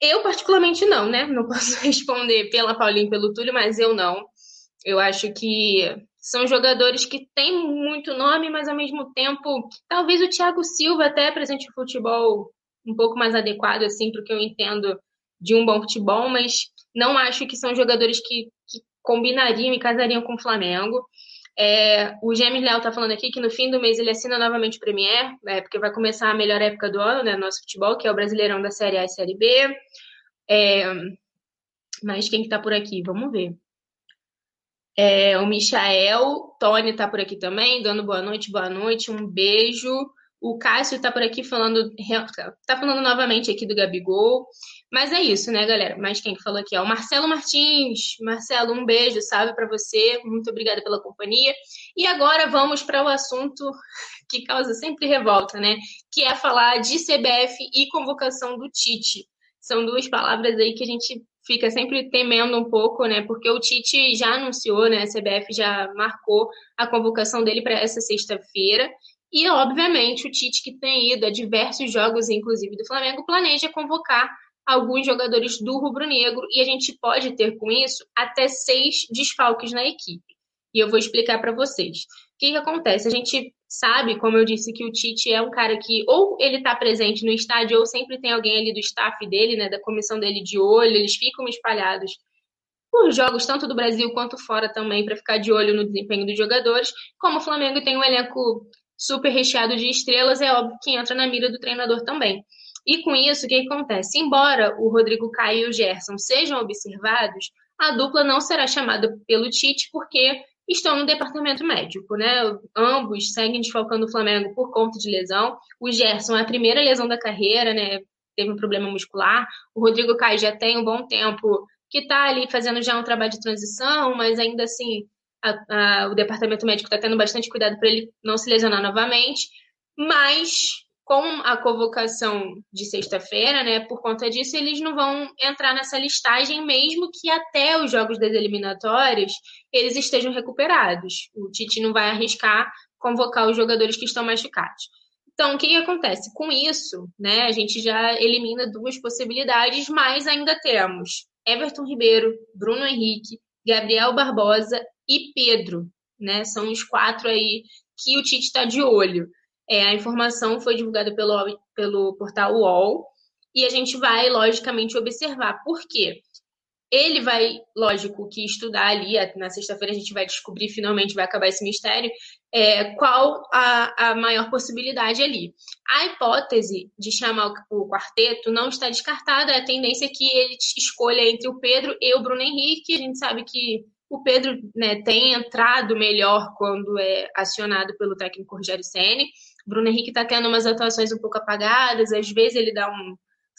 Eu, particularmente, não, né? Não posso responder pela Paulinha e pelo Túlio, mas eu não. Eu acho que são jogadores que têm muito nome, mas ao mesmo tempo, talvez o Thiago Silva até presente o futebol um pouco mais adequado, assim, porque eu entendo de um bom futebol, mas não acho que são jogadores que, que combinariam e casariam com o Flamengo. É, o James Léo tá falando aqui que no fim do mês ele assina novamente o Premier, é, porque vai começar a melhor época do ano, né, nosso futebol, que é o Brasileirão da Série A e Série B. É, mas quem que tá por aqui? Vamos ver. É, o Michael, Tony tá por aqui também, dando boa noite, boa noite, um beijo. O Cássio tá por aqui falando, tá falando novamente aqui do Gabigol. Mas é isso, né, galera? Mas quem falou aqui é o Marcelo Martins. Marcelo, um beijo, salve para você. Muito obrigada pela companhia. E agora vamos para o assunto que causa sempre revolta, né? Que é falar de CBF e convocação do Tite. São duas palavras aí que a gente fica sempre temendo um pouco, né? Porque o Tite já anunciou, né? A CBF já marcou a convocação dele para essa sexta-feira. E, obviamente, o Tite, que tem ido a diversos jogos, inclusive do Flamengo, planeja convocar alguns jogadores do rubro-negro e a gente pode ter com isso até seis desfalques na equipe. E eu vou explicar para vocês. O que, que acontece? A gente sabe, como eu disse, que o Tite é um cara que ou ele está presente no estádio ou sempre tem alguém ali do staff dele, né, da comissão dele de olho, eles ficam espalhados por jogos tanto do Brasil quanto fora também para ficar de olho no desempenho dos jogadores. Como o Flamengo tem um elenco super recheado de estrelas, é óbvio que entra na mira do treinador também. E com isso, o que acontece? Embora o Rodrigo Caio e o Gerson sejam observados, a dupla não será chamada pelo Tite porque estão no departamento médico, né? Ambos seguem desfalcando o Flamengo por conta de lesão. O Gerson é a primeira lesão da carreira, né? Teve um problema muscular. O Rodrigo Caio já tem um bom tempo que está ali fazendo já um trabalho de transição, mas ainda assim a, a, o departamento médico está tendo bastante cuidado para ele não se lesionar novamente, mas com a convocação de sexta-feira, né, por conta disso, eles não vão entrar nessa listagem, mesmo que até os jogos das eliminatórias eles estejam recuperados. O Tite não vai arriscar convocar os jogadores que estão machucados. Então, o que, acontece? Com isso, né, a gente já elimina duas possibilidades, mas ainda temos Everton Ribeiro, Bruno Henrique, Gabriel Barbosa e Pedro, né? São os quatro aí que o Tite está de olho. É, a informação foi divulgada pelo, pelo portal UOL e a gente vai, logicamente, observar. Por quê? Ele vai, lógico, que estudar ali, na sexta-feira a gente vai descobrir, finalmente vai acabar esse mistério, é, qual a, a maior possibilidade ali. A hipótese de chamar o, o quarteto não está descartada, a tendência é que ele escolha entre o Pedro e o Bruno Henrique, a gente sabe que o Pedro né, tem entrado melhor quando é acionado pelo técnico Rogério Senni. Bruno Henrique está tendo umas atuações um pouco apagadas, às vezes ele dá um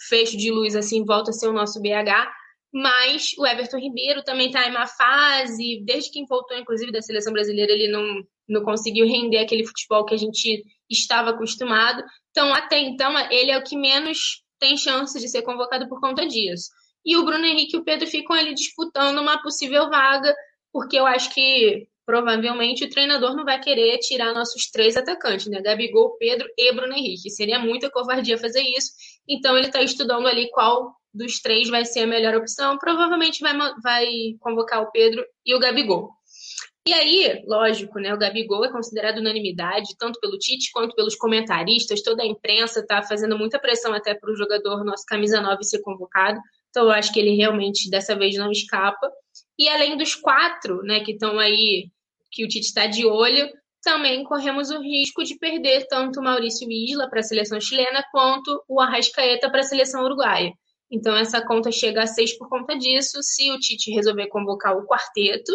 fecho de luz assim, volta a ser o nosso BH, mas o Everton Ribeiro também está em uma fase, desde que voltou, inclusive, da seleção brasileira, ele não, não conseguiu render aquele futebol que a gente estava acostumado. Então, até então, ele é o que menos tem chance de ser convocado por conta disso. E o Bruno Henrique e o Pedro ficam ali disputando uma possível vaga, porque eu acho que provavelmente o treinador não vai querer tirar nossos três atacantes, né? Gabigol, Pedro e Bruno Henrique. Seria muita covardia fazer isso. Então ele está estudando ali qual dos três vai ser a melhor opção. Provavelmente vai, vai convocar o Pedro e o Gabigol. E aí, lógico, né? O Gabigol é considerado unanimidade, tanto pelo Tite quanto pelos comentaristas. Toda a imprensa está fazendo muita pressão até para o jogador, nosso camisa 9, ser convocado. Então, eu acho que ele realmente dessa vez não escapa. E além dos quatro, né, que estão aí, que o Tite está de olho, também corremos o risco de perder tanto o Maurício Isla para a seleção chilena quanto o Arrascaeta para a seleção uruguaia. Então, essa conta chega a seis por conta disso, se o Tite resolver convocar o quarteto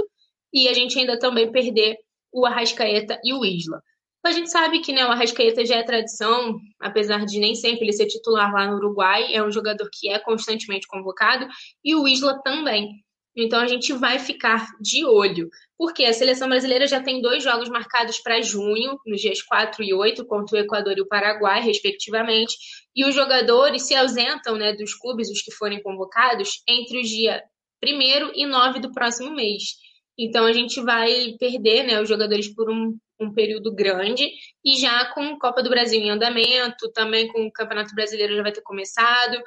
e a gente ainda também perder o Arrascaeta e o Isla. A gente sabe que né, o Arrascaeta já é tradição, apesar de nem sempre ele ser titular lá no Uruguai, é um jogador que é constantemente convocado, e o Isla também. Então a gente vai ficar de olho, porque a seleção brasileira já tem dois jogos marcados para junho, nos dias 4 e 8, contra o Equador e o Paraguai, respectivamente, e os jogadores se ausentam né, dos clubes, os que forem convocados, entre os dias 1 e 9 do próximo mês. Então a gente vai perder né, os jogadores por um, um período grande e já com Copa do Brasil em andamento, também com o Campeonato Brasileiro já vai ter começado.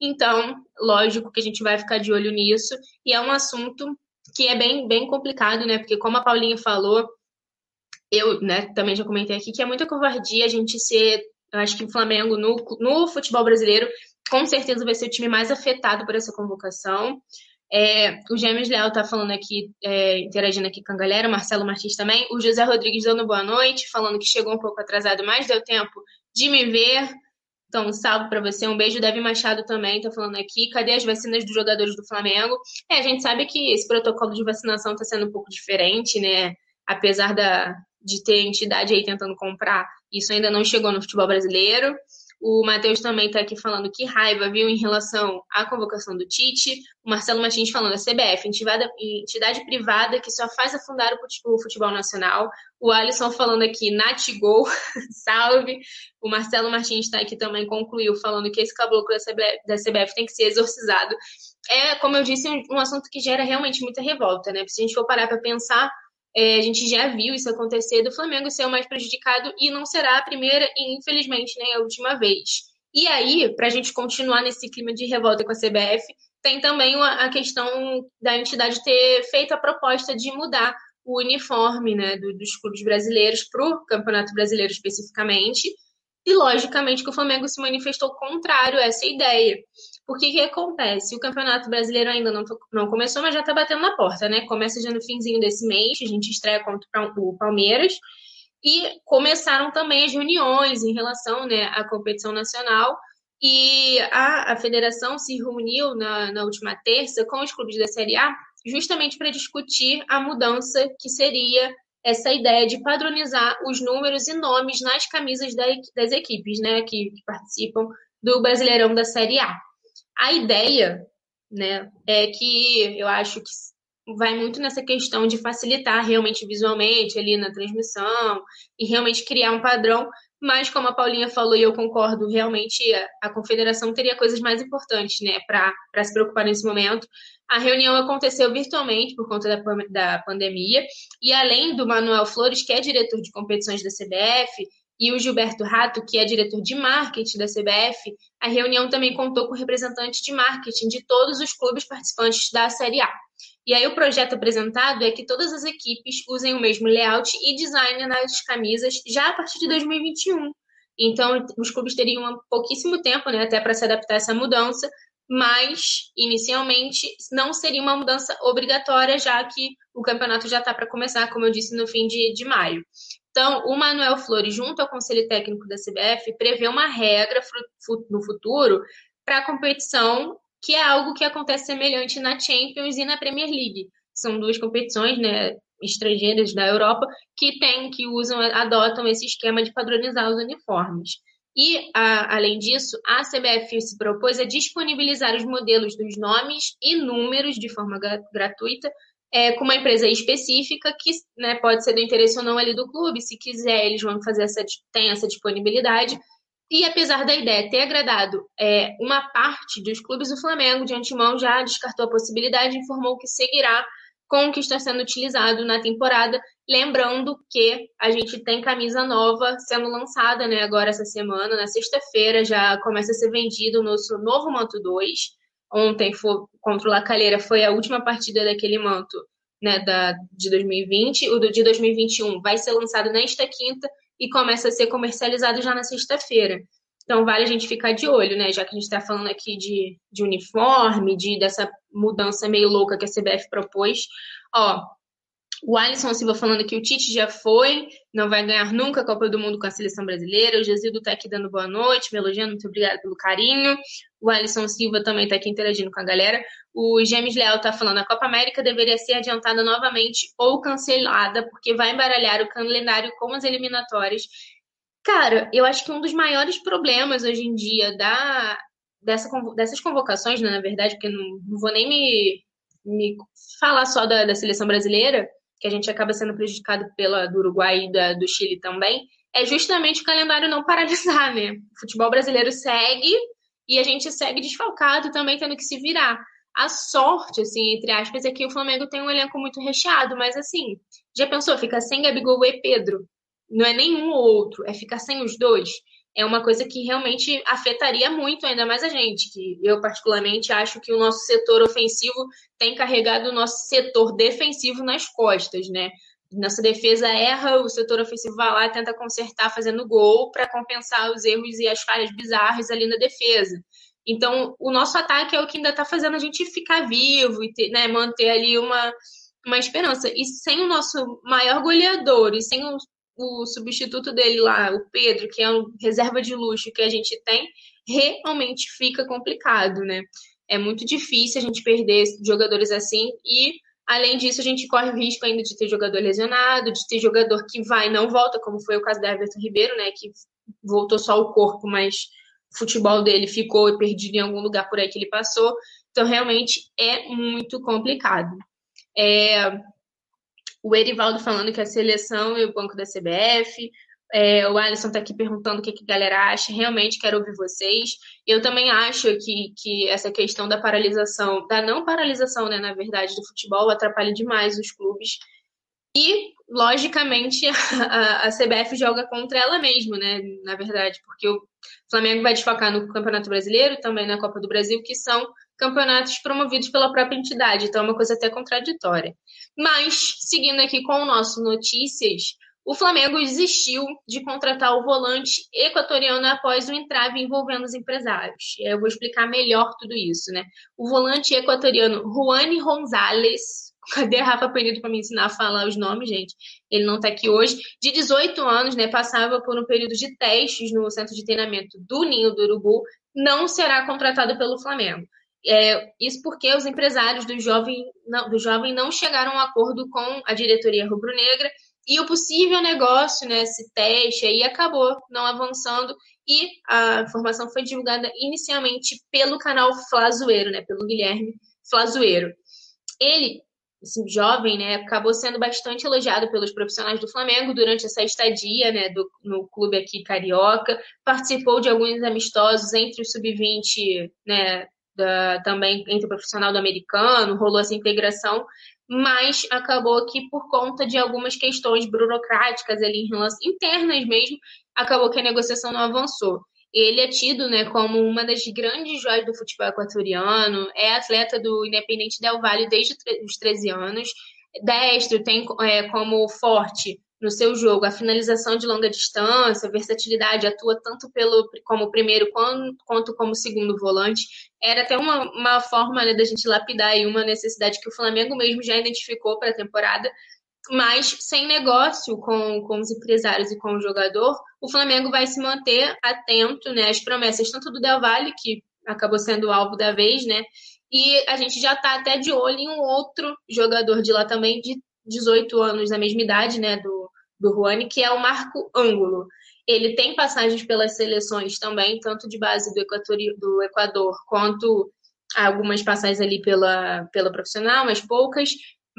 Então, lógico que a gente vai ficar de olho nisso e é um assunto que é bem, bem complicado, né? Porque como a Paulinha falou, eu né, também já comentei aqui que é muita covardia a gente ser, eu acho que o Flamengo no, no futebol brasileiro com certeza vai ser o time mais afetado por essa convocação. É, o Gêmeos Leal está falando aqui, é, interagindo aqui com a galera, o Marcelo Martins também. O José Rodrigues dando boa noite, falando que chegou um pouco atrasado, mas deu tempo de me ver. Então, um salve para você, um beijo. Davi Machado também está falando aqui. Cadê as vacinas dos jogadores do Flamengo? É, a gente sabe que esse protocolo de vacinação está sendo um pouco diferente, né? Apesar da, de ter entidade aí tentando comprar, isso ainda não chegou no futebol brasileiro. O Matheus também está aqui falando que raiva, viu, em relação à convocação do Tite. O Marcelo Martins falando a CBF, entidade, privada que só faz afundar o futebol nacional. O Alisson falando aqui, Natigol, salve. O Marcelo Martins está aqui também, concluiu, falando que esse caboclo da CBF, da CBF tem que ser exorcizado. É, como eu disse, um, um assunto que gera realmente muita revolta, né? Se a gente for parar para pensar, é, a gente já viu isso acontecer do Flamengo ser o mais prejudicado e não será a primeira e, infelizmente, nem a última vez. E aí, para a gente continuar nesse clima de revolta com a CBF, tem também a questão da entidade ter feito a proposta de mudar o uniforme né, dos clubes brasileiros para o Campeonato Brasileiro especificamente. E, logicamente, que o Flamengo se manifestou contrário a essa ideia. O que acontece? O Campeonato Brasileiro ainda não, não começou, mas já está batendo na porta, né? Começa já no finzinho desse mês, a gente estreia contra o Palmeiras. E começaram também as reuniões em relação né, à competição nacional. E a, a federação se reuniu na, na última terça com os clubes da Série A, justamente para discutir a mudança que seria essa ideia de padronizar os números e nomes nas camisas da, das equipes né, que, que participam do Brasileirão da Série A. A ideia, né, é que eu acho que vai muito nessa questão de facilitar realmente visualmente ali na transmissão e realmente criar um padrão, mas como a Paulinha falou e eu concordo, realmente a, a confederação teria coisas mais importantes, né, para se preocupar nesse momento. A reunião aconteceu virtualmente por conta da, da pandemia, e além do Manuel Flores, que é diretor de competições da CBF, e o Gilberto Rato, que é diretor de marketing da CBF, a reunião também contou com representantes de marketing de todos os clubes participantes da Série A. E aí o projeto apresentado é que todas as equipes usem o mesmo layout e design nas camisas já a partir de 2021. Então, os clubes teriam pouquíssimo tempo né, até para se adaptar a essa mudança, mas inicialmente não seria uma mudança obrigatória, já que o campeonato já está para começar, como eu disse, no fim de, de maio. Então, o Manuel Flores, junto ao Conselho Técnico da CBF, prevê uma regra no futuro para a competição, que é algo que acontece semelhante na Champions e na Premier League. São duas competições né, estrangeiras da Europa que têm, que usam, adotam esse esquema de padronizar os uniformes. E, a, além disso, a CBF se propôs a disponibilizar os modelos dos nomes e números de forma gratuita é, com uma empresa específica que né, pode ser do interesse ou não ali do clube. Se quiser, eles vão fazer essa, tem essa disponibilidade. E apesar da ideia ter agradado é, uma parte dos clubes, o Flamengo, de antemão, já descartou a possibilidade e informou que seguirá com o que está sendo utilizado na temporada. Lembrando que a gente tem camisa nova sendo lançada né, agora essa semana, na sexta-feira, já começa a ser vendido o nosso novo Manto 2. Ontem, foi, contra o Lacalheira, foi a última partida daquele manto né, da, de 2020. O do, de 2021 vai ser lançado nesta quinta e começa a ser comercializado já na sexta-feira. Então vale a gente ficar de olho, né? Já que a gente está falando aqui de, de uniforme, de dessa mudança meio louca que a CBF propôs. Ó, o Alisson Silva falando que o Tite já foi, não vai ganhar nunca a Copa do Mundo com a seleção brasileira. O Gesildo tá aqui dando boa noite, me elogiando, muito obrigada pelo carinho. O Alisson Silva também tá aqui interagindo com a galera. O James Leal tá falando a Copa América deveria ser adiantada novamente ou cancelada, porque vai embaralhar o calendário com as eliminatórias. Cara, eu acho que um dos maiores problemas hoje em dia da, dessa, dessas convocações, né, na verdade, porque não, não vou nem me, me falar só da, da seleção brasileira, que a gente acaba sendo prejudicado pela do Uruguai e da, do Chile também, é justamente o calendário não paralisar, né? O futebol brasileiro segue e a gente segue desfalcado também tendo que se virar. A sorte, assim, entre aspas, é que o Flamengo tem um elenco muito recheado, mas assim, já pensou, ficar sem Gabigol e Pedro? Não é nenhum ou outro, é ficar sem os dois é uma coisa que realmente afetaria muito ainda mais a gente, que eu particularmente acho que o nosso setor ofensivo tem carregado o nosso setor defensivo nas costas, né? Nossa defesa erra, o setor ofensivo vai lá tenta consertar fazendo gol para compensar os erros e as falhas bizarras ali na defesa. Então, o nosso ataque é o que ainda está fazendo a gente ficar vivo e ter, né, manter ali uma, uma esperança. E sem o nosso maior goleador e sem o o substituto dele lá, o Pedro, que é um reserva de luxo que a gente tem, realmente fica complicado, né? É muito difícil a gente perder jogadores assim e Além disso, a gente corre o risco ainda de ter jogador lesionado, de ter jogador que vai e não volta, como foi o caso da Everton Ribeiro, né? Que voltou só o corpo, mas o futebol dele ficou perdido em algum lugar por aí que ele passou. Então, realmente é muito complicado. É, o Erivaldo falando que a seleção e o banco da CBF. É, o Alisson está aqui perguntando o que, que a galera acha. Realmente quero ouvir vocês. Eu também acho que, que essa questão da paralisação, da não paralisação, né, na verdade, do futebol, atrapalha demais os clubes. E, logicamente, a, a CBF joga contra ela mesma, né? Na verdade, porque o Flamengo vai desfocar no Campeonato Brasileiro, também na Copa do Brasil, que são campeonatos promovidos pela própria entidade, então é uma coisa até contraditória. Mas, seguindo aqui com o nosso Notícias, o Flamengo desistiu de contratar o volante equatoriano após o entrave envolvendo os empresários. Eu vou explicar melhor tudo isso, né? O volante equatoriano Juani Gonzalez, cadê a Rafa Penido para me ensinar a falar os nomes, gente? Ele não está aqui hoje. De 18 anos, né, passava por um período de testes no centro de treinamento do Ninho do Urubu, não será contratado pelo Flamengo. É, isso porque os empresários do jovem, não, do jovem não chegaram a um acordo com a diretoria rubro-negra e o possível negócio, né, esse teste aí acabou não avançando e a informação foi divulgada inicialmente pelo canal Flazoeiro, né, pelo Guilherme Flazoeiro. Ele, esse jovem, né, acabou sendo bastante elogiado pelos profissionais do Flamengo durante essa estadia, né, do, no clube aqui carioca, participou de alguns amistosos entre o sub-20, né, da, também entre o profissional do americano, rolou essa integração, mas acabou que por conta de algumas questões burocráticas ali internas mesmo, acabou que a negociação não avançou. Ele é tido né, como uma das grandes joias do futebol equatoriano, é atleta do Independente Del Valle desde os 13 anos, destro, tem é, como forte no seu jogo a finalização de longa distância, versatilidade, atua tanto pelo como primeiro quanto, quanto como segundo volante. Era até uma, uma forma né, da gente lapidar aí uma necessidade que o Flamengo mesmo já identificou para a temporada, mas sem negócio com, com os empresários e com o jogador, o Flamengo vai se manter atento né, às promessas tanto do Del Valle, que acabou sendo o alvo da vez, né? E a gente já está até de olho em um outro jogador de lá também, de 18 anos, da mesma idade, né, do, do Juani, que é o Marco Ângulo. Ele tem passagens pelas seleções também, tanto de base do, do Equador quanto algumas passagens ali pela, pela profissional, mas poucas.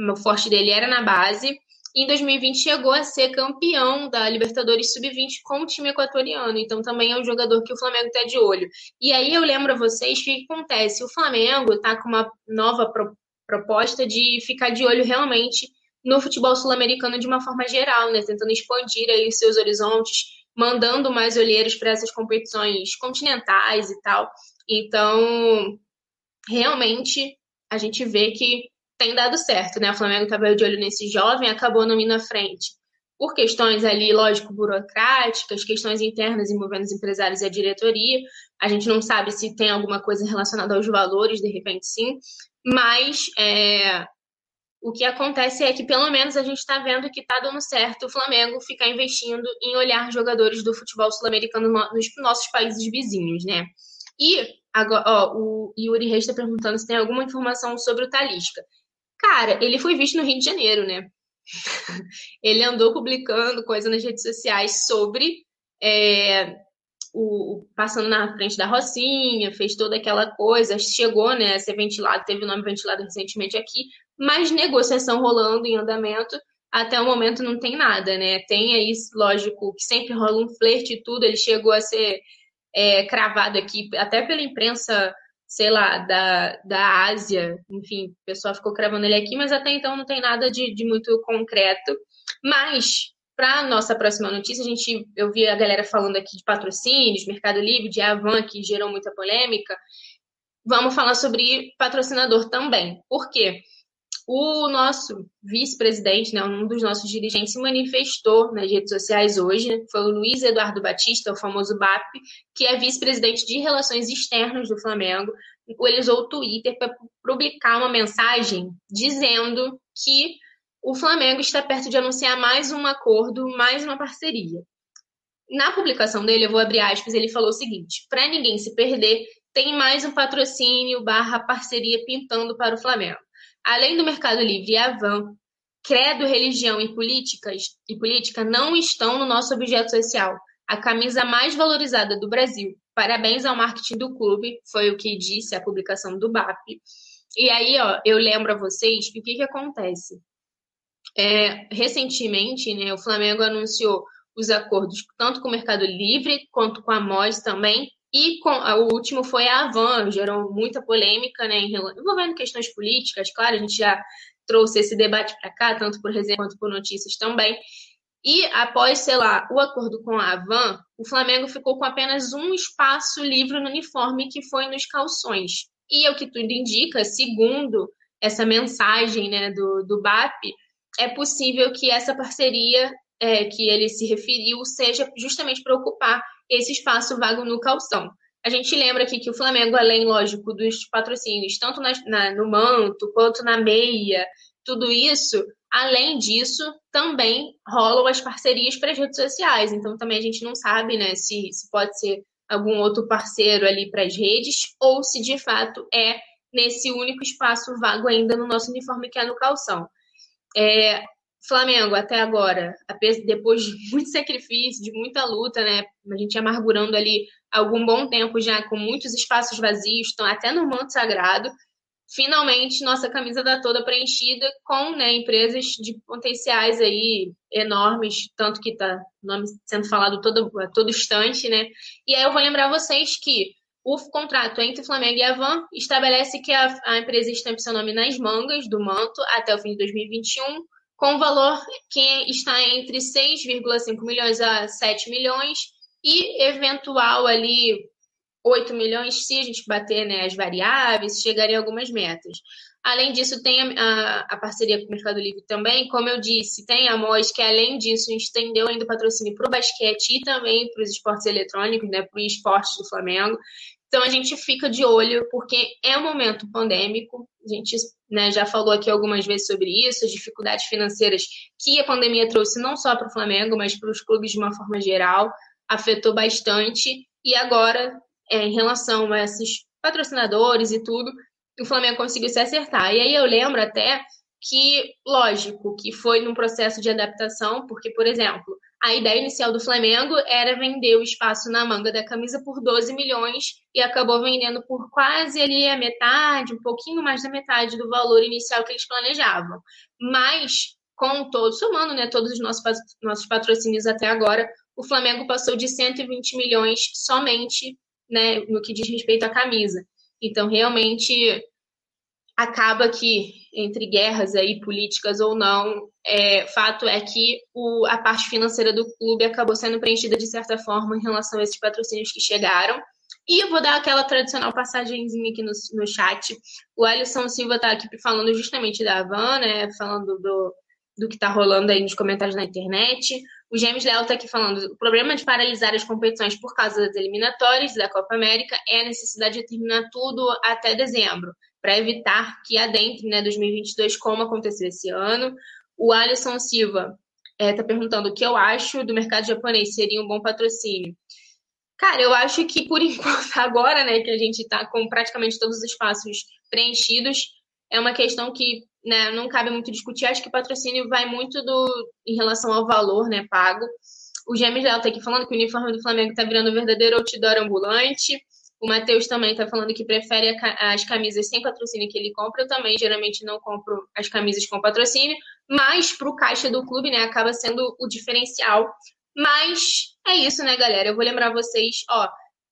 O forte dele era na base. Em 2020 chegou a ser campeão da Libertadores Sub-20 com o time equatoriano. Então também é um jogador que o Flamengo está de olho. E aí eu lembro a vocês que acontece? O Flamengo está com uma nova pro proposta de ficar de olho realmente no futebol sul-americano de uma forma geral, né? Tentando expandir aí os seus horizontes, mandando mais olheiros para essas competições continentais e tal. Então, realmente a gente vê que tem dado certo, né? O Flamengo estava de olho nesse jovem, acabou não à frente. Por questões ali, lógico, burocráticas, questões internas envolvendo os empresários e a diretoria. A gente não sabe se tem alguma coisa relacionada aos valores, de repente sim. Mas é, o que acontece é que, pelo menos, a gente está vendo que está dando certo o Flamengo ficar investindo em olhar jogadores do futebol sul-americano nos nossos países vizinhos, né? E agora, ó, o Yuri Reis está perguntando se tem alguma informação sobre o Talisca. Cara, ele foi visto no Rio de Janeiro, né? ele andou publicando coisa nas redes sociais sobre é, o, passando na frente da Rocinha, fez toda aquela coisa, chegou né, a ser ventilado, teve o nome ventilado recentemente aqui, mas negociação rolando em andamento, até o momento não tem nada, né? Tem aí, lógico, que sempre rola um flerte e tudo, ele chegou a ser é, cravado aqui, até pela imprensa, sei lá, da, da Ásia, enfim, o pessoal ficou cravando ele aqui, mas até então não tem nada de, de muito concreto. Mas, para nossa próxima notícia, a gente, eu vi a galera falando aqui de patrocínios, Mercado Livre, de Avan, que gerou muita polêmica. Vamos falar sobre patrocinador também. Por quê? O nosso vice-presidente, né, um dos nossos dirigentes, se manifestou nas redes sociais hoje, né, foi o Luiz Eduardo Batista, o famoso BAP, que é vice-presidente de Relações Externas do Flamengo. Ele usou o Twitter para publicar uma mensagem dizendo que o Flamengo está perto de anunciar mais um acordo, mais uma parceria. Na publicação dele, eu vou abrir aspas, ele falou o seguinte: para ninguém se perder, tem mais um patrocínio barra parceria pintando para o Flamengo. Além do Mercado Livre e Avan, credo, religião e políticas e política não estão no nosso objeto social. A camisa mais valorizada do Brasil. Parabéns ao marketing do clube, foi o que disse a publicação do BAP. E aí, ó, eu lembro a vocês que o que, que acontece? É, recentemente, né, o Flamengo anunciou os acordos tanto com o Mercado Livre quanto com a MOS também, e com, o último foi a Avan, gerou muita polêmica, né, envolvendo questões políticas, claro, a gente já trouxe esse debate para cá, tanto por resenha quanto por notícias também. E após, sei lá, o acordo com a Avan, o Flamengo ficou com apenas um espaço livre no uniforme, que foi nos calções. E é o que tudo indica, segundo essa mensagem né, do, do BAP, é possível que essa parceria é, que ele se referiu seja justamente para ocupar esse espaço vago no calção. A gente lembra aqui que o Flamengo, além, lógico, dos patrocínios, tanto na, na, no manto quanto na meia, tudo isso, além disso, também rolam as parcerias para as redes sociais. Então, também a gente não sabe né, se, se pode ser algum outro parceiro ali para as redes ou se de fato é nesse único espaço vago ainda no nosso uniforme que é no calção. É, Flamengo, até agora, depois de muito sacrifício, de muita luta, né? A gente amargurando ali algum bom tempo já, com muitos espaços vazios, estão até no manto sagrado. Finalmente, nossa camisa da toda preenchida com né, empresas de potenciais aí enormes, tanto que está nome sendo falado todo, a todo instante, né? E aí eu vou lembrar vocês que o contrato entre Flamengo e Avan estabelece que a, a empresa estampe seu nome nas mangas do manto até o fim de 2021 com valor que está entre 6,5 milhões a 7 milhões e eventual ali 8 milhões se a gente bater né, as variáveis, chegaria a algumas metas. Além disso, tem a, a, a, parceria com o Mercado Livre também. Como eu disse, tem a MOS, que além disso estendeu ainda o patrocínio para o basquete e também para os esportes eletrônicos, né, para o esporte do Flamengo. Então a gente fica de olho, porque é um momento pandêmico, a gente né, já falou aqui algumas vezes sobre isso, as dificuldades financeiras que a pandemia trouxe não só para o Flamengo, mas para os clubes de uma forma geral, afetou bastante. E agora, é, em relação a esses patrocinadores e tudo, o Flamengo conseguiu se acertar. E aí eu lembro até que, lógico, que foi num processo de adaptação, porque, por exemplo, A ideia inicial do Flamengo era vender o espaço na manga da camisa por 12 milhões e acabou vendendo por quase ali a metade, um pouquinho mais da metade do valor inicial que eles planejavam. Mas, com todo, somando né, todos os nossos, nossos patrocínios até agora, o Flamengo passou de 120 milhões somente né, no que diz respeito à camisa. Então, realmente, acaba que, entre guerras aí, políticas ou não, é, fato é que o, a parte financeira do clube acabou sendo preenchida de certa forma em relação a esses patrocínios que chegaram. E eu vou dar aquela tradicional passagenzinha aqui no, no chat. O Alisson Silva está aqui falando justamente da Havan, né? Falando do, do que está rolando aí nos comentários na internet. O James Léo está aqui falando: o problema de paralisar as competições por causa das eliminatórias da Copa América é a necessidade de terminar tudo até dezembro para evitar que adentre né, 2022, como aconteceu esse ano. O Alisson Silva está é, tá perguntando o que eu acho do mercado japonês, seria um bom patrocínio. Cara, eu acho que por enquanto, agora né, que a gente está com praticamente todos os espaços preenchidos, é uma questão que né, não cabe muito discutir. Acho que o patrocínio vai muito do, em relação ao valor né, pago. O James Léo está aqui falando que o uniforme do Flamengo está virando um verdadeiro outdoor ambulante. O Matheus também está falando que prefere as camisas sem patrocínio que ele compra. Eu também geralmente não compro as camisas com patrocínio, mas para o caixa do clube, né, acaba sendo o diferencial. Mas é isso, né, galera? Eu vou lembrar vocês, ó,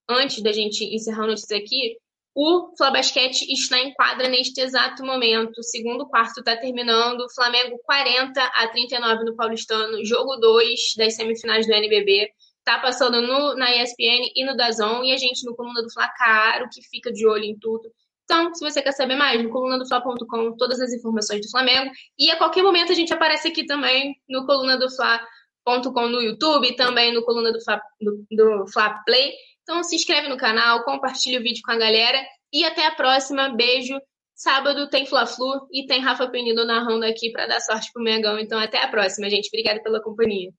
antes da gente encerrar a notícia aqui, o Flabasquete está em quadra neste exato momento. O segundo quarto está terminando. Flamengo 40 a 39 no Paulistano, jogo 2 das semifinais do NBB tá passando no, na ESPN e no Dazon, e a gente no Coluna do Fla, claro, que fica de olho em tudo. Então, se você quer saber mais, no colunadofla.com, todas as informações do Flamengo. E a qualquer momento a gente aparece aqui também no colunadofla.com no YouTube, também no coluna do Fla, do, do Fla Play. Então, se inscreve no canal, compartilha o vídeo com a galera. E até a próxima. Beijo. Sábado tem Fla-Flu e tem Rafa Penido narrando aqui para dar sorte pro Mengão. Então, até a próxima, gente. Obrigada pela companhia.